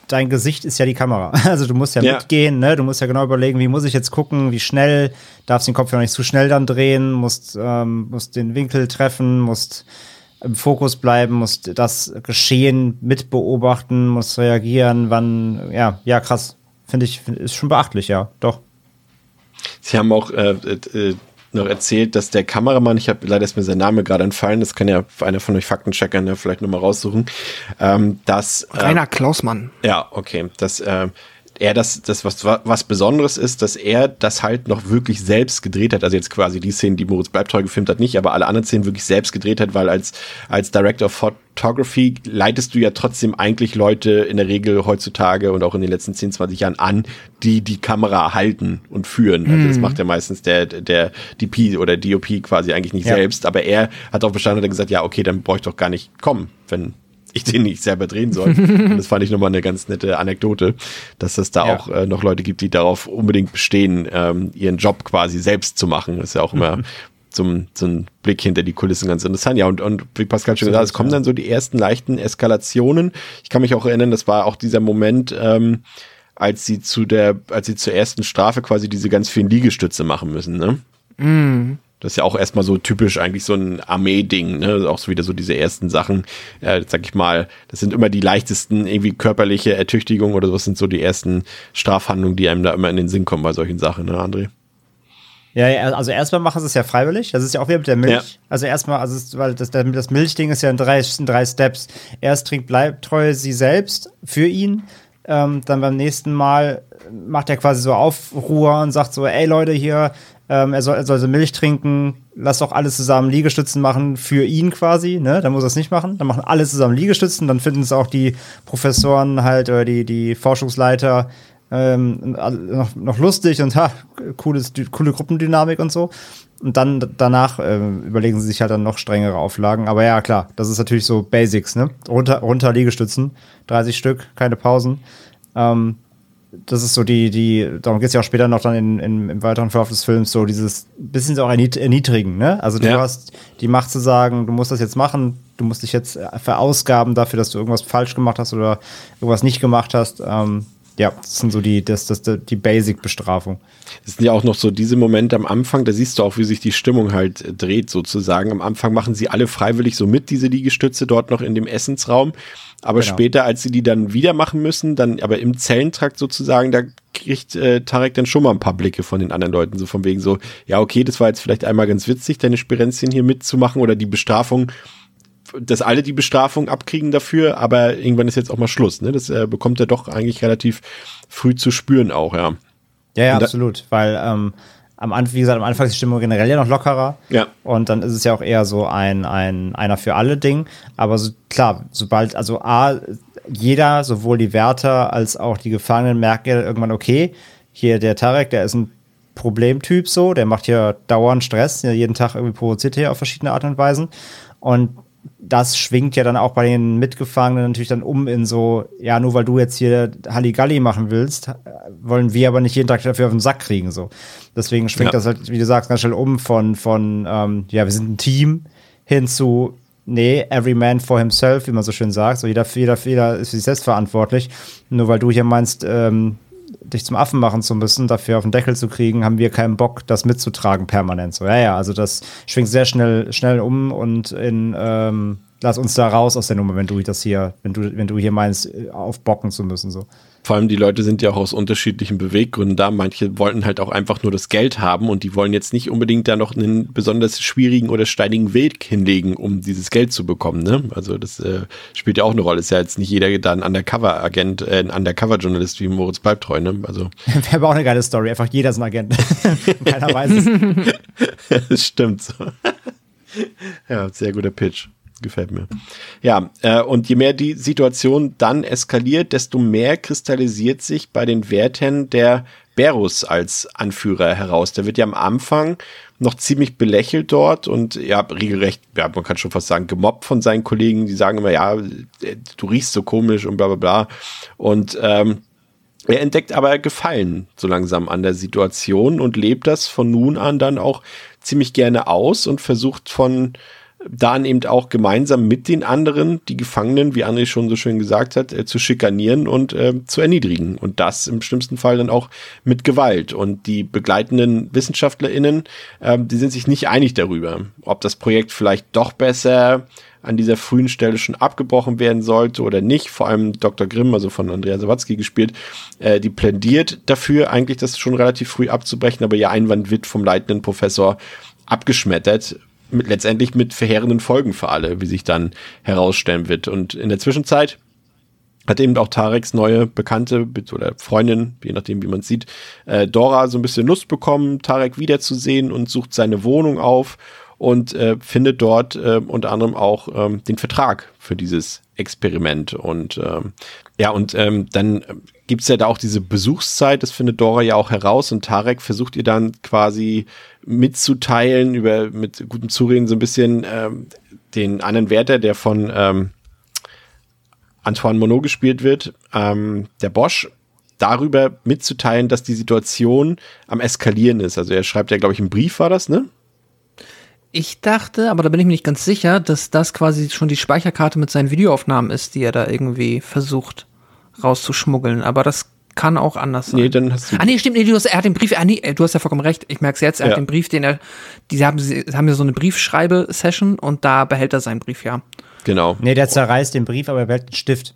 dein Gesicht ist ja die Kamera. <laughs> Also du musst ja, Ja. mitgehen, ne? Du musst ja genau überlegen, wie muss ich jetzt gucken, wie schnell, darfst den Kopf ja nicht zu schnell dann drehen, musst, ähm, musst den Winkel treffen, musst im Fokus bleiben, musst das Geschehen mitbeobachten, musst reagieren, wann, ja, ja, krass. Finde ich, ist schon beachtlich, ja, doch. Sie haben auch äh, äh, noch erzählt, dass der Kameramann, ich habe leider ist mir sein Name gerade entfallen, das kann ja einer von euch Faktencheckern ja vielleicht nochmal raussuchen, ähm, dass äh, Rainer Klausmann. Ja, okay. Dass äh, er das, das was, was Besonderes ist, dass er das halt noch wirklich selbst gedreht hat. Also jetzt quasi die Szenen, die Moritz Bleibtreu gefilmt hat, nicht, aber alle anderen Szenen wirklich selbst gedreht hat, weil als, als Director of Photography leitest du ja trotzdem eigentlich Leute in der Regel heutzutage und auch in den letzten 10, 20 Jahren an, die die Kamera halten und führen. Also das macht ja meistens der, der DP oder DOP quasi eigentlich nicht Ja. selbst, aber er hat auch bestanden und gesagt, ja, okay, dann brauche ich doch gar nicht kommen, wenn ich den nicht selber drehen soll. <laughs> Und das fand ich nochmal eine ganz nette Anekdote, dass es da Ja. auch äh, noch Leute gibt, die darauf unbedingt bestehen, ähm, ihren Job quasi selbst zu machen. Das ist ja auch immer zum, so ein Blick hinter die Kulissen ganz interessant. Ja, und, und wie Pascal schon gesagt hat, es kommen dann so die ersten leichten Eskalationen. Ich kann mich auch erinnern, das war auch dieser Moment, ähm, als sie zu der, als sie zur ersten Strafe quasi diese ganz vielen Liegestütze machen müssen, ne? Das ist ja auch erstmal so typisch eigentlich so ein Armee-Ding, ne? Auch so wieder so diese ersten Sachen, äh, sag ich mal, das sind immer die leichtesten irgendwie körperliche Ertüchtigung oder sowas sind so die ersten Strafhandlungen, die einem da immer in den Sinn kommen bei solchen Sachen, ne, André? Ja, ja, also erstmal machen sie es ja freiwillig. Das ist ja auch wieder mit der Milch. Ja. Also erstmal, also es, weil das, das Milchding ist ja in drei, in drei Steps. Erst trinkt Bleibtreu sie selbst für ihn. Ähm, dann beim nächsten Mal macht er quasi so Aufruhr und sagt so, ey Leute hier, ähm, er, soll, er soll so Milch trinken, lass doch alles zusammen Liegestützen machen für ihn quasi, ne? Dann muss er es nicht machen. Dann machen alle zusammen Liegestützen, dann finden es auch die Professoren halt oder die, die Forschungsleiter ähm, noch, noch lustig und ha, cooles, coole Gruppendynamik und so. Und dann danach ähm, überlegen sie sich halt dann noch strengere Auflagen. Aber ja, klar, das ist natürlich so Basics, ne? Runter, runter Liegestützen, 30 Stück, keine Pausen. Ähm, das ist so die, die, darum geht es ja auch später noch dann in, in, im weiteren Verlauf des Films, so dieses bisschen so auch ernied- erniedrigen, ne? Also du Ja. hast die Macht zu sagen, du musst das jetzt machen, du musst dich jetzt äh, verausgaben dafür, dass du irgendwas falsch gemacht hast oder irgendwas nicht gemacht hast. Ähm, ja, das sind so die, das, das, die Basic-Bestrafung. Das sind ja auch noch so diese Momente am Anfang, da siehst du auch, wie sich die Stimmung halt äh, dreht sozusagen. Am Anfang machen sie alle freiwillig so mit, diese Liegestütze dort noch in dem Essensraum. Aber Genau. später, als sie die dann wieder machen müssen, dann aber im Zellentrakt sozusagen, da kriegt äh, Tarek dann schon mal ein paar Blicke von den anderen Leuten, so von wegen so, ja, okay, das war jetzt vielleicht einmal ganz witzig, deine Spirenzchen hier mitzumachen oder die Bestrafung, dass alle die Bestrafung abkriegen dafür, aber irgendwann ist jetzt auch mal Schluss. Ne? Das äh, bekommt er doch eigentlich relativ früh zu spüren auch, ja. Ja, ja, absolut. Weil ähm, am Anfang, wie gesagt, am Anfang ist die Stimmung generell ja noch lockerer. Ja. Und dann ist es ja auch eher so ein, ein einer für alle Ding. Aber so, klar, sobald, also A, jeder, sowohl die Wärter als auch die Gefangenen merken ja irgendwann, okay, hier der Tarek, der ist ein Problemtyp so, der macht hier dauernd Stress, jeden Tag irgendwie provoziert er auf verschiedene Art und Weisen. Und das schwingt ja dann auch bei den Mitgefangenen natürlich dann um in so, ja, nur weil du jetzt hier Halligalli machen willst, äh, wollen wir aber nicht jeden Tag dafür auf den Sack kriegen, so. Deswegen schwingt Ja. das halt, wie du sagst, ganz schnell um von, von, ähm, ja, wir sind ein Team hin zu, nee, every man for himself, wie man so schön sagt. So jeder, jeder, jeder ist für sich selbst verantwortlich. Nur weil du hier meinst, ähm, dich zum Affen machen zu müssen, dafür auf den Deckel zu kriegen, haben wir keinen Bock, das mitzutragen permanent. So, ja, ja, also das schwingt sehr schnell, schnell um und in, ähm, lass uns da raus aus der Nummer, wenn du das hier, wenn du, wenn du hier meinst, äh, aufbocken zu müssen, so. Vor allem die Leute sind ja auch aus unterschiedlichen Beweggründen da. Manche wollten halt auch einfach nur das Geld haben und die wollen jetzt nicht unbedingt da noch einen besonders schwierigen oder steinigen Weg hinlegen, um dieses Geld zu bekommen. Ne? Also das äh, spielt ja auch eine Rolle. Ist ja jetzt nicht jeder da ein Undercover-Agent, äh, ein Undercover-Journalist wie Moritz Bleibtreu. Ne? Also <laughs> Wäre aber auch eine geile Story. Einfach jeder ist ein Agent. <laughs> Keiner weiß es. <laughs> das stimmt so. ja, sehr guter Pitch. Gefällt mir. Ja, äh, und je mehr die Situation dann eskaliert, desto mehr kristallisiert sich bei den Werten der Berus als Anführer heraus. Der wird ja am Anfang noch ziemlich belächelt dort und ja, regelrecht, ja, man kann schon fast sagen, gemobbt von seinen Kollegen, die sagen immer, ja, du riechst so komisch und bla bla bla. Und ähm, er entdeckt aber Gefallen so langsam an der Situation und lebt das von nun an dann auch ziemlich gerne aus und versucht von dann eben auch gemeinsam mit den anderen die Gefangenen, wie André schon so schön gesagt hat, äh, zu schikanieren und äh, zu erniedrigen. Und das im schlimmsten Fall dann auch mit Gewalt. Und die begleitenden WissenschaftlerInnen, äh, die sind sich nicht einig darüber, ob das Projekt vielleicht doch besser an dieser frühen Stelle schon abgebrochen werden sollte oder nicht. Vor allem Dr. Grimm, also von Andrea Sawatzki gespielt, äh, die plädiert dafür, eigentlich das schon relativ früh abzubrechen, aber ihr Einwand wird vom leitenden Professor abgeschmettert, mit, letztendlich mit verheerenden Folgen für alle, wie sich dann herausstellen wird. Und in der Zwischenzeit hat eben auch Tareks neue Bekannte oder Freundin, je nachdem wie man sieht, äh, Dora so ein bisschen Lust bekommen, Tarek wiederzusehen und sucht seine Wohnung auf und äh, findet dort äh, unter anderem auch ähm, den Vertrag für dieses Experiment. Und ähm, ja, und ähm, dann gibt's ja da auch diese Besuchszeit, das findet Dora ja auch heraus und Tarek versucht ihr dann quasi mitzuteilen, über mit gutem Zureden so ein bisschen ähm, den anderen Wärter, der von ähm, Antoine Monod gespielt wird, ähm, der Bosch, darüber mitzuteilen, dass die Situation am Eskalieren ist. Also er schreibt ja, glaube ich, einen Brief war das, ne? Ich dachte, aber da bin ich mir nicht ganz sicher, dass das quasi schon die Speicherkarte mit seinen Videoaufnahmen ist, die er da irgendwie versucht rauszuschmuggeln. Aber das kann auch anders sein. Nee, dann hast du. Ah, nee, stimmt, nee, du hast, er hat den Brief, ah, nee, du hast ja vollkommen recht, ich merke es jetzt, er Ja. hat den Brief, den er, die haben, sie haben ja so eine Briefschreibe-Session und da behält er seinen Brief, ja. Genau. Nee, der zerreißt den Brief, aber er behält einen Stift.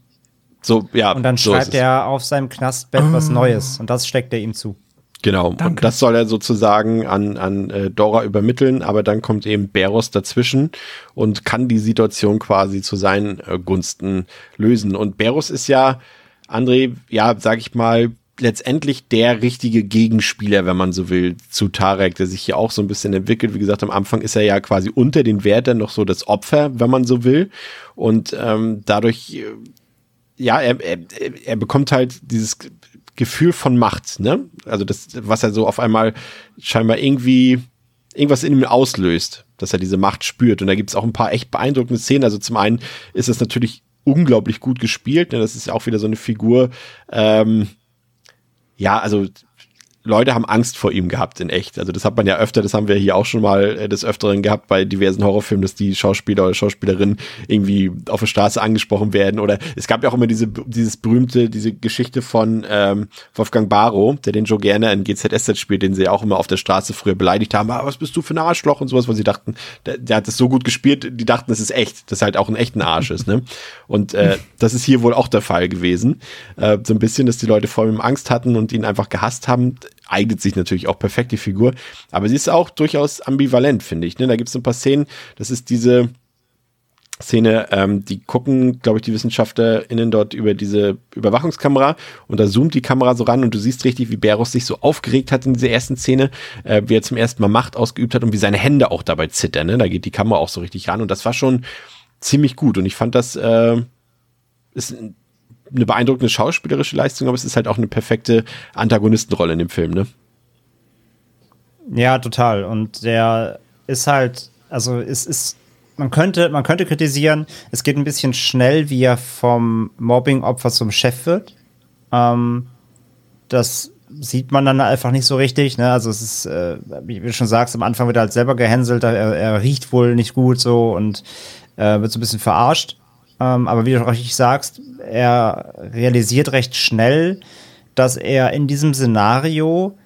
So, ja. Und dann so schreibt er auf seinem Knastbett was Neues. Und das steckt er ihm zu. Genau. Danke. Und das soll er sozusagen an, an äh, Dora übermitteln, aber dann kommt eben Beros dazwischen und kann die Situation quasi zu seinen äh, Gunsten lösen. Und Beros ist ja, André, ja, sag ich mal, letztendlich der richtige Gegenspieler, wenn man so will, zu Tarek, der sich hier auch so ein bisschen entwickelt. Wie gesagt, am Anfang ist er ja quasi unter den Wärtern noch so das Opfer, wenn man so will. Und ähm, dadurch, äh, ja, er, er, er bekommt halt dieses Gefühl von Macht, ne? Also das, was er so auf einmal scheinbar irgendwie irgendwas in ihm auslöst, dass er diese Macht spürt. Und da gibt es auch ein paar echt beeindruckende Szenen. Also zum einen ist es natürlich unglaublich gut gespielt. Ne? Das ist auch wieder so eine Figur. Ähm, ja, also Leute haben Angst vor ihm gehabt in echt. Also das hat man ja öfter, das haben wir hier auch schon mal äh, des Öfteren gehabt bei diversen Horrorfilmen, dass die Schauspieler oder Schauspielerinnen irgendwie auf der Straße angesprochen werden. Oder es gab ja auch immer diese, dieses berühmte, diese Geschichte von ähm, Wolfgang Barrow, der den Joe gerne in GZSZ spielt, den sie auch immer auf der Straße früher beleidigt haben. Ah, was bist du für ein Arschloch und sowas, weil sie dachten, der, der hat das so gut gespielt, die dachten, es ist echt, dass er halt auch ein echter Arsch ist. Ne? Und äh, das ist hier wohl auch der Fall gewesen. Äh, so ein bisschen, dass die Leute vor ihm Angst hatten und ihn einfach gehasst haben eignet sich natürlich auch perfekt die Figur, aber sie ist auch durchaus ambivalent, finde ich. Ne? Da gibt es ein paar Szenen, das ist diese Szene, ähm, die gucken, glaube ich, die WissenschaftlerInnen dort über diese Überwachungskamera und da zoomt die Kamera so ran und du siehst richtig, wie Beros sich so aufgeregt hat in dieser ersten Szene, äh, wie er zum ersten Mal Macht ausgeübt hat und wie seine Hände auch dabei zittern. Ne? Da geht die Kamera auch so richtig ran und das war schon ziemlich gut und ich fand das äh, ist eine beeindruckende schauspielerische Leistung, aber es ist halt auch eine perfekte Antagonistenrolle in dem Film, ne? Ja, total. Und der ist halt, also es ist, man könnte, man könnte kritisieren, es geht ein bisschen schnell, wie er vom Mobbing-Opfer zum Chef wird. Ähm, das sieht man dann einfach nicht so richtig. Ne? Also es ist, äh, wie du schon sagst, am Anfang wird er halt selber gehänselt, er, er riecht wohl nicht gut so und äh, wird so ein bisschen verarscht. Ähm, aber wie du richtig sagst, er realisiert recht schnell, dass er in diesem Szenario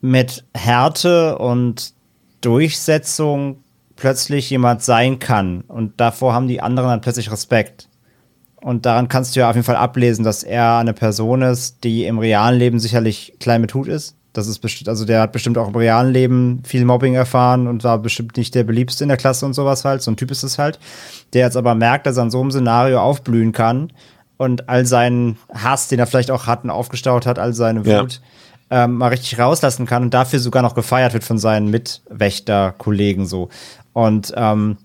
mit Härte und Durchsetzung plötzlich jemand sein kann. Und davor haben die anderen dann plötzlich Respekt. Und daran kannst du ja auf jeden Fall ablesen, dass er eine Person ist, die im realen Leben sicherlich klein mit Hut ist. Das ist bestimmt, also der hat bestimmt auch im realen Leben viel Mobbing erfahren und war bestimmt nicht der beliebste in der Klasse und sowas halt. So ein Typ ist es halt. Der jetzt aber merkt, dass er in so einem Szenario aufblühen kann und all seinen Hass, den er vielleicht auch hat und aufgestaut hat, all seine Ja. Wut, ähm, mal richtig rauslassen kann und dafür sogar noch gefeiert wird von seinen Mitwächter-Kollegen so. Und ähm,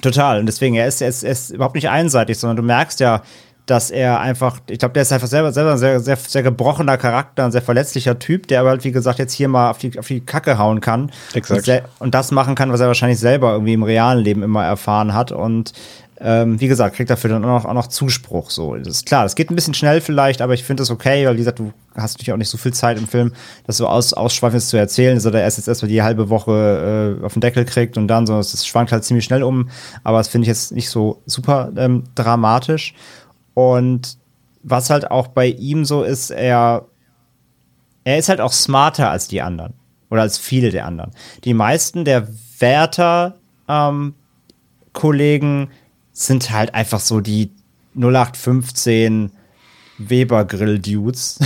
total. Und deswegen, er ist, er, ist, er ist überhaupt nicht einseitig, sondern du merkst ja, dass er einfach, ich glaube, der ist einfach selber, selber ein sehr, sehr, sehr gebrochener Charakter, ein sehr verletzlicher Typ, der aber halt, wie gesagt, jetzt hier mal auf die, auf die Kacke hauen kann. Exakt. Und, und das machen kann, was er wahrscheinlich selber irgendwie im realen Leben immer erfahren hat. Und ähm, wie gesagt, kriegt dafür dann auch noch, auch noch Zuspruch. So, das ist klar, das geht ein bisschen schnell vielleicht, aber ich finde das okay, weil wie gesagt, du hast natürlich auch nicht so viel Zeit im Film, das so aus, ausschweifend zu erzählen, dass er da erst jetzt erstmal die halbe Woche äh, auf den Deckel kriegt und dann so, das schwankt halt ziemlich schnell um, aber das finde ich jetzt nicht so super ähm, dramatisch. Und was halt auch bei ihm so ist, er, er ist halt auch smarter als die anderen. Oder als viele der anderen. Die meisten der Wärter, ähm, sind halt einfach so die 0815 Weber-Grill-Dudes.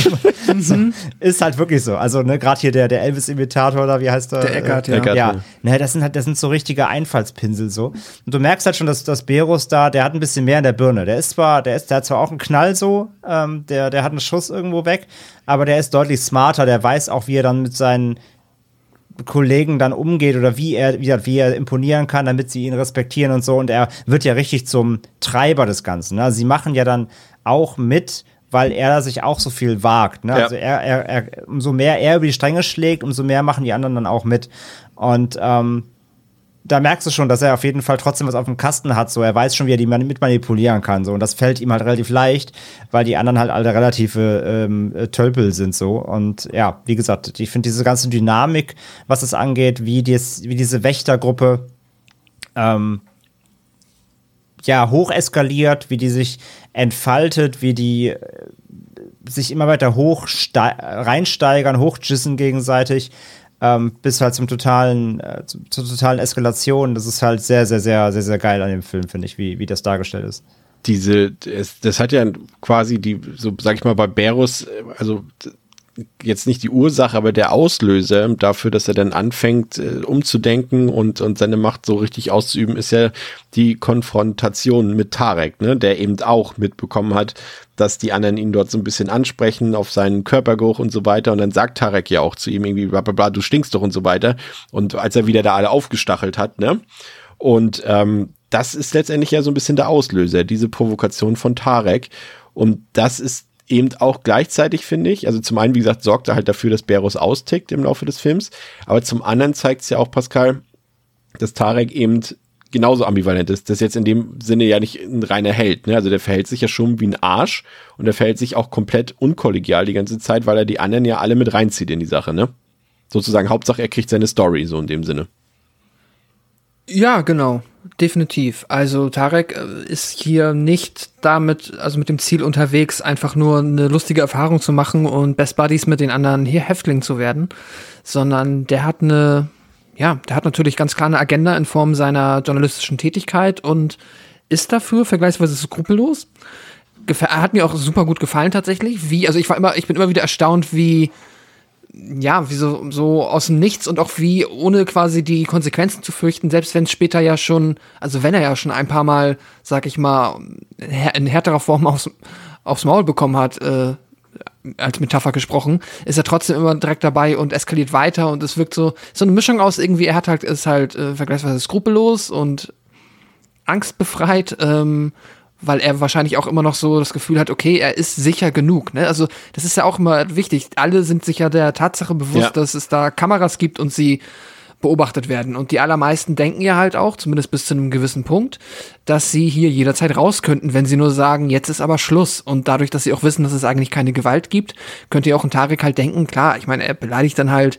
<laughs> so, ist halt wirklich so. Also, ne, gerade hier der, der Elvis-Imitator da, wie heißt der? Der Eckart, ja. Eckart, ja. ja. Ne, das sind halt, das sind so richtige Einfallspinsel so. Und du merkst halt schon, dass das Berus da, der hat ein bisschen mehr in der Birne. Der ist zwar, der ist, der hat zwar auch einen Knall so, ähm, der, der hat einen Schuss irgendwo weg, aber der ist deutlich smarter, der weiß auch, wie er dann mit seinen Kollegen dann umgeht oder wie er, wie, er- wie er imponieren kann, damit sie ihn respektieren und so. Und er wird ja richtig zum Treiber des Ganzen. Ne? Sie machen ja dann auch mit, weil er sich auch so viel wagt. Ne? Ja. Also er, er, er, umso mehr er über die Stränge schlägt, umso mehr machen die anderen dann auch mit. Und ähm, da merkst du schon, dass er auf jeden Fall trotzdem was auf dem Kasten hat. So, er weiß schon, wie er die man- mit manipulieren kann. So, und das fällt ihm halt relativ leicht, weil die anderen halt alle relative ähm, äh, Tölpel sind. So, und ja, wie gesagt, ich finde diese ganze Dynamik, was es angeht, wie, dies, wie diese Wächtergruppe ähm, ja hoch eskaliert, wie die sich entfaltet, wie die äh, sich immer weiter hoch reinsteigern, hochjissen gegenseitig, ähm, bis halt zum totalen, äh, zu- zur totalen Eskalation. Das ist halt sehr, sehr, sehr, sehr, sehr geil an dem Film, finde ich, wie, wie das dargestellt ist. diese, es, das hat ja quasi die, so sag ich mal, bei Berus, äh, also jetzt nicht die Ursache, aber der Auslöser dafür, dass er dann anfängt, äh, umzudenken und, und seine Macht so richtig auszuüben, ist ja die Konfrontation mit Tarek, ne, der eben auch mitbekommen hat, dass die anderen ihn dort so ein bisschen ansprechen auf seinen Körpergeruch und so weiter. Und dann sagt Tarek ja auch zu ihm irgendwie, bla, bla, bla, du stinkst doch und so weiter. Und als er wieder da alle aufgestachelt hat, ne, und ähm, das ist letztendlich ja so ein bisschen der Auslöser, diese Provokation von Tarek. Und das ist eben auch gleichzeitig, finde ich, also zum einen, wie gesagt, sorgt er halt dafür, dass Berus austickt im Laufe des Films, aber zum anderen zeigt es ja auch, Pascal, dass Tarek eben genauso ambivalent ist. Das ist jetzt in dem Sinne ja nicht ein reiner Held. Ne? Also der verhält sich ja schon wie ein Arsch und der verhält sich auch komplett unkollegial die ganze Zeit, weil er die anderen ja alle mit reinzieht in die Sache. Ne? Sozusagen, Hauptsache er kriegt seine Story, so in dem Sinne. Ja, genau. Definitiv. Also Tarek äh, ist hier nicht damit, also mit dem Ziel unterwegs, einfach nur eine lustige Erfahrung zu machen und Best Buddies mit den anderen hier Häftling zu werden, sondern der hat eine, ja, der hat natürlich ganz klar eine Agenda in Form seiner journalistischen Tätigkeit und ist dafür vergleichsweise skrupellos. Er hat mir auch super gut gefallen tatsächlich. Wie, also ich war immer, ich bin immer wieder erstaunt, wie ja, wie so, so aus dem Nichts und auch wie ohne quasi die Konsequenzen zu fürchten, selbst wenn es später ja schon, also wenn er ja schon ein paar Mal, sag ich mal, in härterer Form aufs, aufs Maul bekommen hat, äh, als Metapher gesprochen, ist er trotzdem immer direkt dabei und eskaliert weiter und es wirkt so, so eine Mischung aus irgendwie, er hat halt, ist halt äh, vergleichsweise skrupellos und angstbefreit, ähm, weil er wahrscheinlich auch immer noch so das Gefühl hat, okay, er ist sicher genug. Ne? Also das ist ja auch immer wichtig. Alle sind sich ja der Tatsache bewusst, Ja. dass es da Kameras gibt und sie beobachtet werden. Und die allermeisten denken ja halt auch, zumindest bis zu einem gewissen Punkt, dass sie hier jederzeit raus könnten, wenn sie nur sagen, jetzt ist aber Schluss. Und dadurch, dass sie auch wissen, dass es eigentlich keine Gewalt gibt, könnte ja auch ein Tarek halt denken, klar, ich meine, er beleidigt dann halt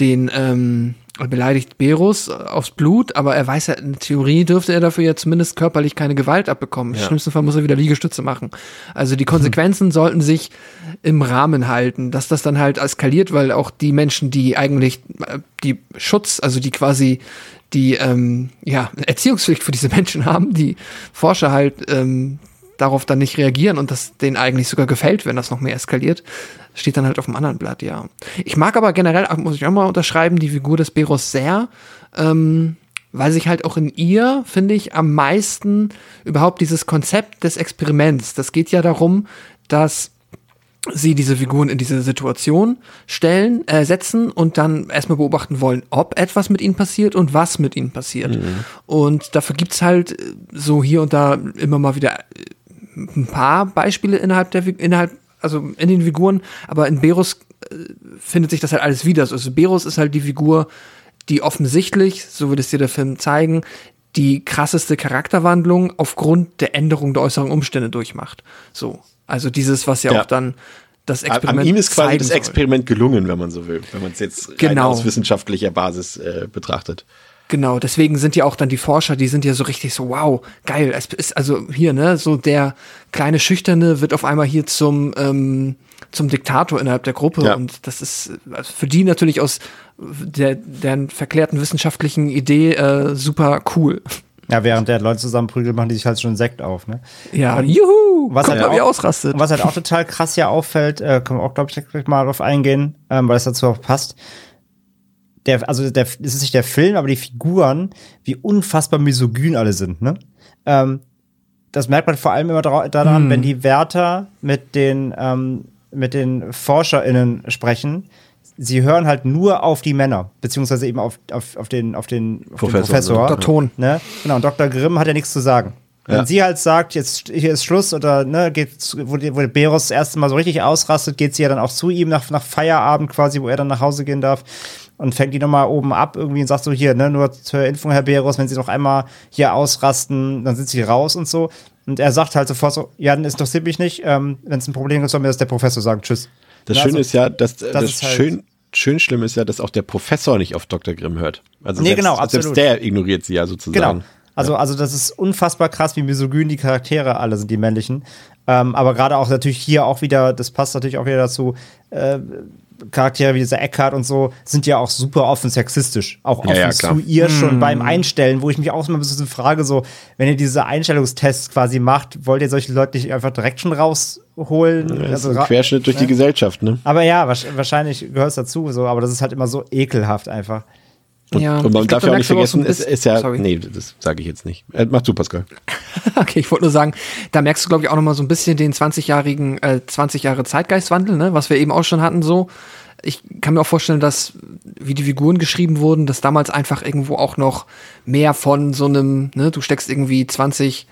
den, ähm, er beleidigt Berus aufs Blut, aber er weiß ja, in Theorie dürfte er dafür ja zumindest körperlich keine Gewalt abbekommen. Im schlimmsten Fall muss er wieder Liegestütze machen. Also die Konsequenzen <laughs> sollten sich im Rahmen halten, dass das dann halt eskaliert, weil auch die Menschen, die eigentlich äh, die Schutz, also die quasi die ähm, ja, Erziehungspflicht für diese <laughs> Menschen haben, die Forscher halt, ähm, darauf dann nicht reagieren und das denen eigentlich sogar gefällt, wenn das noch mehr eskaliert, steht dann halt auf dem anderen Blatt, ja. Ich mag aber generell, muss ich auch mal unterschreiben, die Figur des Beros sehr, ähm, weil sich halt auch in ihr, finde ich, am meisten überhaupt dieses Konzept des Experiments, das geht ja darum, dass sie diese Figuren in diese Situation stellen, äh, setzen und dann erstmal beobachten wollen, ob etwas mit ihnen passiert und was mit ihnen passiert. Mhm. Und dafür gibt's halt so hier und da immer mal wieder ein paar Beispiele innerhalb der innerhalb also in den Figuren, aber in Berus äh, findet sich das halt alles wieder. Also Berus ist halt die Figur, die offensichtlich, so wird es dir der Film zeigen, die krasseste Charakterwandlung aufgrund der Änderung der äußeren Umstände durchmacht. So. Also dieses, was ja, ja. auch dann das Experiment. An ihm ist quasi das Experiment gelungen, wenn man so will, wenn man es jetzt genau. aus wissenschaftlicher Basis äh, betrachtet. Genau, deswegen sind ja auch dann die Forscher, die sind ja so richtig so, wow, geil. Es ist also hier, ne, so der kleine Schüchterne wird auf einmal hier zum, ähm, zum Diktator innerhalb der Gruppe. Ja. Und das ist also für die natürlich aus der, deren verklärten wissenschaftlichen Idee äh, super cool. Ja, während der Leute zusammen prügeln, machen die sich halt schon Sekt auf, ne? Ja, und, juhu! Was halt, auch, ausrastet. was halt auch total krass hier auffällt, äh, können wir auch, glaube ich, gleich mal drauf eingehen, ähm, weil es dazu auch passt. Der, also der, es ist nicht der Film, aber die Figuren, wie unfassbar misogyn alle sind, ne? Ähm, das merkt man vor allem immer daran, hm. wenn die Wärter mit den, ähm, mit den ForscherInnen sprechen, sie hören halt nur auf die Männer, beziehungsweise eben auf, auf, auf den, auf den, auf Professor. Den Professor Dr. Ton. Ne? Genau, und Dr. Grimm hat ja nichts zu sagen. Wenn ja. sie halt sagt, jetzt hier ist Schluss oder ne, geht, wo, wo Beros das erste Mal so richtig ausrastet, geht sie ja dann auch zu ihm nach, nach Feierabend quasi, wo er dann nach Hause gehen darf und fängt die nochmal oben ab irgendwie und sagt so, hier, ne, nur zur Info, Herr Beros, wenn Sie noch einmal hier ausrasten, dann sind Sie raus und so. Und er sagt halt sofort so, ja, dann interessiert mich nicht, ähm, wenn es ein Problem gibt, soll mir das der Professor sagen, tschüss. Das Na, Schöne also, ist ja, dass das, das ist halt schön, schön schlimm ist ja, dass auch der Professor nicht auf Dr. Grimm hört. Also nee, selbst, genau, absolut. selbst der ignoriert sie ja sozusagen. Genau. Also, also das ist unfassbar krass, wie misogyn die Charaktere alle sind, die männlichen. Ähm, aber gerade auch natürlich hier auch wieder, das passt natürlich auch wieder dazu, äh, Charaktere wie dieser Eckhart und so sind ja auch super offen sexistisch. Auch offen ja, ja, zu ihr schon hm. beim Einstellen, wo ich mich auch immer ein bisschen frage, so, wenn ihr diese Einstellungstests quasi macht, wollt ihr solche Leute nicht einfach direkt schon rausholen? Ja, also, ein Querschnitt durch ne? die Gesellschaft, ne? Aber ja, wahrscheinlich gehört es dazu, so, aber das ist halt immer so ekelhaft einfach. Und, ja, und man darf ja auch nicht vergessen, es ist ja, sorry. nee, das sage ich jetzt nicht. Äh, mach du, Pascal. <laughs> okay, ich wollte nur sagen, da merkst du, glaube ich, auch noch mal so ein bisschen den 20-jährigen, äh, 20 Jahre Zeitgeistwandel, ne, was wir eben auch schon hatten, so. Ich kann mir auch vorstellen, dass, wie die Figuren geschrieben wurden, dass damals einfach irgendwo auch noch mehr von so einem, ne, du steckst irgendwie 20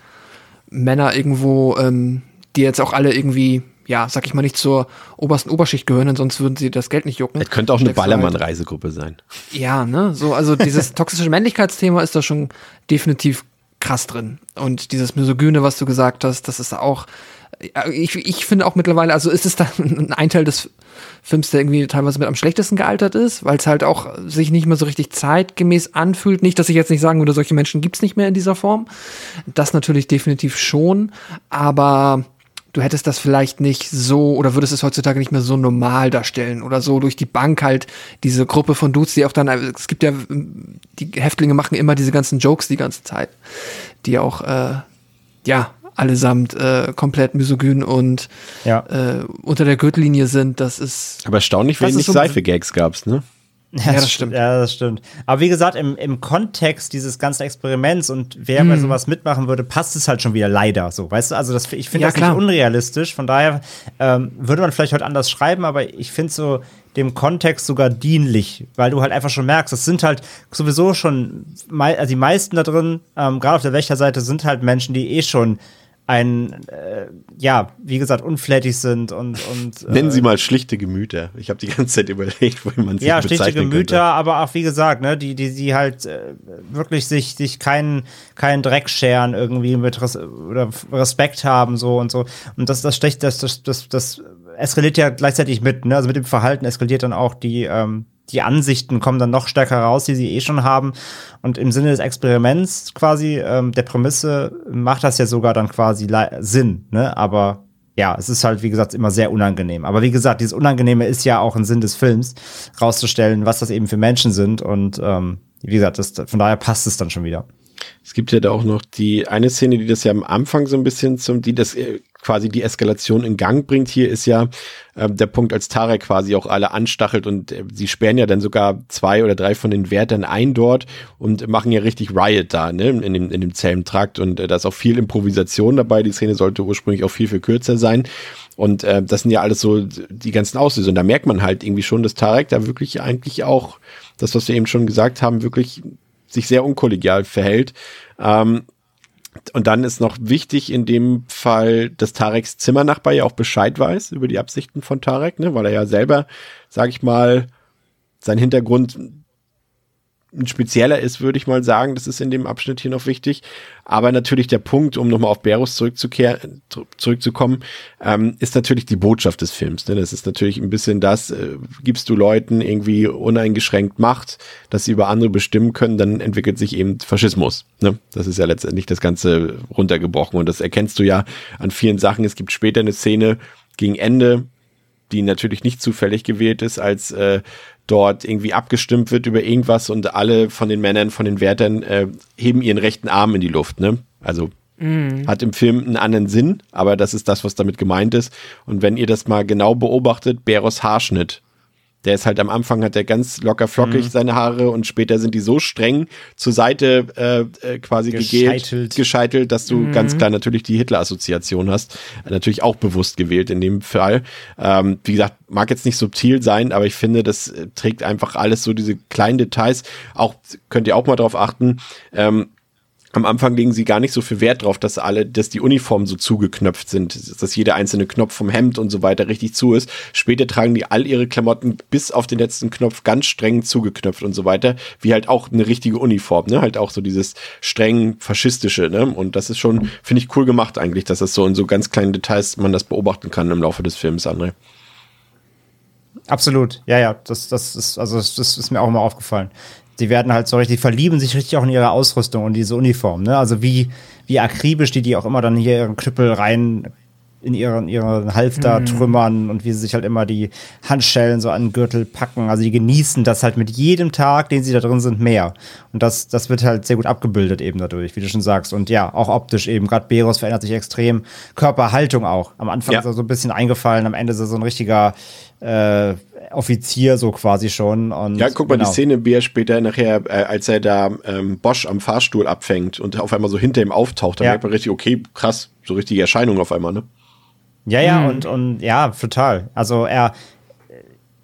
Männer irgendwo, ähm, die jetzt auch alle irgendwie ja, sag ich mal, nicht zur obersten Oberschicht gehören, denn sonst würden sie das Geld nicht jucken. Es könnte auch eine halt Ballermann-Reisegruppe sein. Ja, ne, so, also <laughs> dieses toxische Männlichkeitsthema ist da schon definitiv krass drin. Und dieses Misogyne, was du gesagt hast, das ist auch, ich, ich finde auch mittlerweile, also ist es dann <laughs> ein Teil des Films, der irgendwie teilweise mit am schlechtesten gealtert ist, weil es halt auch sich nicht mehr so richtig zeitgemäß anfühlt. Nicht, dass ich jetzt nicht sagen würde, solche Menschen gibt's nicht mehr in dieser Form. Das natürlich definitiv schon, aber du hättest das vielleicht nicht so oder würdest es heutzutage nicht mehr so normal darstellen oder so durch die Bank halt diese Gruppe von Dudes, die auch dann, es gibt ja, die Häftlinge machen immer diese ganzen Jokes die ganze Zeit, die auch, äh, ja, allesamt äh, komplett misogyn und ja. äh, unter der Gürtellinie sind, das ist. Aber erstaunlich wenig so Seife-Gags gab's, ne? <laughs> Ja, das stimmt. Ja, das stimmt. Aber wie gesagt, im, im Kontext dieses ganzen Experiments und wer mhm. bei sowas mitmachen würde, passt es halt schon wieder leider so. Weißt du, also das, ich finde ja, das klar. nicht unrealistisch. Von daher ähm, würde man vielleicht heute anders schreiben, aber ich finde so dem Kontext sogar dienlich, weil du halt einfach schon merkst, es sind halt sowieso schon, also die meisten da drin, ähm, gerade auf der Wächterseite, sind halt Menschen, die eh schon ein, äh, ja, wie gesagt, unflätig sind und. und äh, Nennen Sie mal schlichte Gemüter. Ich habe die ganze Zeit <laughs> überlegt, wo man sie Ja, schlichte Gemüter, könnte. aber auch, wie gesagt, ne, die, die, die halt äh, wirklich sich, sich keinen, keinen Dreck scheren, irgendwie mit Res oder Respekt haben, so und so. Und das, das stecht, das, das, das, das eskaliert ja gleichzeitig mit, ne? Also mit dem Verhalten eskaliert dann auch die, ähm, die Ansichten kommen dann noch stärker raus, die sie eh schon haben. Und im Sinne des Experiments quasi, ähm, der Prämisse, macht das ja sogar dann quasi Sinn, ne? Aber ja, es ist halt, wie gesagt, immer sehr unangenehm. Aber wie gesagt, dieses Unangenehme ist ja auch ein Sinn des Films, rauszustellen, was das eben für Menschen sind. Und ähm, wie gesagt, das, von daher passt es dann schon wieder. Es gibt ja da auch noch die eine Szene, die das ja am Anfang so ein bisschen zum, die das äh, quasi die Eskalation in Gang bringt. Hier ist ja äh, der Punkt, als Tarek quasi auch alle anstachelt und äh, sie sperren ja dann sogar zwei oder drei von den Wärtern ein dort und machen ja richtig Riot da, ne, in dem, in dem Zellentrakt und äh, da ist auch viel Improvisation dabei. Die Szene sollte ursprünglich auch viel, viel kürzer sein. Und äh, das sind ja alles so die ganzen Auslöser. Und da merkt man halt irgendwie schon, dass Tarek da wirklich eigentlich auch, das, was wir eben schon gesagt haben, wirklich sich sehr unkollegial verhält. Ähm, und dann ist noch wichtig in dem Fall, dass Tareks Zimmernachbar ja auch Bescheid weiß über die Absichten von Tarek, ne, weil er ja selber, sag ich mal, sein Hintergrund ein spezieller ist, würde ich mal sagen. Das ist in dem Abschnitt hier noch wichtig. Aber natürlich der Punkt, um nochmal auf Berus zurückzukehren, zurückzukommen, ähm, ist natürlich die Botschaft des Films. Ne? Das ist natürlich ein bisschen das, äh, gibst du Leuten irgendwie uneingeschränkt Macht, dass sie über andere bestimmen können, dann entwickelt sich eben Faschismus. Ne? Das ist ja letztendlich das Ganze runtergebrochen. Und das erkennst du ja an vielen Sachen. Es gibt später eine Szene gegen Ende, die natürlich nicht zufällig gewählt ist, als äh, dort irgendwie abgestimmt wird über irgendwas und alle von den Männern, von den Wärtern äh, heben ihren rechten Arm in die Luft, ne? Also mhm. hat im Film einen anderen Sinn, aber das ist das, was damit gemeint ist. Und wenn ihr das mal genau beobachtet, Beros Haarschnitt, der ist halt am Anfang hat er ganz locker flockig mhm. seine Haare und später sind die so streng zur Seite äh, äh, quasi gescheitelt. gegelt, gescheitelt, dass du mhm. ganz klar natürlich die Hitler-Assoziation hast. Natürlich auch bewusst gewählt in dem Fall. Ähm, wie gesagt, mag jetzt nicht subtil sein, aber ich finde, das äh, trägt einfach alles so diese kleinen Details. Auch könnt ihr auch mal drauf achten. Ähm, am Anfang legen sie gar nicht so viel Wert drauf, dass alle, dass die Uniformen so zugeknöpft sind, dass jeder einzelne Knopf vom Hemd und so weiter richtig zu ist. Später tragen die all ihre Klamotten bis auf den letzten Knopf ganz streng zugeknöpft und so weiter, wie halt auch eine richtige Uniform, ne? Halt auch so dieses streng faschistische, ne? Und das ist schon, finde ich cool gemacht eigentlich, dass das so in so ganz kleinen Details man das beobachten kann im Laufe des Films, André. Absolut, ja, ja, das, das ist, also das, ist mir auch immer aufgefallen die werden halt so richtig, verlieben sich richtig auch in ihre Ausrüstung und diese Uniform, ne? Also wie, wie akribisch die die auch immer dann hier ihren Knüppel rein in ihren, ihren Halfter mhm. trümmern und wie sie sich halt immer die Handschellen so an den Gürtel packen. Also die genießen das halt mit jedem Tag, den sie da drin sind, mehr. Und das, das wird halt sehr gut abgebildet eben dadurch, wie du schon sagst. Und ja, auch optisch eben. Gerade Beros verändert sich extrem. Körperhaltung auch. Am Anfang ja. ist er so ein bisschen eingefallen, am Ende ist er so ein richtiger äh, Offizier so quasi schon. Und ja, guck mal genau. die Szene, wie er später nachher, äh, als er da ähm, Bosch am Fahrstuhl abfängt und auf einmal so hinter ihm auftaucht, da ja. merkt man richtig, okay, krass, so richtige Erscheinung auf einmal, ne? Ja, ja, mhm. und, und ja, total. Also er,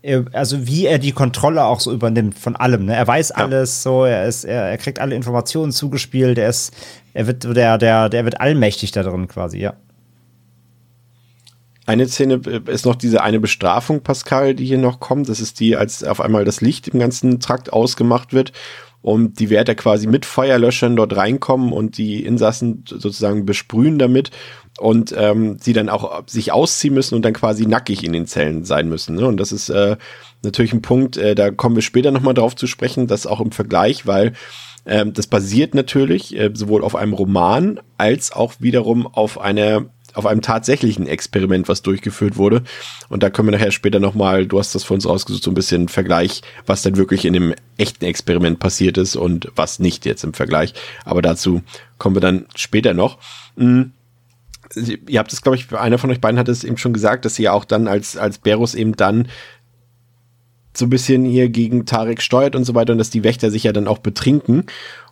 er, also wie er die Kontrolle auch so übernimmt von allem. Ne? Er weiß ja. alles, so er ist, er, er kriegt alle Informationen zugespielt. Er ist, er wird der, der, der wird allmächtig da drin quasi. Ja. Eine Szene äh, ist noch diese eine Bestrafung, Pascal, die hier noch kommt. Das ist die, als auf einmal das Licht im ganzen Trakt ausgemacht wird und die Wärter quasi mit Feuerlöschern dort reinkommen und die Insassen sozusagen besprühen damit und ähm, sie dann auch sich ausziehen müssen und dann quasi nackig in den Zellen sein müssen. Ne? Und das ist äh, natürlich ein Punkt, äh, da kommen wir später nochmal drauf zu sprechen, das auch im Vergleich, weil ähm, das basiert natürlich äh, sowohl auf einem Roman als auch wiederum auf einer auf einem tatsächlichen Experiment, was durchgeführt wurde. Und da können wir nachher später nochmal, du hast das für uns rausgesucht, so ein bisschen Vergleich, was dann wirklich in dem echten Experiment passiert ist und was nicht jetzt im Vergleich. Aber dazu kommen wir dann später noch. Mhm. Ihr habt es, glaube ich, einer von euch beiden hat es eben schon gesagt, dass sie ja auch dann als, als Berus eben dann so ein bisschen hier gegen Tarek steuert und so weiter und dass die Wächter sich ja dann auch betrinken.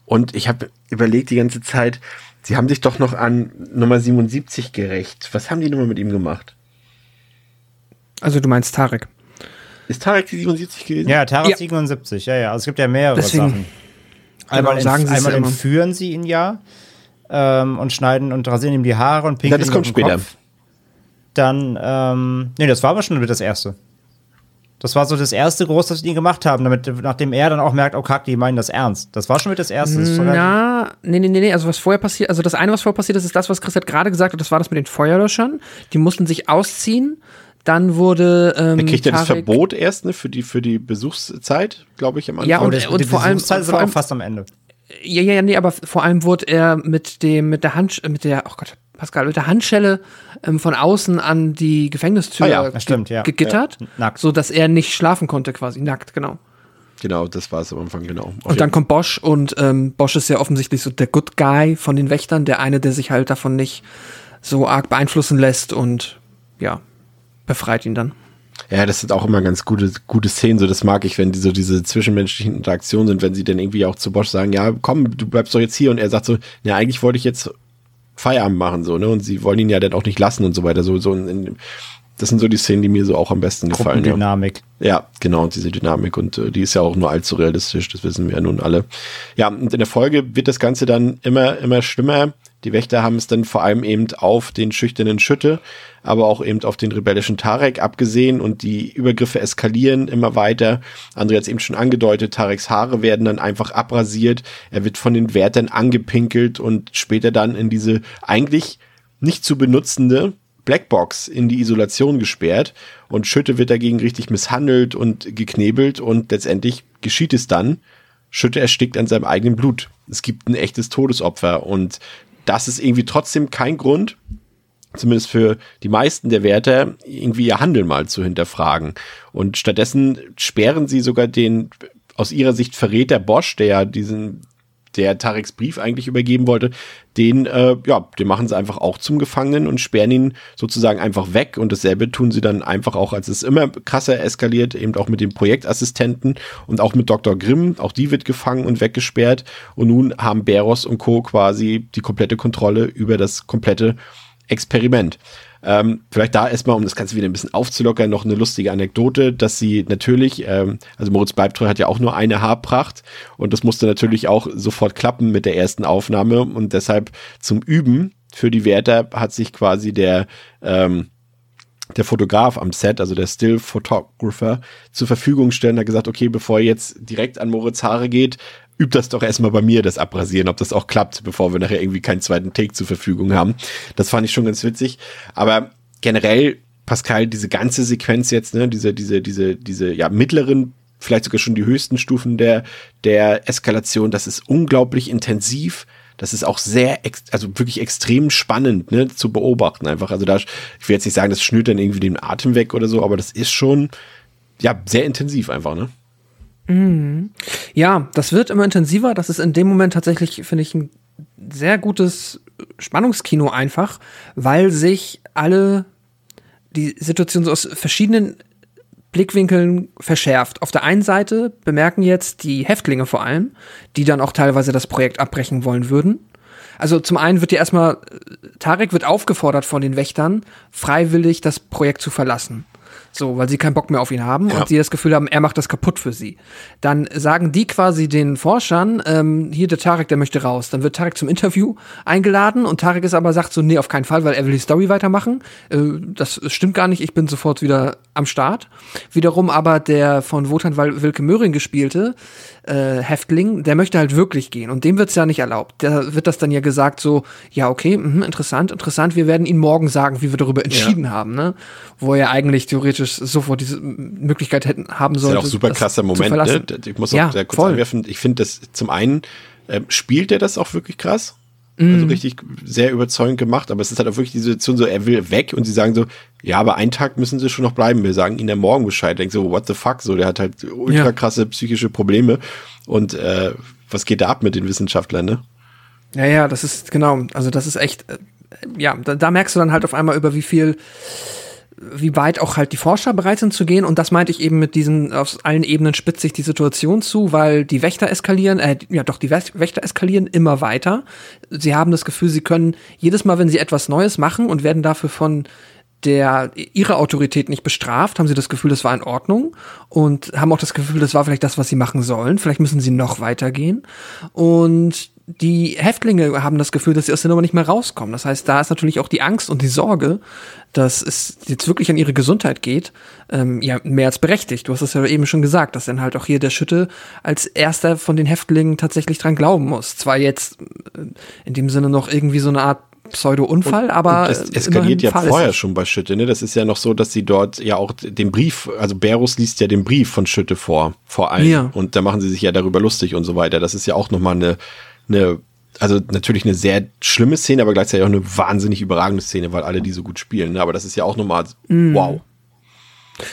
Und ich habe überlegt die ganze Zeit, Sie haben sich doch noch an Nummer 77 gerecht. Was haben die nochmal mit ihm gemacht? Also du meinst Tarek. Ist Tarek die 77 gewesen? Ja, Tarek ja. 77, ja, ja. Also es gibt ja mehrere Deswegen, Sachen. Einmal, genau, sagen einmal entführen sie ihn ja ähm, und schneiden und rasieren ihm die Haare und pinkeln ja, das kommt später. Kopf. Dann, ähm, nee, das war aber schon das erste. Das war so das erste groß, das die gemacht haben, damit, nachdem er dann auch merkt, oh kack, die meinen das ernst. Das war schon mit das erste. Das Na, nee, nee, nee, nee, also was vorher passiert, also das eine, was vorher passiert ist, ist das, was Chris hat gerade gesagt hat, das war das mit den Feuerlöschern. Die mussten sich ausziehen. Dann wurde. Ähm, er kriegt ja das Verbot erst, ne, für die, für die Besuchszeit, glaube ich, am Anfang. Ja, und, und, und vor allem. Besuchszeit ist auch fast am Ende. Ja, ja, ja, nee, aber vor allem wurde er mit dem, mit der Hand, mit der, oh Gott, Pascal, mit der Handschelle ähm, von außen an die Gefängnistür oh ja, stimmt, ja. gegittert, ja, nackt. so dass er nicht schlafen konnte, quasi nackt, genau. Genau, das war es am Anfang, genau. Auf Und dann kommt Bosch und ähm, Bosch ist ja offensichtlich so der Good Guy von den Wächtern, der eine, der sich halt davon nicht so arg beeinflussen lässt und ja, befreit ihn dann. Ja, das sind auch immer ganz gute, gute Szenen. So, das mag ich, wenn die so diese zwischenmenschlichen Interaktionen sind, wenn sie dann irgendwie auch zu Bosch sagen, ja, komm, du bleibst doch jetzt hier. Und er sagt so, ja, eigentlich wollte ich jetzt Feierabend machen, so, ne? Und sie wollen ihn ja dann auch nicht lassen und so weiter. So, so in, das sind so die Szenen, die mir so auch am besten gefallen. Ja. Dynamik. Ja, genau, diese Dynamik und äh, die ist ja auch nur allzu realistisch, das wissen wir ja nun alle. Ja, und in der Folge wird das Ganze dann immer, immer schlimmer. Die Wächter haben es dann vor allem eben auf den schüchternen Schütte, aber auch eben auf den rebellischen Tarek abgesehen und die Übergriffe eskalieren immer weiter. André hat es eben schon angedeutet, Tareks Haare werden dann einfach abrasiert, er wird von den Wärtern angepinkelt und später dann in diese eigentlich nicht zu benutzende Blackbox in die Isolation gesperrt und Schütte wird dagegen richtig misshandelt und geknebelt und letztendlich geschieht es dann. Schütte erstickt an seinem eigenen Blut. Es gibt ein echtes Todesopfer und das ist irgendwie trotzdem kein Grund, zumindest für die meisten der Wärter, irgendwie ihr Handeln mal zu hinterfragen. Und stattdessen sperren sie sogar den aus ihrer Sicht Verräter Bosch, der ja diesen der Tareks Brief eigentlich übergeben wollte, den, äh, ja, den machen sie einfach auch zum Gefangenen und sperren ihn sozusagen einfach weg. Und dasselbe tun sie dann einfach auch, als es immer krasser eskaliert, eben auch mit dem Projektassistenten und auch mit Dr. Grimm. Auch die wird gefangen und weggesperrt. Und nun haben Beros und Co. quasi die komplette Kontrolle über das komplette Experiment. Ähm, vielleicht da erstmal, um das Ganze wieder ein bisschen aufzulockern, noch eine lustige Anekdote, dass sie natürlich, ähm, also Moritz Bleibtreu hat ja auch nur eine Haarpracht und das musste natürlich auch sofort klappen mit der ersten Aufnahme und deshalb zum Üben für die Wärter hat sich quasi der, ähm, der Fotograf am Set, also der Still Photographer, zur Verfügung stellen, hat gesagt, okay, bevor ihr jetzt direkt an Moritz Haare geht, übt das doch erstmal bei mir, das Abrasieren, ob das auch klappt, bevor wir nachher irgendwie keinen zweiten Take zur Verfügung haben. Das fand ich schon ganz witzig. Aber generell, Pascal, diese ganze Sequenz jetzt, ne, diese, diese, diese, diese, ja, mittleren, vielleicht sogar schon die höchsten Stufen der, der Eskalation, das ist unglaublich intensiv. Das ist auch sehr, also wirklich extrem spannend, ne, zu beobachten einfach. Also da, ich will jetzt nicht sagen, das schnürt dann irgendwie den Atem weg oder so, aber das ist schon, ja, sehr intensiv einfach, ne? Mhm. Ja, das wird immer intensiver. Das ist in dem Moment tatsächlich, finde ich, ein sehr gutes Spannungskino einfach, weil sich alle die Situation so aus verschiedenen Blickwinkeln verschärft. Auf der einen Seite bemerken jetzt die Häftlinge vor allem, die dann auch teilweise das Projekt abbrechen wollen würden. Also zum einen wird ja erstmal, Tarek wird aufgefordert von den Wächtern, freiwillig das Projekt zu verlassen. So, weil sie keinen Bock mehr auf ihn haben Ja. und sie das Gefühl haben, er macht das kaputt für sie. Dann sagen die quasi den Forschern, ähm, hier der Tarek, der möchte raus. Dann wird Tarek zum Interview eingeladen und Tarek ist aber sagt so, nee, auf keinen Fall, weil er will die Story weitermachen. Äh, das stimmt gar nicht, ich bin sofort wieder am Start. Wiederum aber der von Wotan Wilke Möhring gespielte äh, Häftling, der möchte halt wirklich gehen und dem wird's ja nicht erlaubt. Da wird das dann ja gesagt so, ja okay, mhm, interessant, interessant, wir werden Ihnen morgen sagen, wie wir darüber entschieden haben, ne? Wo er eigentlich theoretisch sofort diese Möglichkeit hätten haben Das ist ja auch super krasser Moment, ne? Ich muss Ja, auch sehr kurz voll. einwerfen. Ich finde das zum einen ähm, spielt er das auch wirklich krass. Mhm. Also richtig sehr überzeugend gemacht, aber es ist halt auch wirklich die Situation so, er will weg und sie sagen so, ja, aber einen Tag müssen sie schon noch bleiben. Wir sagen ihnen ja morgen Bescheid. Denkt so, what the fuck? So, der hat halt ultra Ja. krasse psychische Probleme. Und äh, was geht da ab mit den Wissenschaftlern, ne? Ja, ja, das ist genau. Also das ist echt, äh, ja, da, da merkst du dann halt auf einmal über wie viel, wie weit auch halt die Forscher bereit sind zu gehen. Und das meinte ich eben mit diesen, auf allen Ebenen spitzt sich die Situation zu, weil die Wächter eskalieren, äh, ja doch, die Wäch- Wächter eskalieren immer weiter. Sie haben das Gefühl, sie können jedes Mal, wenn sie etwas Neues machen und werden dafür von der ihre Autorität nicht bestraft, haben sie das Gefühl, das war in Ordnung und haben auch das Gefühl, das war vielleicht das, was sie machen sollen. Vielleicht müssen sie noch weitergehen. Und die Häftlinge haben das Gefühl, dass sie aus der Nummer nicht mehr rauskommen. Das heißt, da ist natürlich auch die Angst und die Sorge, dass es jetzt wirklich an ihre Gesundheit geht, ähm, ja, mehr als berechtigt. Du hast es ja eben schon gesagt, dass dann halt auch hier der Schütte als erster von den Häftlingen tatsächlich dran glauben muss. Zwar jetzt äh, in dem Sinne noch irgendwie so eine Art Pseudo-Unfall, aber Und es eskaliert ja fahrlässig. vorher schon bei Schütte, ne? Das ist ja noch so, dass sie dort ja auch den Brief, also Berus liest ja den Brief von Schütte vor, vor allen. Ja. Und da machen sie sich ja darüber lustig und so weiter. Das ist ja auch nochmal eine, eine, also natürlich eine sehr schlimme Szene, aber gleichzeitig auch eine wahnsinnig überragende Szene, weil alle die so gut spielen. Ne? Aber das ist ja auch nochmal, Mhm. wow.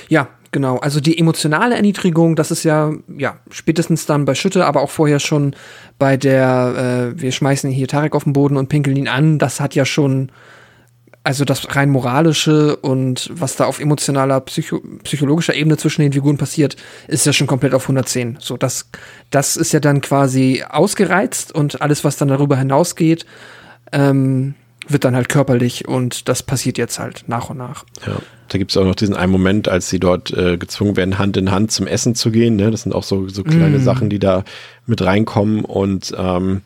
Ja, Genau, also die emotionale Erniedrigung, das ist ja, ja, spätestens dann bei Schütte, aber auch vorher schon bei der, äh, wir schmeißen hier Tarek auf den Boden und pinkeln ihn an, das hat ja schon, also das rein moralische und was da auf emotionaler, psycho psychologischer Ebene zwischen den Figuren passiert, ist ja schon komplett auf 110. So, das, das ist ja dann quasi ausgereizt und alles, was dann darüber hinausgeht, ähm, wird dann halt körperlich und das passiert jetzt halt nach und nach. Ja. Da gibt es auch noch diesen einen Moment, als sie dort äh, gezwungen werden, Hand in Hand zum Essen zu gehen. Ne? Das sind auch so, so kleine Mm. Sachen, die da mit reinkommen. Und ähm,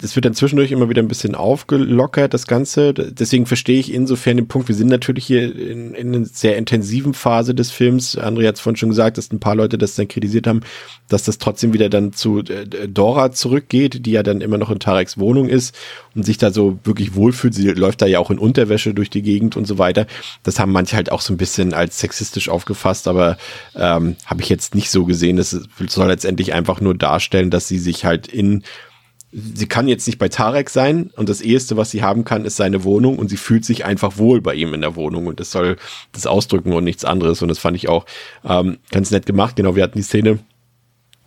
das wird dann zwischendurch immer wieder ein bisschen aufgelockert, das Ganze. Deswegen verstehe ich insofern den Punkt. Wir sind natürlich hier in, in einer sehr intensiven Phase des Films. André hat es vorhin schon gesagt, dass ein paar Leute das dann kritisiert haben, dass das trotzdem wieder dann zu äh, Dora zurückgeht, die ja dann immer noch in Tareks Wohnung ist und sich da so wirklich wohlfühlt. Sie läuft da ja auch in Unterwäsche durch die Gegend und so weiter. Das haben manche halt auch so ein bisschen als sexistisch aufgefasst, aber ähm, habe ich jetzt nicht so gesehen. Das soll letztendlich einfach nur darstellen, dass sie sich halt in sie kann jetzt nicht bei Tarek sein und das eheste, was sie haben kann, ist seine Wohnung und sie fühlt sich einfach wohl bei ihm in der Wohnung und das soll das ausdrücken und nichts anderes und das fand ich auch ähm, ganz nett gemacht. Genau, wir hatten die Szene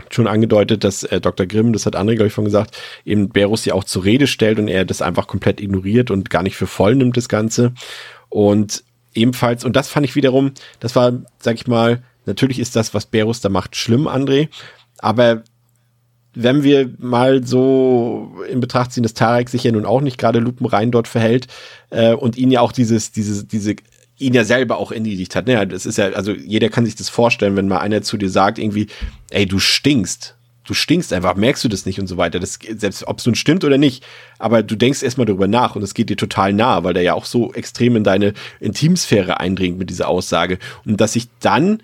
schon angedeutet, dass äh, Dr. Grimm, das hat André, glaube ich, schon gesagt, eben Berus ja auch zur Rede stellt und er das einfach komplett ignoriert und gar nicht für voll nimmt, das Ganze. Und ebenfalls, und das fand ich wiederum, das war, sag ich mal, natürlich ist das, was Berus da macht, schlimm, André, aber wenn wir mal so in Betracht ziehen, dass Tarek sich ja nun auch nicht gerade lupenrein dort verhält äh, und ihn ja auch dieses, dieses, diese ihn ja selber auch erniedrigt hat. Ne? Das ist ja, also jeder kann sich das vorstellen, wenn mal einer zu dir sagt, irgendwie, ey, du stinkst. Du stinkst einfach, merkst du das nicht und so weiter. Das, selbst ob es nun stimmt oder nicht, aber du denkst erstmal darüber nach und es geht dir total nah, weil der ja auch so extrem in deine Intimsphäre eindringt mit dieser Aussage. Und dass sich dann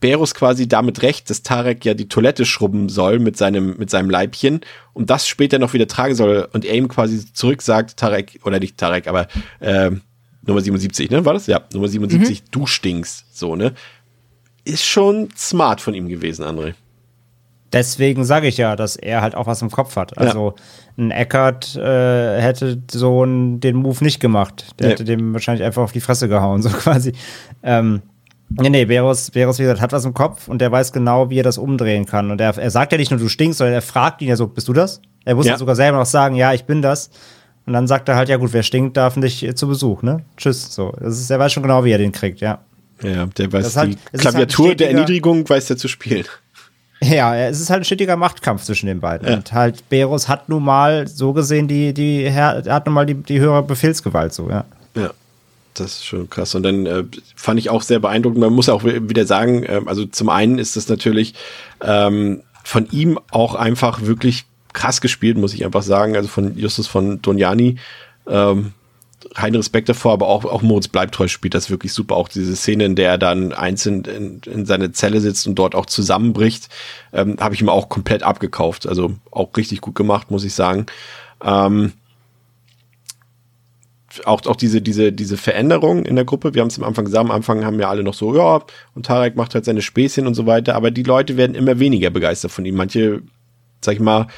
Berus quasi damit recht, dass Tarek ja die Toilette schrubben soll mit seinem, mit seinem Leibchen und das später noch wieder tragen soll und er ihm quasi zurück sagt, Tarek, oder nicht Tarek, aber äh, Nummer 77, ne? War das? Ja, Nummer 77, du stinkst. So, ne? Ist schon smart von ihm gewesen, André. Deswegen sage ich ja, dass er halt auch was im Kopf hat. Also ein Eckert äh, hätte so einen, den Move nicht gemacht. Der Nee. hätte dem wahrscheinlich einfach auf die Fresse gehauen, so <laughs> quasi. Ähm, nee, nee, Berus, Berus, wie gesagt, hat was im Kopf und der weiß genau, wie er das umdrehen kann. Und er, er sagt ja nicht nur, du stinkst, sondern er fragt ihn ja so, bist du das? Er muss Ja. sogar selber noch sagen, ja, ich bin das. Und dann sagt er halt, ja gut, wer stinkt, darf nicht äh, zu Besuch, ne? Tschüss. So. Das ist, er weiß schon genau, wie er den kriegt, ja. Ja, der weiß Das halt- die halt Klaviatur ein der Erniedrigung weiß der zu spielen. Ja, es ist halt ein stetiger Machtkampf zwischen den beiden. Ja. Und halt, Berus hat nun mal so gesehen die, die, er hat nun mal die, die höhere Befehlsgewalt, so, ja. Ja, das ist schon krass. Und dann äh, fand ich auch sehr beeindruckend. Man muss auch wi- wieder sagen, äh, also zum einen ist es natürlich ähm, von ihm auch einfach wirklich krass gespielt, muss ich einfach sagen. Also von Justus von Doniani. Ähm, kein Respekt davor, aber auch, auch Moritz Bleibtreu spielt das wirklich super. Auch diese Szene, in der er dann einzeln in, in seine Zelle sitzt und dort auch zusammenbricht, ähm, habe ich ihm auch komplett abgekauft. Also auch richtig gut gemacht, muss ich sagen. Ähm, auch, auch diese, diese, diese Veränderung in der Gruppe. Wir haben es am Anfang gesagt, am Anfang haben ja alle noch so, ja, und Tarek macht halt seine Späßchen und so weiter, aber die Leute werden immer weniger begeistert von ihm. Manche, sag ich mal,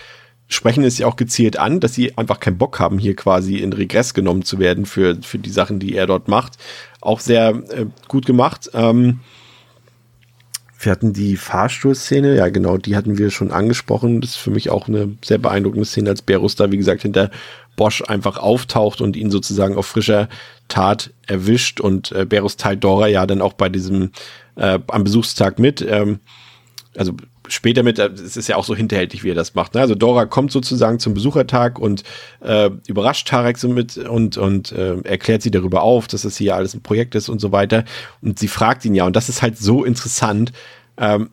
sprechen es ja auch gezielt an, dass sie einfach keinen Bock haben, hier quasi in Regress genommen zu werden für, für die Sachen, die er dort macht. Auch sehr äh, gut gemacht. Ähm, wir hatten die Fahrstuhlszene, ja genau, die hatten wir schon angesprochen. Das ist für mich auch eine sehr beeindruckende Szene, als Berus da, wie gesagt, hinter Bosch einfach auftaucht und ihn sozusagen auf frischer Tat erwischt. Und äh, Berus teilt Dora ja dann auch bei diesem, äh, am Besuchstag mit. Ähm, also später mit, es ist ja auch so hinterhältig, wie er das macht. Ne? Also Dora kommt sozusagen zum Besuchertag und äh, überrascht Tarek so mit und, und äh, erklärt sie darüber auf, dass das hier alles ein Projekt ist und so weiter. Und sie fragt ihn ja, und das ist halt so interessant, ähm,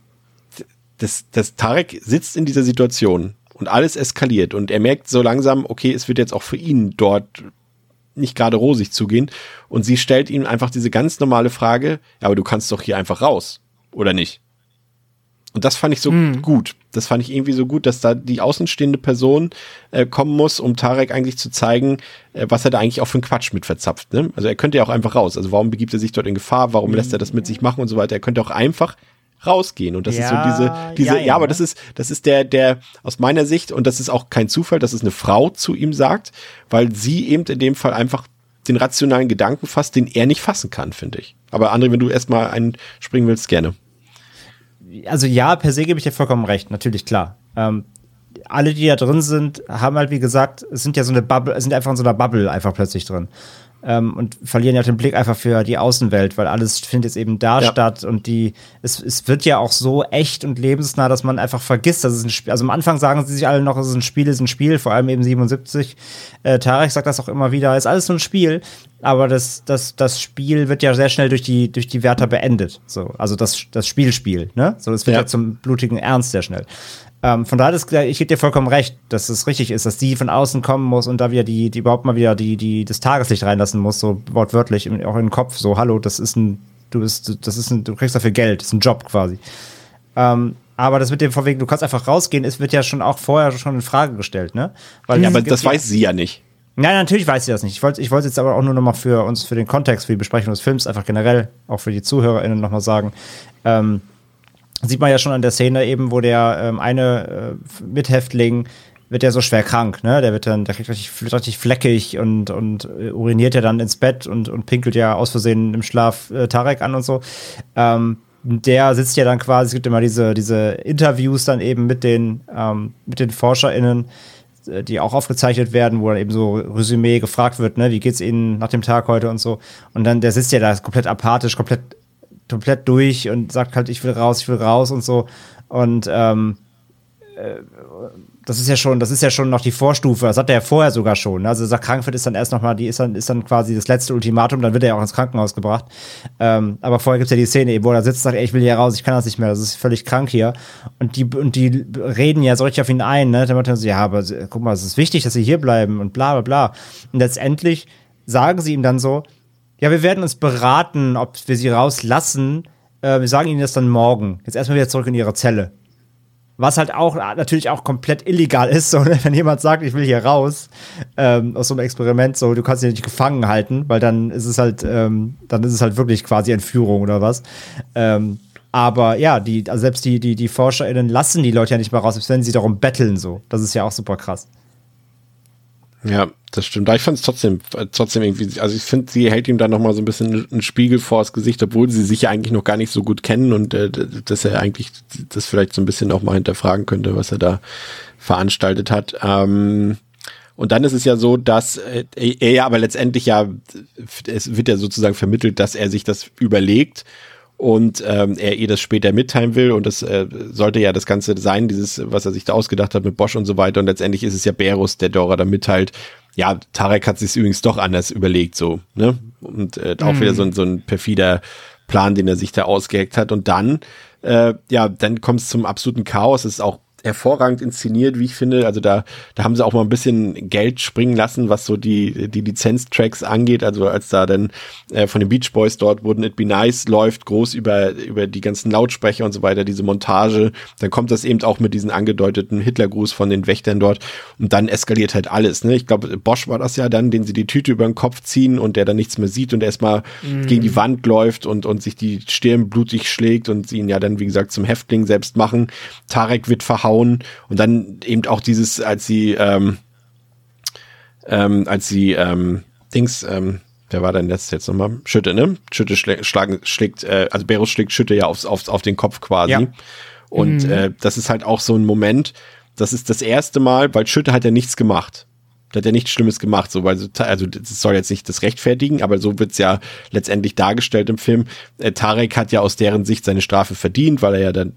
dass, dass Tarek sitzt in dieser Situation und alles eskaliert und er merkt so langsam, okay, es wird jetzt auch für ihn dort nicht gerade rosig zugehen und sie stellt ihm einfach diese ganz normale Frage, ja, aber du kannst doch hier einfach raus, oder nicht? Und das fand ich so gut. Das fand ich irgendwie so gut, dass da die außenstehende Person äh, kommen muss, um Tarek eigentlich zu zeigen, äh, was er da eigentlich auch für einen Quatsch mit verzapft. Ne? Also er könnte ja auch einfach raus. Also warum begibt er sich dort in Gefahr? Warum lässt er das mit sich machen und so weiter? Er könnte auch einfach rausgehen. Und das ist so Ja, diese, diese, ja, ja, ja, aber das ist, das ist der, der aus meiner Sicht, und das ist auch kein Zufall, dass es eine Frau zu ihm sagt, weil sie eben in dem Fall einfach den rationalen Gedanken fasst, den er nicht fassen kann, finde ich. Aber André, wenn du erstmal einspringen willst, gerne. Also ja, per se gebe ich dir vollkommen recht, natürlich klar. Ähm, alle, die da drin sind, haben halt, wie gesagt, es sind ja so eine Bubble, sind einfach in so einer Bubble einfach plötzlich drin. Ähm, und verlieren ja den Blick einfach für die Außenwelt, weil alles findet jetzt eben da Ja. statt und die, es, es wird ja auch so echt und lebensnah, dass man einfach vergisst, dass es ein Spiel, also am Anfang sagen sie sich alle noch, es ist ein Spiel, es ist ein Spiel, vor allem eben 77. Äh, Tarek sagt das auch immer wieder, ist alles so ein Spiel, aber das, das, das Spiel wird ja sehr schnell durch die, durch die Wärter beendet. So, also das, das Spielspiel, ne? So, das wird Ja. ja, zum blutigen Ernst sehr schnell. Ähm, von daher, ist, ich gebe dir vollkommen recht, dass es richtig ist, dass die von außen kommen muss und da wieder die, die überhaupt mal wieder die, die, das Tageslicht reinlassen muss, so wortwörtlich, auch in den Kopf, so, hallo, das ist ein, du bist, das ist ein, du kriegst dafür Geld, das ist ein Job quasi. Ähm, aber das mit dem von wegen, du kannst einfach rausgehen, es wird ja schon auch vorher schon in Frage gestellt, ne? Weil Ja, aber das ja- weiß sie ja nicht. Nein, natürlich weiß sie das nicht. Ich wollte ich wollte jetzt aber auch nur noch mal für uns, für den Kontext, für die Besprechung des Films, einfach generell, auch für die ZuhörerInnen noch mal sagen. Ähm, sieht man ja schon an der Szene eben, wo der ähm, eine äh, Mithäftling wird ja so schwer krank, ne? Der wird dann, der kriegt richtig, richtig fleckig und, und äh, uriniert ja dann ins Bett und, und pinkelt ja aus Versehen im Schlaf äh, Tarek an und so. Ähm, der sitzt ja dann quasi, es gibt immer diese, diese Interviews dann eben mit den, ähm, mit den ForscherInnen, äh, die auch aufgezeichnet werden, wo dann eben so Resümee gefragt wird, ne, wie geht's Ihnen nach dem Tag heute und so. Und dann, der sitzt ja da komplett apathisch, komplett, komplett durch und sagt halt, ich will raus, ich will raus und so. Und ähm, äh, das ist ja schon, das ist ja schon noch die Vorstufe. Das hat er ja vorher sogar schon. ne? Also sagt, krank wird ist dann erst noch mal, die ist dann, ist dann quasi das letzte Ultimatum, dann wird er ja auch ins Krankenhaus gebracht. Ähm, aber vorher gibt's ja die Szene, wo er sitzt und sagt, ey, ich will hier raus, ich kann das nicht mehr, das ist völlig krank hier. Und die, und die reden ja so richtig auf ihn ein, ne? Dann meinte er so, ja, aber guck mal, es ist wichtig, dass sie hier bleiben und bla bla bla. Und letztendlich sagen sie ihm dann so, ja, wir werden uns beraten, ob wir sie rauslassen. Äh, wir sagen ihnen das dann morgen. Jetzt erstmal wieder zurück in ihre Zelle. Was halt auch natürlich auch komplett illegal ist, <laughs> so, ne? wenn jemand sagt, ich will hier raus ähm, aus so einem Experiment, so du kannst ihn nicht gefangen halten, weil dann ist es halt, ähm, dann ist es halt wirklich quasi Entführung oder was. Ähm, aber ja, die, also selbst die, die, die ForscherInnen lassen die Leute ja nicht mal raus, selbst wenn sie darum betteln, so. Das ist ja auch super krass. Ja, das stimmt. Ich fand es trotzdem, äh, trotzdem irgendwie, also ich finde, sie hält ihm dann nochmal so ein bisschen einen Spiegel vors Gesicht, obwohl sie sich ja eigentlich noch gar nicht so gut kennen und äh, dass er eigentlich das vielleicht so ein bisschen auch mal hinterfragen könnte, was er da veranstaltet hat. Ähm, und dann ist es ja so, dass äh, er ja aber letztendlich ja, es wird ja sozusagen vermittelt, dass er sich das überlegt und ähm, er ihr das später mitteilen will. Und das äh, sollte ja das Ganze sein, dieses, was er sich da ausgedacht hat mit Bosch und so weiter. Und letztendlich ist es ja Berus, der Dora da mitteilt, ja, Tarek hat sich übrigens doch anders überlegt, so, ne? Und äh, auch wieder so ein, so ein perfider Plan, den er sich da ausgeheckt hat. Und dann, äh, ja, dann kommt es zum absoluten Chaos, es ist auch hervorragend inszeniert, wie ich finde. Also da, da haben sie auch mal ein bisschen Geld springen lassen, was so die, die Lizenztracks angeht. Also als da dann äh, von den Beach Boys dort wurden It Be Nice läuft, groß über, über die ganzen Lautsprecher und so weiter, diese Montage. Dann kommt das eben auch mit diesen angedeuteten Hitlergruß von den Wächtern dort. Und dann eskaliert halt alles. Ne? Ich glaube, Bosch war das ja dann, den sie die Tüte über den Kopf ziehen und der dann nichts mehr sieht und erstmal gegen die Wand läuft und, und sich die Stirn blutig schlägt und sie ihn ja dann, wie gesagt, zum Häftling selbst machen. Tarek wird verhauen und dann eben auch dieses, als sie, ähm, ähm, als sie, ähm, Dings, ähm, wer war denn das jetzt nochmal? Schütte, ne? Schütte schlä schlagen, schlägt, äh, also Berus schlägt Schütte ja aufs, aufs, auf den Kopf quasi. Ja. Und äh, das ist halt auch so ein Moment, das ist das erste Mal, weil Schütte hat ja nichts gemacht. Der hat ja nichts Schlimmes gemacht, so, weil, so- also das soll jetzt nicht das rechtfertigen, aber so wird's ja letztendlich dargestellt im Film. Äh, Tarek hat ja aus deren Sicht seine Strafe verdient, weil er ja dann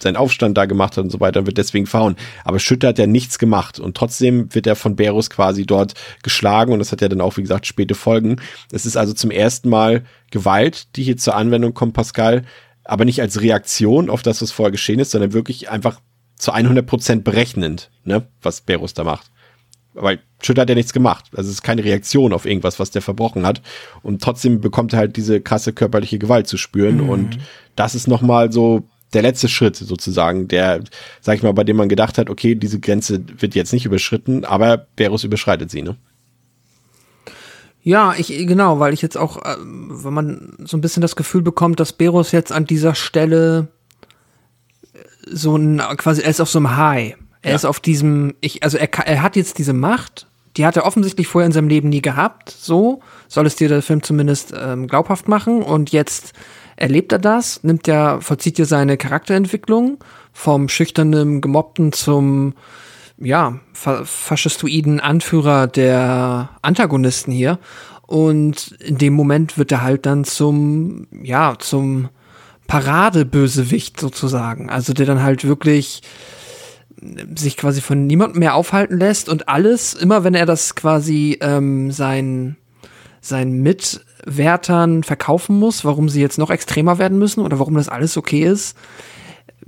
seinen Aufstand da gemacht hat und so weiter und wird deswegen verhauen. Aber Schütte hat ja nichts gemacht und trotzdem wird er von Berus quasi dort geschlagen und das hat ja dann auch, wie gesagt, späte Folgen. Es ist also zum ersten Mal Gewalt, die hier zur Anwendung kommt, Pascal, aber nicht als Reaktion auf das, was vorher geschehen ist, sondern wirklich einfach zu 100 Prozent berechnend, ne, was Berus da macht. Weil Schütte hat ja nichts gemacht. Also es ist keine Reaktion auf irgendwas, was der verbrochen hat. Und trotzdem bekommt er halt diese krasse körperliche Gewalt zu spüren. Und das ist nochmal so der letzte Schritt sozusagen, der, sag ich mal, bei dem man gedacht hat, okay, diese Grenze wird jetzt nicht überschritten, aber Berus überschreitet sie, ne? Ja, ich genau, weil ich jetzt auch, äh, wenn man so ein bisschen das Gefühl bekommt, dass Beros jetzt an dieser Stelle äh, so ein quasi er ist auf so einem High. Er Ja. ist auf diesem, ich, also er, er hat jetzt diese Macht, die hat er offensichtlich vorher in seinem Leben nie gehabt. So soll es dir der Film zumindest ähm, glaubhaft machen. Und jetzt erlebt er das, nimmt er, vollzieht dir seine Charakterentwicklung vom schüchternen Gemobbten zum ja, fa faschistoiden Anführer der Antagonisten hier. Und in dem Moment wird er halt dann zum, ja, zum Paradebösewicht sozusagen. Also der dann halt wirklich sich quasi von niemandem mehr aufhalten lässt und alles, immer wenn er das quasi ähm, sein, seinen Mitwärtern verkaufen muss, warum sie jetzt noch extremer werden müssen oder warum das alles okay ist,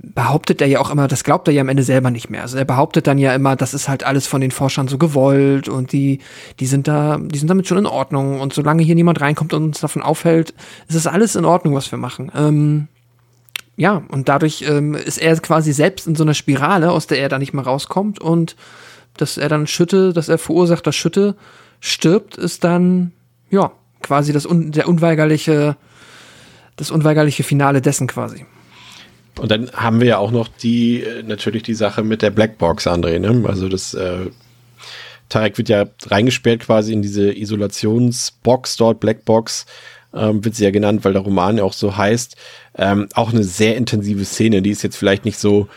behauptet er ja auch immer, das glaubt er ja am Ende selber nicht mehr. Also er behauptet dann ja immer, das ist halt alles von den Forschern so gewollt und die, die sind da, die sind damit schon in Ordnung und solange hier niemand reinkommt und uns davon aufhält, ist es alles in Ordnung, was wir machen. Ähm, ja, und dadurch ähm, ist er quasi selbst in so einer Spirale, aus der er da nicht mehr rauskommt und dass er dann Schütte, dass er verursacht, dass Schütte stirbt, ist dann, ja, quasi das un der unweigerliche, das unweigerliche Finale dessen quasi. Und dann haben wir ja auch noch die, äh, natürlich die Sache mit der Blackbox, André, ne? Also das, äh, Tarek wird ja reingesperrt quasi in diese Isolationsbox dort, Blackbox, ähm, wird sie ja genannt, weil der Roman ja auch so heißt. Ähm, auch eine sehr intensive Szene, die ist jetzt vielleicht nicht so,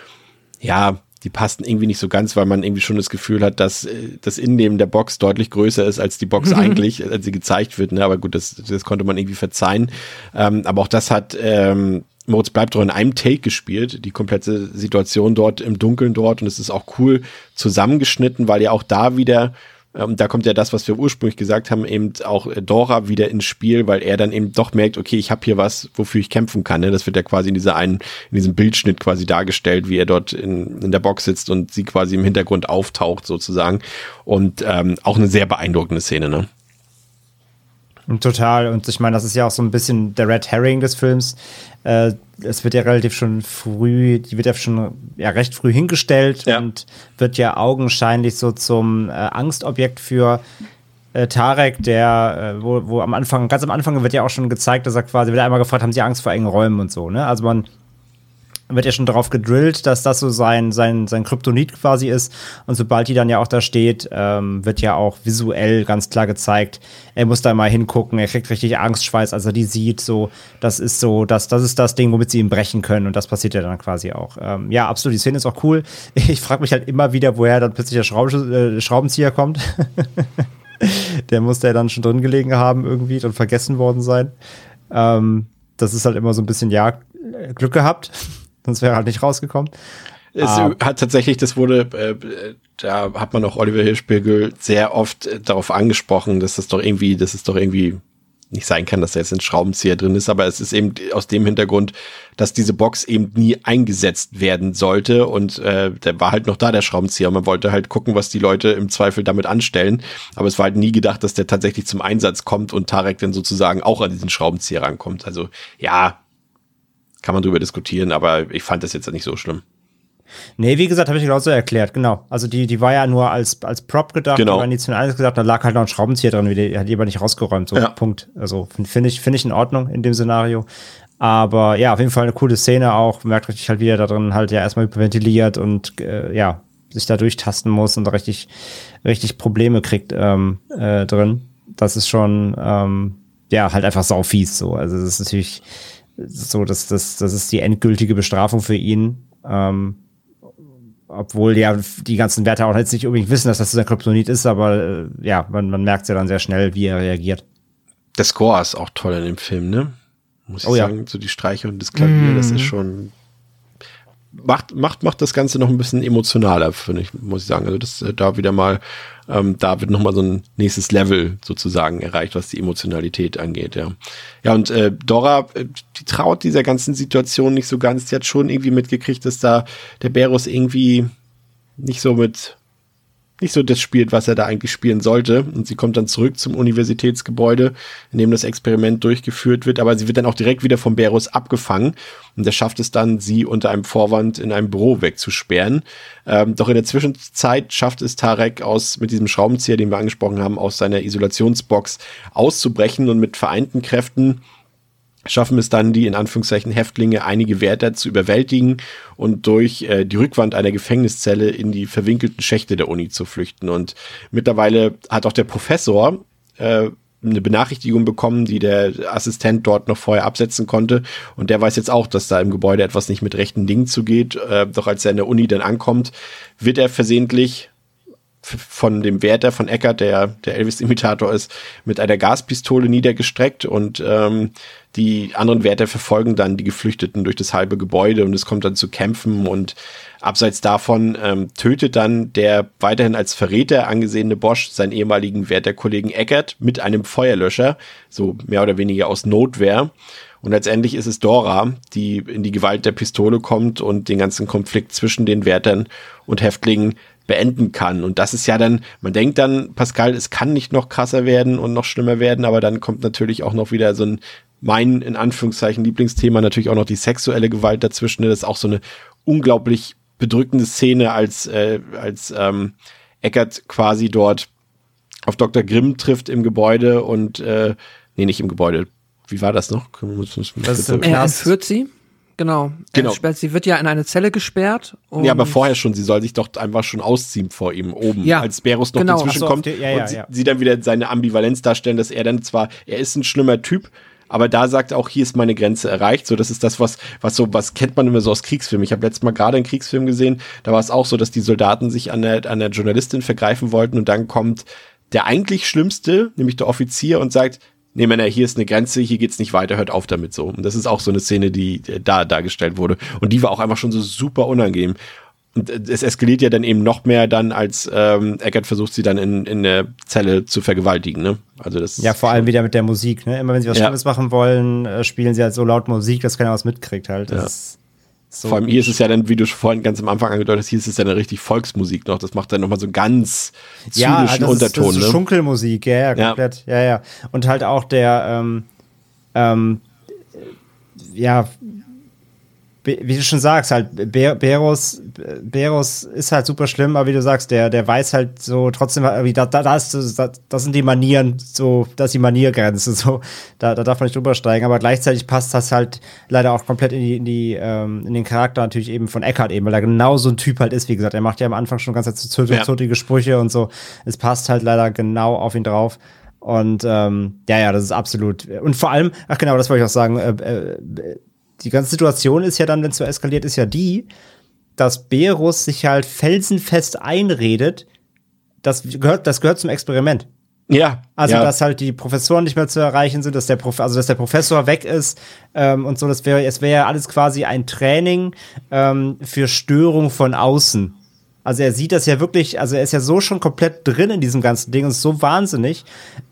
ja, die passten irgendwie nicht so ganz, weil man irgendwie schon das Gefühl hat, dass äh, das Innenleben der Box deutlich größer ist als die Box <laughs> eigentlich, als sie gezeigt wird. Ne? Aber gut, das, das konnte man irgendwie verzeihen. Ähm, aber auch das hat ähm, Moritz bleibt doch in einem Take gespielt, die komplette Situation dort im Dunkeln dort und es ist auch cool zusammengeschnitten, weil ja auch da wieder ähm, da kommt ja das, was wir ursprünglich gesagt haben, eben auch Dora wieder ins Spiel, weil er dann eben doch merkt, okay, ich habe hier was, wofür ich kämpfen kann. Ne? Das wird ja quasi in dieser einen, in diesem Bildschnitt quasi dargestellt, wie er dort in, in der Box sitzt und sie quasi im Hintergrund auftaucht sozusagen. Und ähm, auch eine sehr beeindruckende Szene, ne? Total. Und ich meine, das ist ja auch so ein bisschen der Red Herring des Films. Äh, es wird ja relativ schon früh, die wird ja schon ja, recht früh hingestellt ja. und wird ja augenscheinlich so zum äh, Angstobjekt für äh, Tarek, der, äh, wo, wo am Anfang, ganz am Anfang wird ja auch schon gezeigt, dass er quasi, wird einmal gefragt, haben sie Angst vor engen Räumen und so, ne? Also man wird ja schon darauf gedrillt, dass das so sein, sein, sein Kryptonit quasi ist. Und sobald die dann ja auch da steht, ähm, wird ja auch visuell ganz klar gezeigt, er muss da mal hingucken, er kriegt richtig Angstschweiß, als er die sieht. So, das ist so, das, das ist das Ding, womit sie ihn brechen können. Und das passiert ja dann quasi auch. Ähm, ja, absolut, die Szene ist auch cool. <laughs> Ich frage mich halt immer wieder, woher dann plötzlich der Schraub äh, Schraubenzieher kommt. <laughs> der muss da dann schon drin gelegen haben irgendwie und vergessen worden sein. Ähm, das ist halt immer so ein bisschen, ja, Glück gehabt. Sonst wäre er halt nicht rausgekommen. Es ah. hat tatsächlich, das wurde, äh, da hat man auch Oliver Hirschbergel sehr oft äh, darauf angesprochen, dass das doch irgendwie, dass es doch irgendwie nicht sein kann, dass da jetzt ein Schraubenzieher drin ist, aber es ist eben aus dem Hintergrund, dass diese Box eben nie eingesetzt werden sollte und äh, der war halt noch da, der Schraubenzieher. Man wollte halt gucken, was die Leute im Zweifel damit anstellen, aber es war halt nie gedacht, dass der tatsächlich zum Einsatz kommt und Tarek dann sozusagen auch an diesen Schraubenzieher rankommt. Also ja, kann man drüber diskutieren, aber ich fand das jetzt nicht so schlimm. Nee, wie gesagt, habe ich genauso erklärt, genau. Also die, die war ja nur als, als Prop gedacht, genau. aber nichts von alles gesagt, da lag halt noch ein Schraubenzieher drin, die hat die aber nicht rausgeräumt, so, ja. Punkt. Also finde ich, finde ich in Ordnung in dem Szenario. Aber ja, auf jeden Fall eine coole Szene auch, merkt richtig halt, wie er da drin halt ja erstmal hyperventiliert und äh, ja, sich da durchtasten muss und richtig, richtig Probleme kriegt ähm, äh, drin. Das ist schon, ähm, ja, halt einfach sau fies so. Also das ist natürlich so, das, das, das ist die endgültige Bestrafung für ihn. Ähm, obwohl ja die ganzen Werte auch jetzt nicht unbedingt wissen, dass das der Kryptonit ist, aber äh, ja, man, man merkt ja dann sehr schnell, wie er reagiert. Der Score ist auch toll in dem Film, ne? Muss ich oh, sagen, ja. so die Streicher und das Klavier, mm. das ist schon macht, macht, macht das Ganze noch ein bisschen emotionaler, finde ich, muss ich sagen. Also das äh, da wieder mal, ähm, da wird nochmal so ein nächstes Level sozusagen erreicht, was die Emotionalität angeht, ja. Ja, und äh, Dora, äh, die traut dieser ganzen Situation nicht so ganz. Die hat schon irgendwie mitgekriegt, dass da der Berus irgendwie nicht so mit nicht so das spielt, was er da eigentlich spielen sollte. Und sie kommt dann zurück zum Universitätsgebäude, in dem das Experiment durchgeführt wird. Aber sie wird dann auch direkt wieder vom Berus abgefangen. Und er schafft es dann, sie unter einem Vorwand in einem Büro wegzusperren. Ähm, doch in der Zwischenzeit schafft es Tarek aus, mit diesem Schraubenzieher, den wir angesprochen haben, aus seiner Isolationsbox auszubrechen und mit vereinten Kräften schaffen es dann, die in Anführungszeichen Häftlinge einige Wärter zu überwältigen und durch äh, die Rückwand einer Gefängniszelle in die verwinkelten Schächte der Uni zu flüchten. Und mittlerweile hat auch der Professor äh, eine Benachrichtigung bekommen, die der Assistent dort noch vorher absetzen konnte. Und der weiß jetzt auch, dass da im Gebäude etwas nicht mit rechten Dingen zugeht. Äh, doch als er in der Uni dann ankommt, wird er versehentlich von dem Wärter von Eckert, der der Elvis-Imitator ist, mit einer Gaspistole niedergestreckt und ähm, die anderen Wärter verfolgen dann die Geflüchteten durch das halbe Gebäude und es kommt dann zu Kämpfen und abseits davon ähm, tötet dann der weiterhin als Verräter angesehene Bosch seinen ehemaligen Wärterkollegen Eckert mit einem Feuerlöscher, so mehr oder weniger aus Notwehr. Und letztendlich ist es Dora, die in die Gewalt der Pistole kommt und den ganzen Konflikt zwischen den Wärtern und Häftlingen beenden kann. Und das ist ja dann, man denkt dann, Pascal, es kann nicht noch krasser werden und noch schlimmer werden, aber dann kommt natürlich auch noch wieder so ein, mein, in Anführungszeichen, Lieblingsthema, natürlich auch noch die sexuelle Gewalt dazwischen. Das ist auch so eine unglaublich bedrückende Szene, als, äh, als ähm, Eckert quasi dort auf Dr. Grimm trifft im Gebäude und, äh, nee, nicht im Gebäude. Wie war das noch? Das ist er entführt sie. Genau. Genau. Sperrt, sie wird ja in eine Zelle gesperrt. ja, aber vorher schon, sie soll sich doch einfach schon ausziehen vor ihm oben, ja, als Berus noch genau. dazwischen so, kommt die- ja, ja, und sie, ja. sie dann wieder seine Ambivalenz darstellen, dass er dann zwar, er ist ein schlimmer Typ, aber da sagt er auch, hier ist meine Grenze erreicht. So, das ist das, was, was so, was kennt man immer so aus Kriegsfilmen. Ich habe letztes Mal gerade einen Kriegsfilm gesehen, da war es auch so, dass die Soldaten sich an der, an der Journalistin vergreifen wollten und dann kommt der eigentlich Schlimmste, nämlich der Offizier und sagt, nee Männer, hier ist eine Grenze, hier geht's nicht weiter, hört auf damit so. Und das ist auch so eine Szene, die äh, da dargestellt wurde. Und die war auch einfach schon so super unangenehm. Und äh, es eskaliert ja dann eben noch mehr dann, als ähm, Eckert versucht, sie dann in, in der Zelle zu vergewaltigen, ne? Also das Ja, vor allem wieder mit der Musik, ne? Immer wenn sie was Ja. Schlimmes machen wollen, äh, spielen sie halt so laut Musik, dass keiner was mitkriegt halt. Das Ja. ist so Vor allem hier ist es ja dann, wie du schon vorhin ganz am Anfang angedeutet hast, hier ist es ja eine richtig Volksmusik noch. Das macht dann nochmal so einen ganz ja, zynischen das ist, Unterton, das ist ne? Schunkelmusik, ja, ja, Ja. komplett, ja. ja, Und halt auch der, ähm, ähm, ja, wie du schon sagst, halt, Be Beros, Beros ist halt super schlimm, aber wie du sagst, der, der weiß halt so trotzdem, wie da, da, da ist, so- da, das sind die Manieren, so, das ist die Maniergrenze, <laughs> so, da, da darf man nicht drüber steigen, aber gleichzeitig passt das halt leider auch komplett in die, in die, ähm, in den Charakter natürlich eben von Eckhart eben, weil er genau so ein Typ halt ist, wie gesagt, er macht ja am Anfang schon ganz Ja. zotige Sprüche und so, es passt halt leider genau auf ihn drauf. Und ähm, ja, ja, das ist absolut. Und vor allem, ach genau, das wollte ich auch sagen, äh, äh, die ganze Situation ist ja dann, wenn es so eskaliert, ist ja die, dass Berus sich halt felsenfest einredet, das gehört, das gehört zum Experiment. Ja. Also, ja. dass halt die Professoren nicht mehr zu erreichen sind, dass der Prof also dass der Professor weg ist ähm, und so, das wäre, es wäre ja alles quasi ein Training ähm, für Störung von außen. Also er sieht das ja wirklich, also er ist ja so schon komplett drin in diesem ganzen Ding und ist so wahnsinnig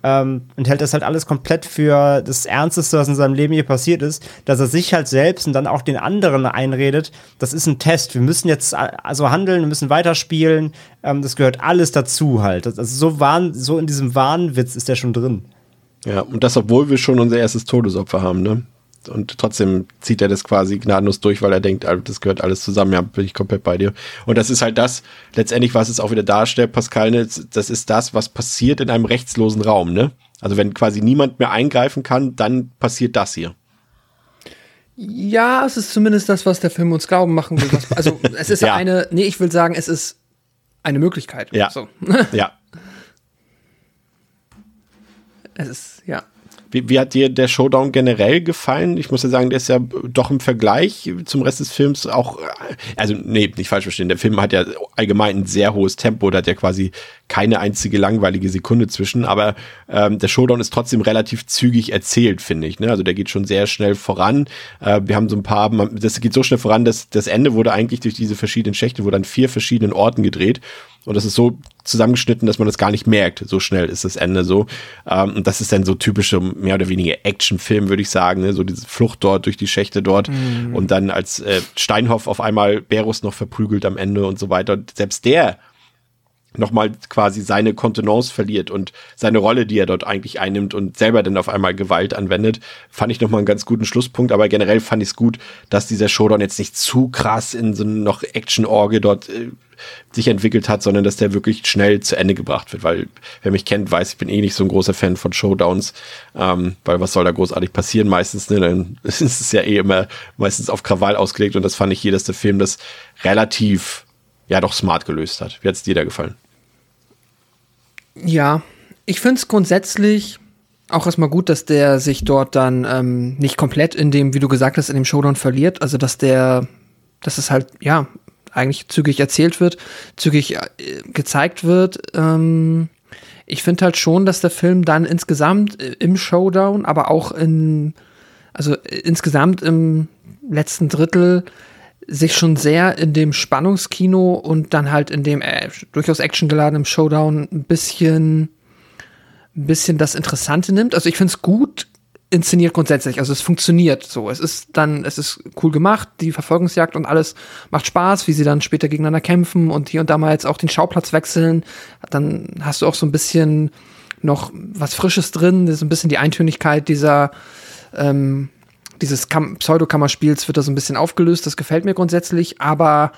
ähm, und hält das halt alles komplett für das Ernsteste, was in seinem Leben hier passiert ist, dass er sich halt selbst und dann auch den anderen einredet, das ist ein Test, wir müssen jetzt also handeln, wir müssen weiterspielen, ähm, das gehört alles dazu halt. Also so, wahn, so in diesem Wahnwitz ist der schon drin. Ja, und das, obwohl wir schon unser erstes Todesopfer haben, ne? Und trotzdem zieht er das quasi gnadenlos durch, weil er denkt, das gehört alles zusammen. Ja, bin ich komplett bei dir. Und das ist halt das, letztendlich, was es auch wieder darstellt, Pascal, ne? das ist das, was passiert in einem rechtslosen Raum, ne? Also wenn quasi niemand mehr eingreifen kann, dann passiert das hier. Ja, es ist zumindest das, was der Film uns glauben machen will. Was, also <laughs> es ist Ja. eine, nee, ich will sagen, es ist eine Möglichkeit. Ja. So. Ja. <laughs> Es ist, ja. Wie, wie hat dir der Showdown generell gefallen? Ich muss ja sagen, der ist ja doch im Vergleich zum Rest des Films auch, äh, also nee, nicht falsch verstehen, der Film hat ja allgemein ein sehr hohes Tempo, da hat ja quasi keine einzige langweilige Sekunde zwischen, aber ähm, der Showdown ist trotzdem relativ zügig erzählt, finde ich. Ne? Also der geht schon sehr schnell voran. Äh, wir haben so ein paar, man- das geht so schnell voran, dass das Ende wurde eigentlich durch diese verschiedenen Schächte, wurde an vier verschiedenen Orten gedreht. Und das ist so zusammengeschnitten, dass man das gar nicht merkt. So schnell ist das Ende so. Ähm, und das ist dann so typische, mehr oder weniger Actionfilm, würde ich sagen. Ne? So diese Flucht dort durch die Schächte dort. Und dann als äh, Steinhoff auf einmal Berus noch verprügelt am Ende und so weiter. Und selbst der nochmal quasi seine Kontenance verliert und seine Rolle, die er dort eigentlich einnimmt und selber dann auf einmal Gewalt anwendet, fand ich nochmal einen ganz guten Schlusspunkt. Aber generell fand ich es gut, dass dieser Showdown jetzt nicht zu krass in so noch Action-Orge dort äh, sich entwickelt hat, sondern dass der wirklich schnell zu Ende gebracht wird. Weil wer mich kennt, weiß, ich bin eh nicht so ein großer Fan von Showdowns, ähm, weil was soll da großartig passieren meistens? Ne? Dann <laughs> ist es ja eh immer meistens auf Krawall ausgelegt und das fand ich hier, dass der Film das relativ ja doch smart gelöst hat. Wie hat es dir da gefallen? Ja, ich finde es grundsätzlich auch erstmal gut, dass der sich dort dann ähm, nicht komplett in dem, wie du gesagt hast, in dem Showdown verliert. Also dass der, dass es halt, ja, eigentlich zügig erzählt wird, zügig äh, gezeigt wird. Ähm, ich finde halt schon, dass der Film dann insgesamt äh, im Showdown, aber auch in, also äh, insgesamt im letzten Drittel sich schon sehr in dem Spannungskino und dann halt in dem äh, durchaus actiongeladenen Showdown ein bisschen, ein bisschen das Interessante nimmt. Also ich finde es gut inszeniert grundsätzlich. Also es funktioniert so. Es ist dann, es ist cool gemacht, die Verfolgungsjagd und alles macht Spaß, wie sie dann später gegeneinander kämpfen und hier und da mal jetzt auch den Schauplatz wechseln. Dann hast du auch so ein bisschen noch was Frisches drin, das ist ein bisschen die Eintönigkeit dieser ähm, dieses Pseudokammerspiels wird da so ein bisschen aufgelöst, das gefällt mir grundsätzlich, aber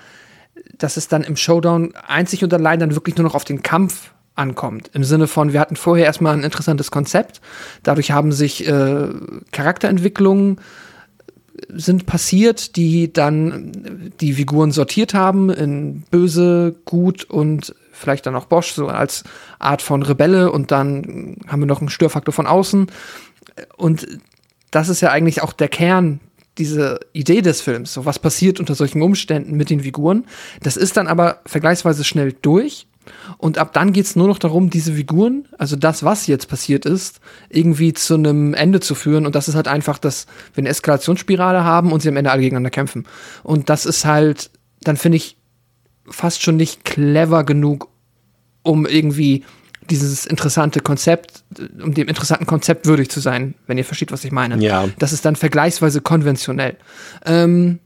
dass es dann im Showdown einzig und allein dann wirklich nur noch auf den Kampf ankommt. Im Sinne von, wir hatten vorher erstmal ein interessantes Konzept, dadurch haben sich äh, Charakterentwicklungen sind passiert, die dann die Figuren sortiert haben in böse, gut und vielleicht dann auch Bosch, so als Art von Rebelle und dann haben wir noch einen Störfaktor von außen. Und das ist ja eigentlich auch der Kern diese Idee des Films, so was passiert unter solchen Umständen mit den Figuren. Das ist dann aber vergleichsweise schnell durch. Und ab dann geht es nur noch darum, diese Figuren, also das, was jetzt passiert ist, irgendwie zu einem Ende zu führen. Und das ist halt einfach, dass wir eine Eskalationsspirale haben und sie am Ende alle gegeneinander kämpfen. Und das ist halt, dann finde ich, fast schon nicht clever genug, um irgendwie dieses interessante Konzept, um dem interessanten Konzept würdig zu sein, wenn ihr versteht, was ich meine. Ja. Das ist dann vergleichsweise konventionell. Ähm,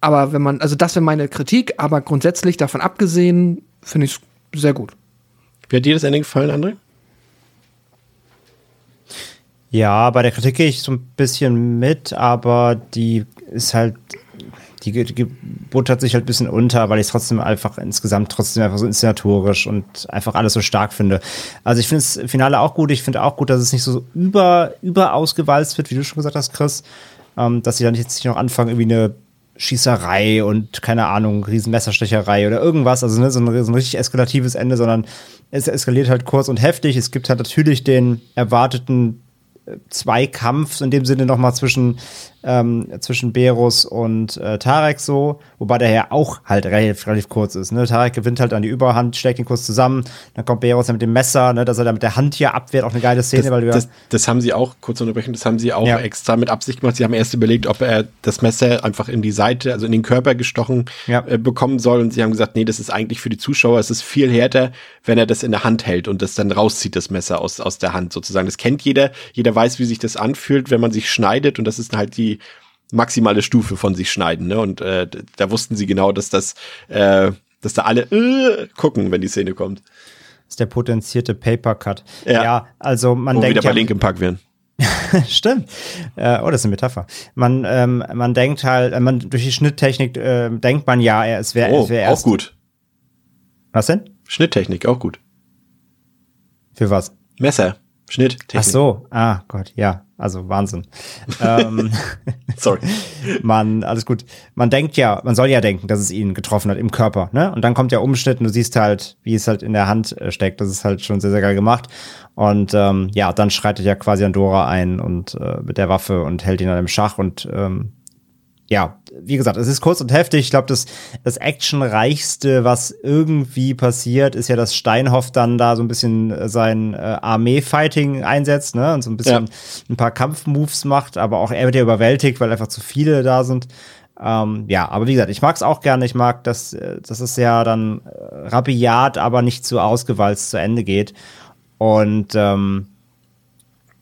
aber wenn man, also das wäre meine Kritik, aber grundsätzlich davon abgesehen, finde ich es sehr gut. Wie hat dir das Ende gefallen, André? Ja, bei der Kritik gehe ich so ein bisschen mit, aber die ist halt die, die buttert sich halt ein bisschen unter, weil ich es trotzdem einfach insgesamt trotzdem einfach so inszenatorisch und einfach alles so stark finde. Also ich finde das Finale auch gut. Ich finde auch gut, dass es nicht so über, über wird, wie du schon gesagt hast, Chris. Ähm, dass sie dann jetzt nicht noch anfangen, irgendwie eine Schießerei und keine Ahnung, Riesenmesserstecherei oder irgendwas, also ne, so, ein, so ein richtig eskalatives Ende, sondern es eskaliert halt kurz und heftig. Es gibt halt natürlich den erwarteten Zweikampf in dem Sinne nochmal zwischen, ähm, zwischen Berus und äh, Tarek so, wobei der ja auch halt relativ, relativ kurz ist. Ne? Tarek gewinnt halt an die Überhand, schlägt ihn kurz zusammen, dann kommt Berus dann mit dem Messer, ne, dass er da mit der Hand hier abwehrt, auch eine geile Szene, das, weil wir. Das, das haben sie auch, kurz unterbrechen, das haben sie auch Ja. extra mit Absicht gemacht. Sie haben erst überlegt, ob er das Messer einfach in die Seite, also in den Körper gestochen Ja. äh, bekommen soll. Und sie haben gesagt, nee, das ist eigentlich für die Zuschauer, es ist viel härter, wenn er das in der Hand hält und das dann rauszieht, das Messer aus, aus der Hand sozusagen. Das kennt jeder. Jeder weiß, wie sich das anfühlt, wenn man sich schneidet. Und das ist halt die maximale Stufe von sich schneiden. Ne? Und äh, da wussten sie genau, dass das, äh, dass da alle äh, gucken, wenn die Szene kommt. ist der potenzierte Paper Cut. Ja. Ja, also man Wo denkt wieder bei ja, Linkin Park wären. <laughs> Stimmt. Äh, oh, das ist eine Metapher. Man, ähm, man denkt halt, man durch die Schnitttechnik äh, denkt man ja, es wäre Oh, es wär auch erst. gut. Was denn? Schnitttechnik, auch gut. Für was? Messer, Schnitttechnik. Ach so, ah Gott, ja, also Wahnsinn. ähm, <laughs> Sorry. man, alles gut. Man denkt ja, man soll ja denken, dass es ihn getroffen hat im Körper, ne? Und dann kommt der Umschnitt und du siehst halt, wie es halt in der Hand äh, steckt. Das ist halt schon sehr, sehr geil gemacht. Und ähm, ja, dann schreitet ja quasi Andorra ein und äh, mit der Waffe und hält ihn dann im Schach und ähm, ja, wie gesagt, es ist kurz und heftig. Ich glaube, das, das actionreichste, was irgendwie passiert, ist ja, dass Steinhoff dann da so ein bisschen äh, sein äh, Armee-Fighting einsetzt, ne? Und so ein bisschen Ja. ein paar Kampfmoves macht, aber auch er wird ja überwältigt, weil einfach zu viele da sind. Ähm, ja, aber wie gesagt, ich mag es auch gerne. Ich mag, dass, äh, dass es ja dann äh, rabiat, aber nicht zu ausgewalzt zu Ende geht. Und ähm,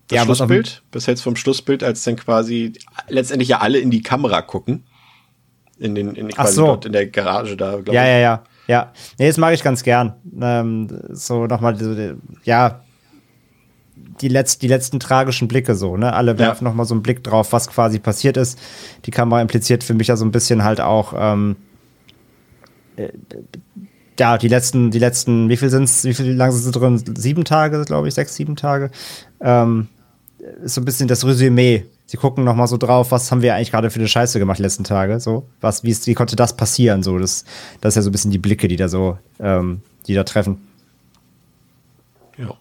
Das was auf- Schlussbild, bis jetzt vom Schlussbild, als dann quasi letztendlich ja alle in die Kamera gucken. In den, in quasi so. dort in der Garage da, glaube Ja, ich. ja, ja. Ja, nee, das mag ich ganz gern. Ähm, so nochmal, so, ja, die, letzt, die letzten tragischen Blicke so, ne? Alle werfen ja. nochmal so einen Blick drauf, was quasi passiert ist. Die Kamera impliziert für mich ja so ein bisschen halt auch, ähm, äh, ja, die letzten, die letzten, wie viel sind's, wie viel lang sind sie drin? Sieben Tage, glaube ich, sechs, sieben Tage. Ähm, ist so ein bisschen das Resümee. Sie gucken noch mal so drauf, was haben wir eigentlich gerade für eine Scheiße gemacht letzten Tage, so. Was, wie, ist, wie konnte das passieren, so. Das, das ist ja so ein bisschen die Blicke, die da so, ähm, die da treffen. Ja.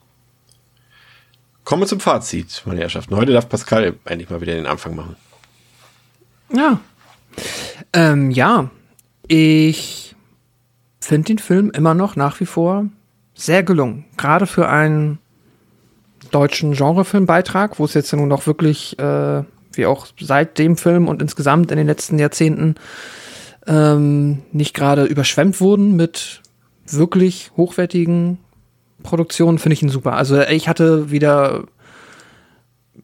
Kommen wir zum Fazit, meine Herrschaften. Heute darf Pascal endlich mal wieder den Anfang machen. Ja. Ähm, ja. Ich finde den Film immer noch nach wie vor sehr gelungen. Gerade für einen deutschen Genrefilmbeitrag, wo es jetzt nun auch wirklich, äh, wie auch seit dem Film und insgesamt in den letzten Jahrzehnten, ähm, nicht gerade überschwemmt wurden mit wirklich hochwertigen Produktionen, finde ich ihn super. Also ich hatte wieder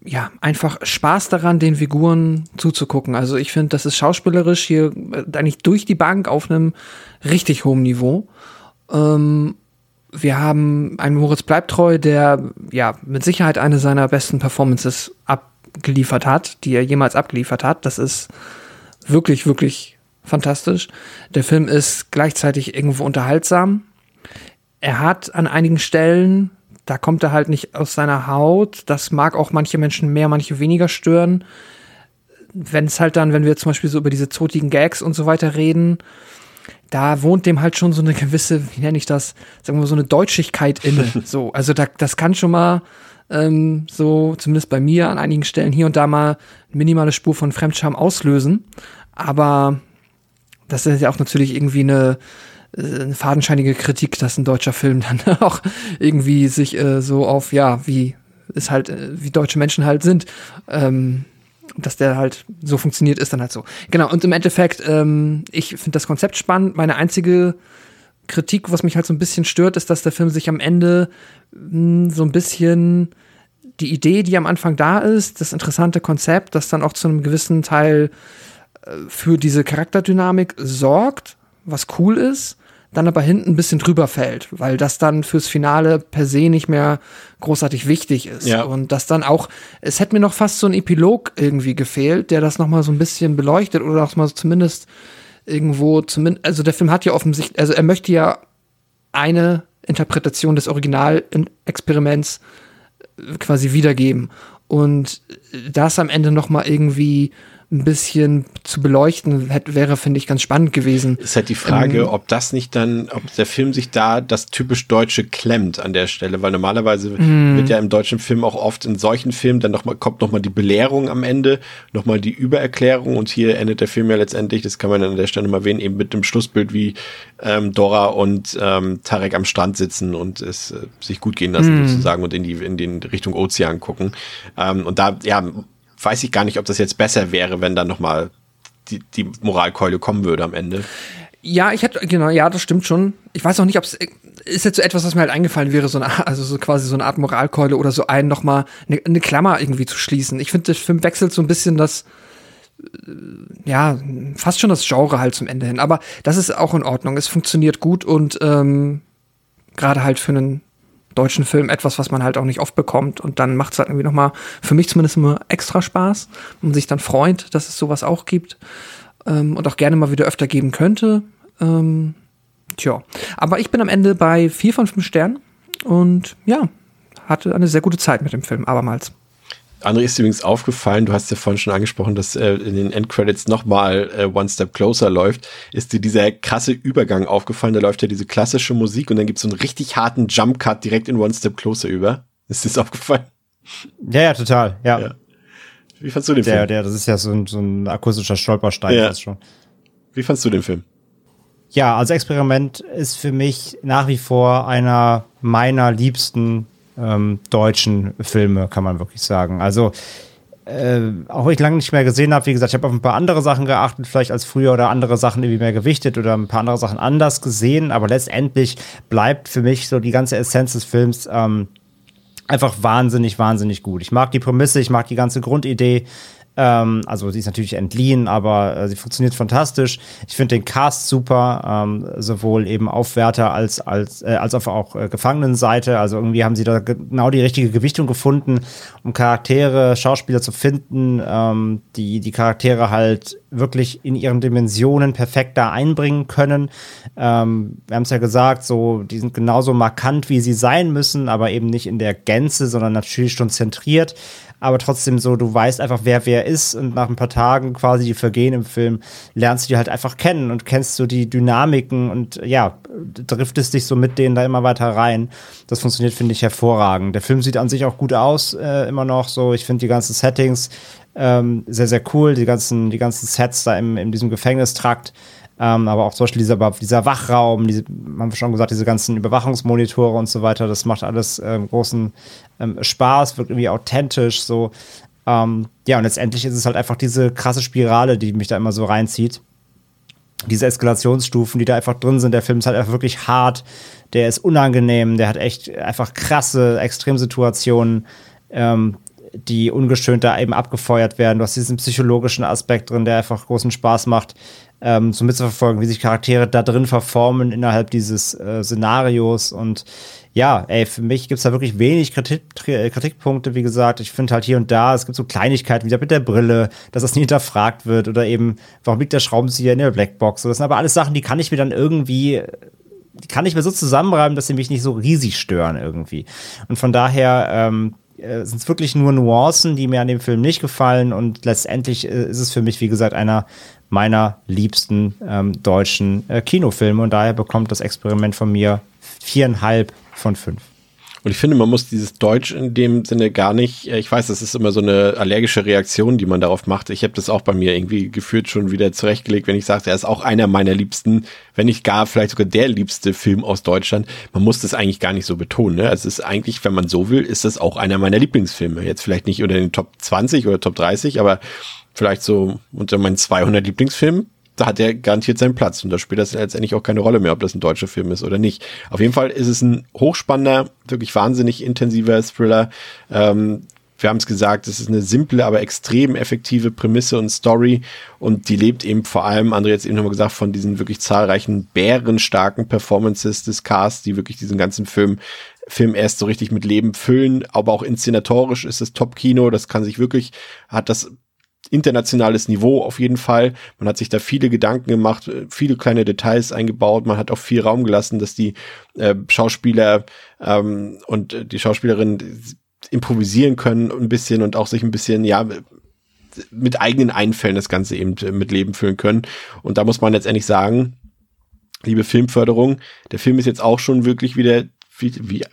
ja, einfach Spaß daran, den Figuren zuzugucken. Also ich finde, das ist schauspielerisch hier äh, eigentlich durch die Bank auf einem richtig hohen Niveau. Ähm, wir haben einen Moritz Bleibtreu, der ja mit Sicherheit eine seiner besten Performances abgeliefert hat, die er jemals abgeliefert hat. Das ist wirklich, wirklich fantastisch. Der Film ist gleichzeitig irgendwo unterhaltsam. Er hat an einigen Stellen, da kommt er halt nicht aus seiner Haut. Das mag auch manche Menschen mehr, manche weniger stören. Wenn es halt dann, wenn wir zum Beispiel so über diese zotigen Gags und so weiter reden, da wohnt dem halt schon so eine gewisse, wie nenne ich das, sagen wir mal, so eine Deutschigkeit inne. <laughs> so, also da, das kann schon mal ähm, so, zumindest bei mir an einigen Stellen hier und da mal eine minimale Spur von Fremdscham auslösen. Aber das ist ja auch natürlich irgendwie eine, äh, eine fadenscheinige Kritik, dass ein deutscher Film <laughs> dann auch irgendwie sich äh, so auf, ja, wie ist halt, äh, wie deutsche Menschen halt sind, ähm, dass der halt so funktioniert, ist dann halt so. Genau, und im Endeffekt, ähm, ich finde das Konzept spannend. Meine einzige Kritik, was mich halt so ein bisschen stört, ist, dass der Film sich am Ende mh, hm, so ein bisschen die Idee, die am Anfang da ist, das interessante Konzept, das dann auch zu einem gewissen Teil äh, für diese Charakterdynamik sorgt, was cool ist, dann aber hinten ein bisschen drüber fällt, weil das dann fürs Finale per se nicht mehr großartig wichtig ist. Ja. Und das dann auch, es hätte mir noch fast so ein Epilog irgendwie gefehlt, der das nochmal so ein bisschen beleuchtet oder auch mal zumindest irgendwo, zumindest, also der Film hat ja offensichtlich, also er möchte ja eine Interpretation des Originalexperiments quasi wiedergeben. Und das am Ende nochmal irgendwie ein bisschen zu beleuchten, hätte, wäre, finde ich, ganz spannend gewesen. Es ist halt die Frage, ähm, ob das nicht dann, ob der Film sich da das typisch Deutsche klemmt an der Stelle, weil normalerweise mm. wird ja im deutschen Film auch oft in solchen Filmen dann noch mal, kommt nochmal die Belehrung am Ende, nochmal die Übererklärung und hier endet der Film ja letztendlich, das kann man an der Stelle mal erwähnen, eben mit dem Schlussbild, wie ähm, Dora und ähm, Tarek am Strand sitzen und es äh, sich gut gehen lassen mm. sozusagen und in die, in den Richtung Ozean gucken. Ähm, und da, ja, weiß ich gar nicht, ob das jetzt besser wäre, wenn dann nochmal die, die Moralkeule kommen würde am Ende. Ja, ich hätte, genau, ja, das stimmt schon. Ich weiß auch nicht, ob es ist jetzt so etwas, was mir halt eingefallen wäre, so eine, also so quasi so eine Art Moralkeule oder so einen nochmal eine, eine Klammer irgendwie zu schließen. Ich finde, der Film wechselt so ein bisschen das, äh, ja, fast schon das Genre halt zum Ende hin. Aber das ist auch in Ordnung. Es funktioniert gut und ähm, gerade halt für einen deutschen Film etwas, was man halt auch nicht oft bekommt. Und dann macht es halt irgendwie nochmal, für mich zumindest immer extra Spaß und sich dann freut, dass es sowas auch gibt ähm, und auch gerne mal wieder öfter geben könnte. Ähm, tja, aber ich bin am Ende bei vier von fünf Sternen und ja, hatte eine sehr gute Zeit mit dem Film, abermals. André ist übrigens aufgefallen, du hast ja vorhin schon angesprochen, dass äh, in den Endcredits nochmal äh, One Step Closer läuft. Ist dir dieser krasse Übergang aufgefallen? Da läuft ja diese klassische Musik und dann gibt es so einen richtig harten Jump Cut direkt in One Step Closer über. Ist dir das aufgefallen? Ja, ja, total, ja. ja. Wie fandst du den der, Film? Der, das ist ja so ein, so ein akustischer Stolperstein ja. schon. Wie fandst du den Film? Ja, also Experiment ist für mich nach wie vor einer meiner liebsten ähm, deutschen Filme, kann man wirklich sagen. Also, äh, auch wenn ich lange nicht mehr gesehen habe, wie gesagt, ich habe auf ein paar andere Sachen geachtet, vielleicht als früher oder andere Sachen irgendwie mehr gewichtet oder ein paar andere Sachen anders gesehen, aber letztendlich bleibt für mich so die ganze Essenz des Films ähm, einfach wahnsinnig, wahnsinnig gut. Ich mag die Prämisse, ich mag die ganze Grundidee. Ähm, also sie ist natürlich entliehen, aber äh, sie funktioniert fantastisch. Ich finde den Cast super, ähm, sowohl eben Aufwärter als, als, äh, als auch äh, Gefangenenseite. Also irgendwie haben sie da genau die richtige Gewichtung gefunden, um Charaktere, Schauspieler zu finden, ähm, die die Charaktere halt wirklich in ihren Dimensionen perfekt da einbringen können. Ähm, wir haben es ja gesagt, so, die sind genauso markant, wie sie sein müssen, aber eben nicht in der Gänze, sondern natürlich schon zentriert aber trotzdem so, du weißt einfach, wer wer ist und nach ein paar Tagen quasi, die vergehen im Film, lernst du die halt einfach kennen und kennst so die Dynamiken und ja, driftest dich so mit denen da immer weiter rein. Das funktioniert, finde ich, hervorragend. Der Film sieht an sich auch gut aus, äh, immer noch so. Ich finde die ganzen Settings ähm, sehr, sehr cool, die ganzen, die ganzen Sets da im, in diesem Gefängnistrakt. Ähm, aber auch zum Beispiel dieser, dieser Wachraum, diese, haben wir schon gesagt, diese ganzen Überwachungsmonitore und so weiter, das macht alles ähm, großen ähm, Spaß, wirkt irgendwie authentisch, so. Ähm, ja, und letztendlich ist es halt einfach diese krasse Spirale, die mich da immer so reinzieht. Diese Eskalationsstufen, die da einfach drin sind. Der Film ist halt einfach wirklich hart, der ist unangenehm, der hat echt einfach krasse Extremsituationen. Ähm, die ungeschönt da eben abgefeuert werden. Du hast diesen psychologischen Aspekt drin, der einfach großen Spaß macht ähm, so mitzuverfolgen, wie sich Charaktere da drin verformen innerhalb dieses äh, Szenarios. Und ja, ey, für mich gibt's da wirklich wenig Kritik, äh, Kritikpunkte, wie gesagt. Ich finde halt hier und da, es gibt so Kleinigkeiten, wieder mit der Brille, dass das nie hinterfragt wird oder eben, warum liegt der Schraubenzieher in der Blackbox? Das sind aber alles Sachen, die kann ich mir dann irgendwie die kann ich mir so zusammenreiben, dass sie mich nicht so riesig stören irgendwie. Und von daher ähm, äh, sind es wirklich nur Nuancen, die mir an dem Film nicht gefallen und letztendlich äh, ist es für mich, wie gesagt, einer meiner liebsten ähm, deutschen äh, Kinofilme und daher bekommt das Experiment von mir viereinhalb von fünf. Und ich finde, man muss dieses Deutsch in dem Sinne gar nicht, äh, ich weiß, das ist immer so eine allergische Reaktion, die man darauf macht. Ich habe das auch bei mir irgendwie gefühlt schon wieder zurechtgelegt, wenn ich sage, er ist auch einer meiner liebsten, wenn nicht gar vielleicht sogar der liebste Film aus Deutschland. Man muss das eigentlich gar nicht so betonen. Ne? Also es ist eigentlich, wenn man so will, ist das auch einer meiner Lieblingsfilme. Jetzt vielleicht nicht unter den Top 20 oder Top 30, aber vielleicht so unter meinen 200 Lieblingsfilmen, da hat er garantiert seinen Platz. Und da spielt das letztendlich auch keine Rolle mehr, ob das ein deutscher Film ist oder nicht. Auf jeden Fall ist es ein hochspannender, wirklich wahnsinnig intensiver Thriller. Ähm, wir haben es gesagt, es ist eine simple, aber extrem effektive Prämisse und Story und die lebt eben vor allem, André jetzt eben nochmal gesagt, von diesen wirklich zahlreichen bärenstarken Performances des Casts, die wirklich diesen ganzen Film Film erst so richtig mit Leben füllen, aber auch inszenatorisch ist es Top-Kino, das kann sich wirklich, hat das internationales Niveau auf jeden Fall. Man hat sich da viele Gedanken gemacht, äh, viele kleine Details eingebaut. Man hat auch viel Raum gelassen, dass die äh, Schauspieler ähm, und äh, die Schauspielerinnen improvisieren können ein bisschen und auch sich ein bisschen, ja, mit eigenen Einfällen das Ganze eben äh, mit Leben füllen können. Und da muss man letztendlich sagen, liebe Filmförderung, der Film ist jetzt auch schon wirklich wieder, wie, wie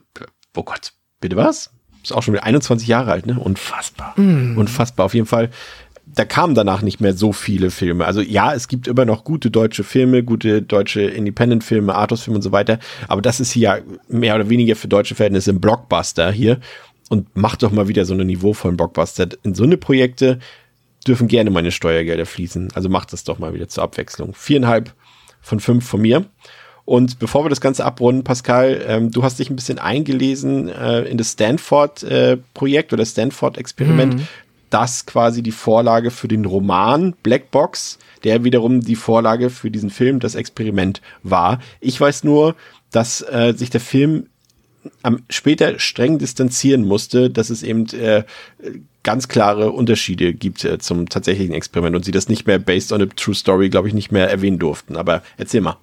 oh Gott, bitte was? Ist auch schon wieder 21 Jahre alt, ne? Unfassbar. Mm. Unfassbar. Auf jeden Fall da kamen danach nicht mehr so viele Filme. Also ja, es gibt immer noch gute deutsche Filme, gute deutsche Independent-Filme, Artus-Filme und so weiter. Aber das ist hier mehr oder weniger für deutsche Verhältnisse ein Blockbuster hier. Und macht doch mal wieder so eine niveauvollen Blockbuster. In so eine Projekte dürfen gerne meine Steuergelder fließen. Also macht das doch mal wieder zur Abwechslung. Viereinhalb von fünf von mir. Und bevor wir das Ganze abrunden, Pascal, ähm, du hast dich ein bisschen eingelesen äh, in das Stanford-Projekt äh, oder Stanford-Experiment. Mhm das quasi die Vorlage für den Roman Black Box, der wiederum die Vorlage für diesen Film, das Experiment war. Ich weiß nur, dass äh, sich der Film am später streng distanzieren musste, dass es eben äh, ganz klare Unterschiede gibt äh, zum tatsächlichen Experiment und sie das nicht mehr based on a true story, glaube ich, nicht mehr erwähnen durften. Aber erzähl mal.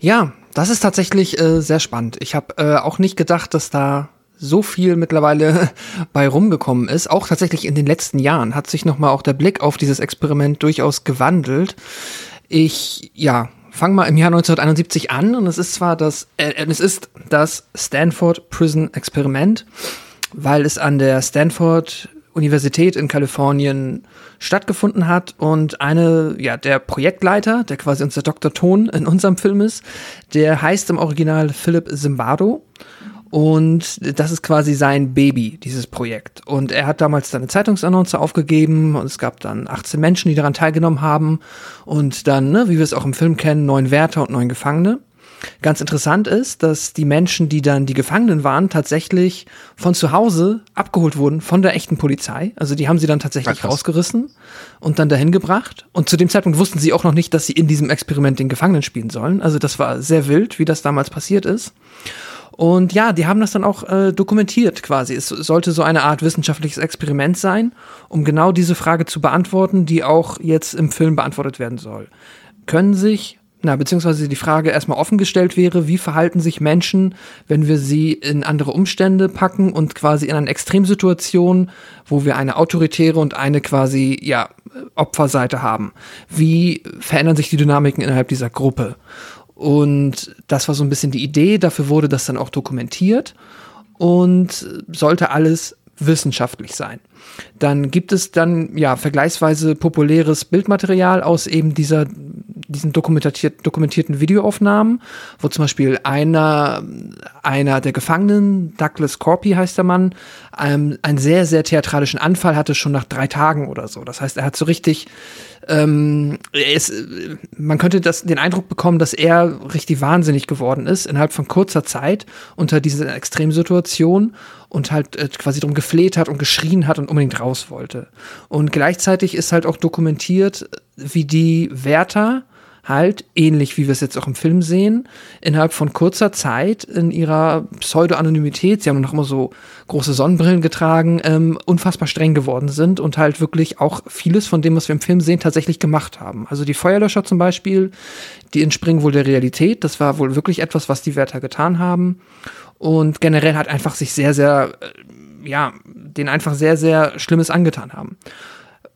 Ja, das ist tatsächlich äh, sehr spannend. Ich habe äh, auch nicht gedacht, dass da so viel mittlerweile <laughs> bei rumgekommen ist. Auch tatsächlich in den letzten Jahren hat sich nochmal auch der Blick auf dieses Experiment durchaus gewandelt. Ich, ja, fang mal im Jahr 1971 an und es ist zwar das, äh, es ist das Stanford Prison Experiment, weil es an der Stanford Universität in Kalifornien stattgefunden hat und eine, ja, der Projektleiter, der quasi unser Dr. Ton in unserem Film ist, der heißt im Original Philip Zimbardo und das ist quasi sein Baby, dieses Projekt. Und er hat damals dann eine Zeitungsannonce aufgegeben und es gab dann 18 Menschen, die daran teilgenommen haben. Und dann, ne, wie wir es auch im Film kennen, neun Wärter und neun Gefangene. Ganz interessant ist, dass die Menschen, die dann die Gefangenen waren, tatsächlich von zu Hause abgeholt wurden von der echten Polizei. Also die haben sie dann tatsächlich Ach, rausgerissen und dann dahin gebracht. Und zu dem Zeitpunkt wussten sie auch noch nicht, dass sie in diesem Experiment den Gefangenen spielen sollen. Also das war sehr wild, wie das damals passiert ist. Und ja, die haben das dann auch äh, dokumentiert quasi. Es sollte so eine Art wissenschaftliches Experiment sein, um genau diese Frage zu beantworten, die auch jetzt im Film beantwortet werden soll. Können sich, na, beziehungsweise die Frage erstmal offen gestellt wäre, wie verhalten sich Menschen, wenn wir sie in andere Umstände packen und quasi in eine Extremsituation, wo wir eine autoritäre und eine quasi, ja, Opferseite haben. Wie verändern sich die Dynamiken innerhalb dieser Gruppe? Und das war so ein bisschen die Idee. Dafür wurde das dann auch dokumentiert und sollte alles wissenschaftlich sein. Dann gibt es dann ja vergleichsweise populäres Bildmaterial aus eben dieser diesen dokumentiert, dokumentierten Videoaufnahmen, wo zum Beispiel einer einer der Gefangenen, Douglas Corpy heißt der Mann, ähm, einen sehr sehr theatralischen Anfall hatte schon nach drei Tagen oder so. Das heißt, er hat so richtig ähm, äh, man könnte das, den Eindruck bekommen, dass er richtig wahnsinnig geworden ist innerhalb von kurzer Zeit unter dieser Extremsituation und halt äh, quasi darum gefleht hat und geschrien hat und unbedingt raus wollte. Und gleichzeitig ist halt auch dokumentiert, wie die Wärter halt, ähnlich wie wir es jetzt auch im Film sehen, innerhalb von kurzer Zeit in ihrer Pseudo-Anonymität, sie haben noch immer so große Sonnenbrillen getragen, ähm, unfassbar streng geworden sind und halt wirklich auch vieles von dem, was wir im Film sehen, tatsächlich gemacht haben. Also die Feuerlöscher zum Beispiel, die entspringen wohl der Realität, das war wohl wirklich etwas, was die Wärter getan haben. Und generell hat einfach sich sehr, sehr, äh, ja, den einfach sehr, sehr Schlimmes angetan haben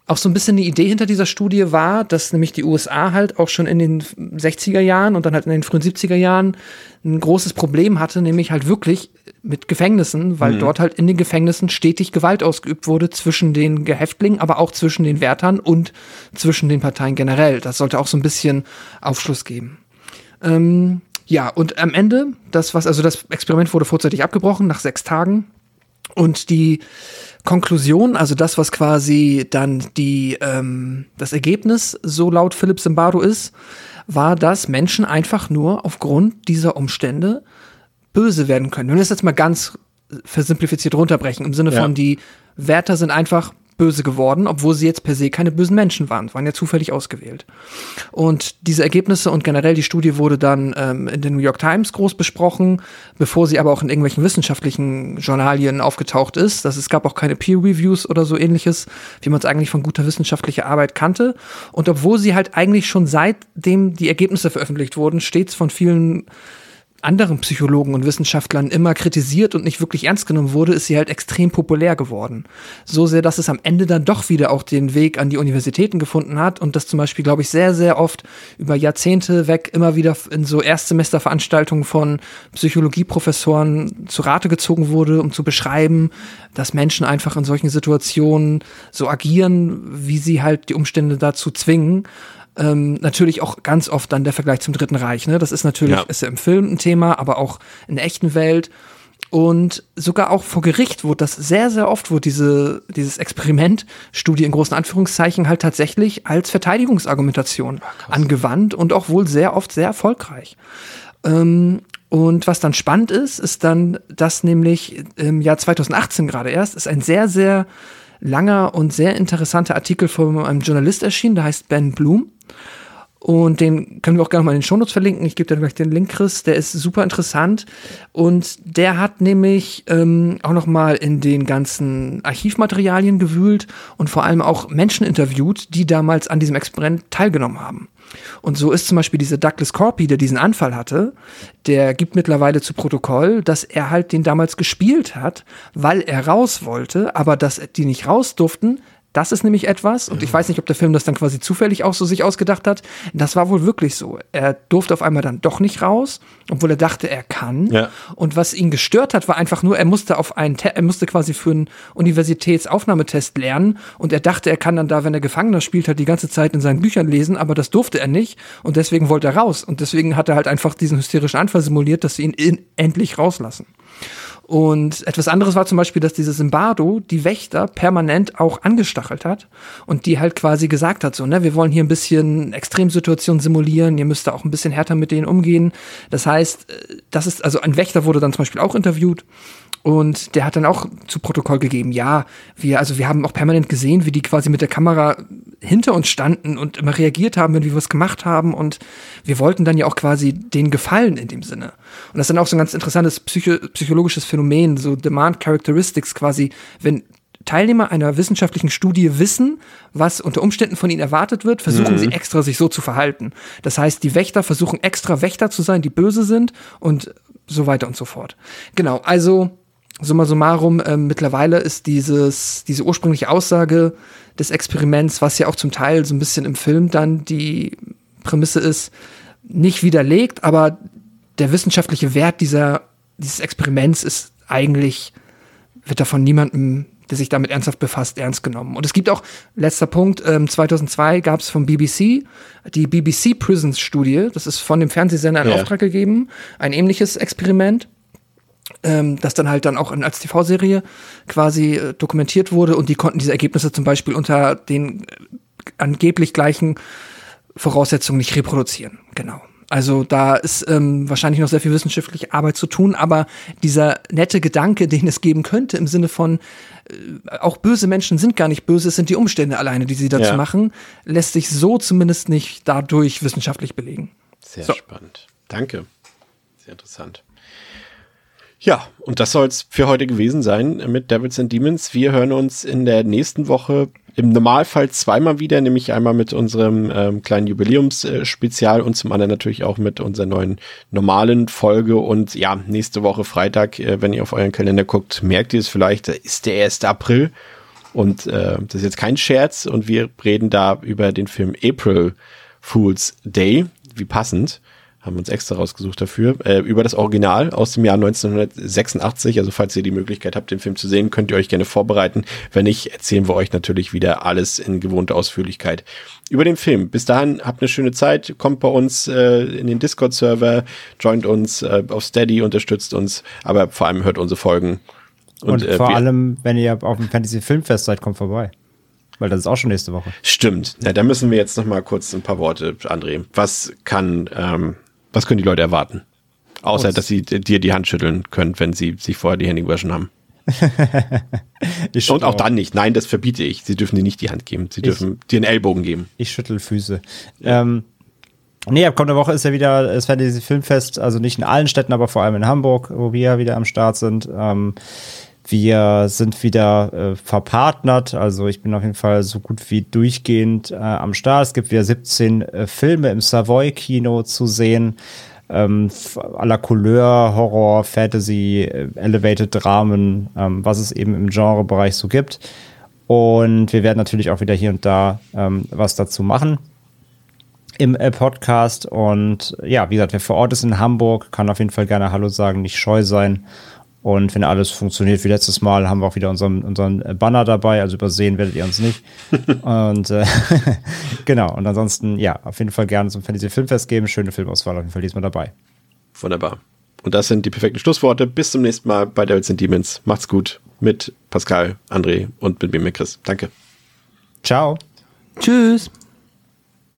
auch so ein bisschen die Idee hinter dieser Studie war, dass nämlich die USA halt auch schon in den 60er Jahren und dann halt in den frühen 70er Jahren ein großes Problem hatte, nämlich halt wirklich mit Gefängnissen, weil dort halt in den Gefängnissen stetig Gewalt ausgeübt wurde zwischen den Gehäftlingen, aber auch zwischen den Wärtern und zwischen den Parteien generell. Das sollte auch so ein bisschen Aufschluss geben. Ähm, ja, und am Ende, das was, also das Experiment wurde vorzeitig abgebrochen nach sechs Tagen. Und die Konklusion, also das, was quasi dann die, ähm, das Ergebnis, so laut Philipp Zimbardo ist, war, dass Menschen einfach nur aufgrund dieser Umstände böse werden können. Wenn wir das jetzt mal ganz versimplifiziert runterbrechen, im Sinne Ja. von die Wärter sind einfach böse geworden, obwohl sie jetzt per se keine bösen Menschen waren, waren ja zufällig ausgewählt. Und diese Ergebnisse und generell die Studie wurde dann ähm, in den New York Times groß besprochen, bevor sie aber auch in irgendwelchen wissenschaftlichen Journalien aufgetaucht ist. Das, es gab auch keine Peer Reviews oder so ähnliches, wie man es eigentlich von guter wissenschaftlicher Arbeit kannte. Und obwohl sie halt eigentlich schon seitdem die Ergebnisse veröffentlicht wurden, stets von vielen anderen Psychologen und Wissenschaftlern immer kritisiert und nicht wirklich ernst genommen wurde, ist sie halt extrem populär geworden. So sehr, dass es am Ende dann doch wieder auch den Weg an die Universitäten gefunden hat und das zum Beispiel, glaube ich, sehr, sehr oft über Jahrzehnte weg immer wieder in so Erstsemesterveranstaltungen von Psychologieprofessoren zu Rate gezogen wurde, um zu beschreiben, dass Menschen einfach in solchen Situationen so agieren, wie sie halt die Umstände dazu zwingen. Ähm, natürlich auch ganz oft dann der Vergleich zum Dritten Reich. Ne? Das ist natürlich Ja. ist ja im Film ein Thema, aber auch in der echten Welt. Und sogar auch vor Gericht wurde das sehr, sehr oft, wurde diese, dieses Experiment, Studie in großen Anführungszeichen, halt tatsächlich als Verteidigungsargumentation angewandt und auch wohl sehr oft sehr erfolgreich. Ähm, und was dann spannend ist, ist dann, dass nämlich im Jahr 2018 gerade erst ist ein sehr, sehr langer und sehr interessanter Artikel von einem Journalist erschienen, der heißt Ben Bloom. Und den können wir auch gerne mal in den Shownotes verlinken. Ich gebe dir gleich den Link, Chris. Der ist super interessant. Und der hat nämlich ähm, auch noch mal in den ganzen Archivmaterialien gewühlt und vor allem auch Menschen interviewt, die damals an diesem Experiment teilgenommen haben. Und so ist zum Beispiel dieser Douglas Corpy, der diesen Anfall hatte, der gibt mittlerweile zu Protokoll, dass er halt den damals gespielt hat, weil er raus wollte, aber dass die nicht raus durften, das ist nämlich etwas, und ich weiß nicht, ob der Film das dann quasi zufällig auch so sich ausgedacht hat. Das war wohl wirklich so. Er durfte auf einmal dann doch nicht raus, obwohl er dachte, er kann. Ja. Und was ihn gestört hat, war einfach nur, er musste auf einen, Te er musste quasi für einen Universitätsaufnahmetest lernen und er dachte, er kann dann da, wenn er Gefangener spielt, halt die ganze Zeit in seinen Büchern lesen, aber das durfte er nicht und deswegen wollte er raus und deswegen hat er halt einfach diesen hysterischen Anfall simuliert, dass sie ihn endlich rauslassen. Und etwas anderes war zum Beispiel, dass dieses Zimbardo die Wächter permanent auch angestachelt hat und die halt quasi gesagt hat, so, ne, wir wollen hier ein bisschen Extremsituationen simulieren, ihr müsst da auch ein bisschen härter mit denen umgehen. Das heißt, äh, das ist, also ein Wächter wurde dann zum Beispiel auch interviewt und der hat dann auch zu Protokoll gegeben, ja, wir, also wir haben auch permanent gesehen, wie die quasi mit der Kamera hinter uns standen und immer reagiert haben, wenn wir was gemacht haben. Und wir wollten dann ja auch quasi denen gefallen in dem Sinne. Und das ist dann auch so ein ganz interessantes Psycho psychologisches Phänomen, so Demand Characteristics quasi, wenn Teilnehmer einer wissenschaftlichen Studie wissen, was unter Umständen von ihnen erwartet wird, versuchen mhm. sie extra sich so zu verhalten. Das heißt, die Wächter versuchen extra Wächter zu sein, die böse sind und so weiter und so fort. Genau, also summa summarum, äh, mittlerweile ist dieses, diese ursprüngliche Aussage des Experiments, was ja auch zum Teil so ein bisschen im Film dann die Prämisse ist, nicht widerlegt, aber der wissenschaftliche Wert dieser, dieses Experiments ist eigentlich, wird da von niemandem, der sich damit ernsthaft befasst, ernst genommen. Und es gibt auch, letzter Punkt, ähm, 2002 gab es vom BBC die BBC Prisons Studie, das ist von dem Fernsehsender in ja. Auftrag gegeben, ein ähnliches Experiment ähm, das dann halt dann auch als TV-Serie quasi äh, dokumentiert wurde und die konnten diese Ergebnisse zum Beispiel unter den äh, angeblich gleichen Voraussetzungen nicht reproduzieren. Genau. Also da ist ähm, wahrscheinlich noch sehr viel wissenschaftliche Arbeit zu tun, aber dieser nette Gedanke, den es geben könnte, im Sinne von äh, auch böse Menschen sind gar nicht böse, es sind die Umstände alleine, die sie dazu ja. machen, lässt sich so zumindest nicht dadurch wissenschaftlich belegen. Sehr so. spannend. Danke. Sehr interessant. Ja, und das soll es für heute gewesen sein mit Devils and Demons. Wir hören uns in der nächsten Woche im Normalfall zweimal wieder, nämlich einmal mit unserem ähm, kleinen Jubiläumsspezial und zum anderen natürlich auch mit unserer neuen normalen Folge. Und ja, nächste Woche Freitag, äh, wenn ihr auf euren Kalender guckt, merkt ihr es vielleicht, ist der 1. April. Und äh, das ist jetzt kein Scherz. Und wir reden da über den Film April Fool's Day. Wie passend haben wir uns extra rausgesucht dafür, äh, über das Original aus dem Jahr 1986. Also falls ihr die Möglichkeit habt, den Film zu sehen, könnt ihr euch gerne vorbereiten. Wenn nicht, erzählen wir euch natürlich wieder alles in gewohnter Ausführlichkeit über den Film. Bis dahin, habt eine schöne Zeit, kommt bei uns äh, in den Discord-Server, joint uns äh, auf Steady, unterstützt uns, aber vor allem hört unsere Folgen. Und, Und äh, vor allem, wenn ihr auf dem Fantasy Filmfest seid, kommt vorbei. Weil das ist auch schon nächste Woche. Stimmt. Ja, da müssen wir jetzt noch mal kurz ein paar Worte, André. Was kann ähm, was können die Leute erwarten? Außer, dass sie dir die Hand schütteln können, wenn sie sich vorher die Hände gewaschen haben. <laughs> Und auch, auch dann nicht. Nein, das verbiete ich. Sie dürfen dir nicht die Hand geben. Sie dürfen dir einen Ellbogen geben. Ich schüttel Füße. Ja. Ähm, nee, ab kommender Woche ist ja wieder das Fantasy Filmfest. Also nicht in allen Städten, aber vor allem in Hamburg, wo wir ja wieder am Start sind. Ähm, wir sind wieder äh, verpartnert, also ich bin auf jeden Fall so gut wie durchgehend äh, am Start. Es gibt wieder 17 äh, Filme im Savoy-Kino zu sehen. Ähm, aller Couleur, Horror, Fantasy, äh, Elevated Dramen, ähm, was es eben im Genrebereich so gibt. Und wir werden natürlich auch wieder hier und da ähm, was dazu machen im äh, Podcast. Und ja, wie gesagt, wer vor Ort ist in Hamburg, kann auf jeden Fall gerne Hallo sagen, nicht scheu sein. Und wenn alles funktioniert wie letztes Mal, haben wir auch wieder unseren, unseren Banner dabei. Also übersehen werdet ihr uns nicht. <laughs> und äh, <laughs> genau. Und ansonsten, ja, auf jeden Fall gerne zum Fantasy Filmfest geben. Schöne Filmauswahl auf jeden Fall diesmal dabei. Wunderbar. Und das sind die perfekten Schlussworte. Bis zum nächsten Mal bei Devils and Demons. Macht's gut mit Pascal, André und mit mir, mit Chris. Danke. Ciao. Tschüss.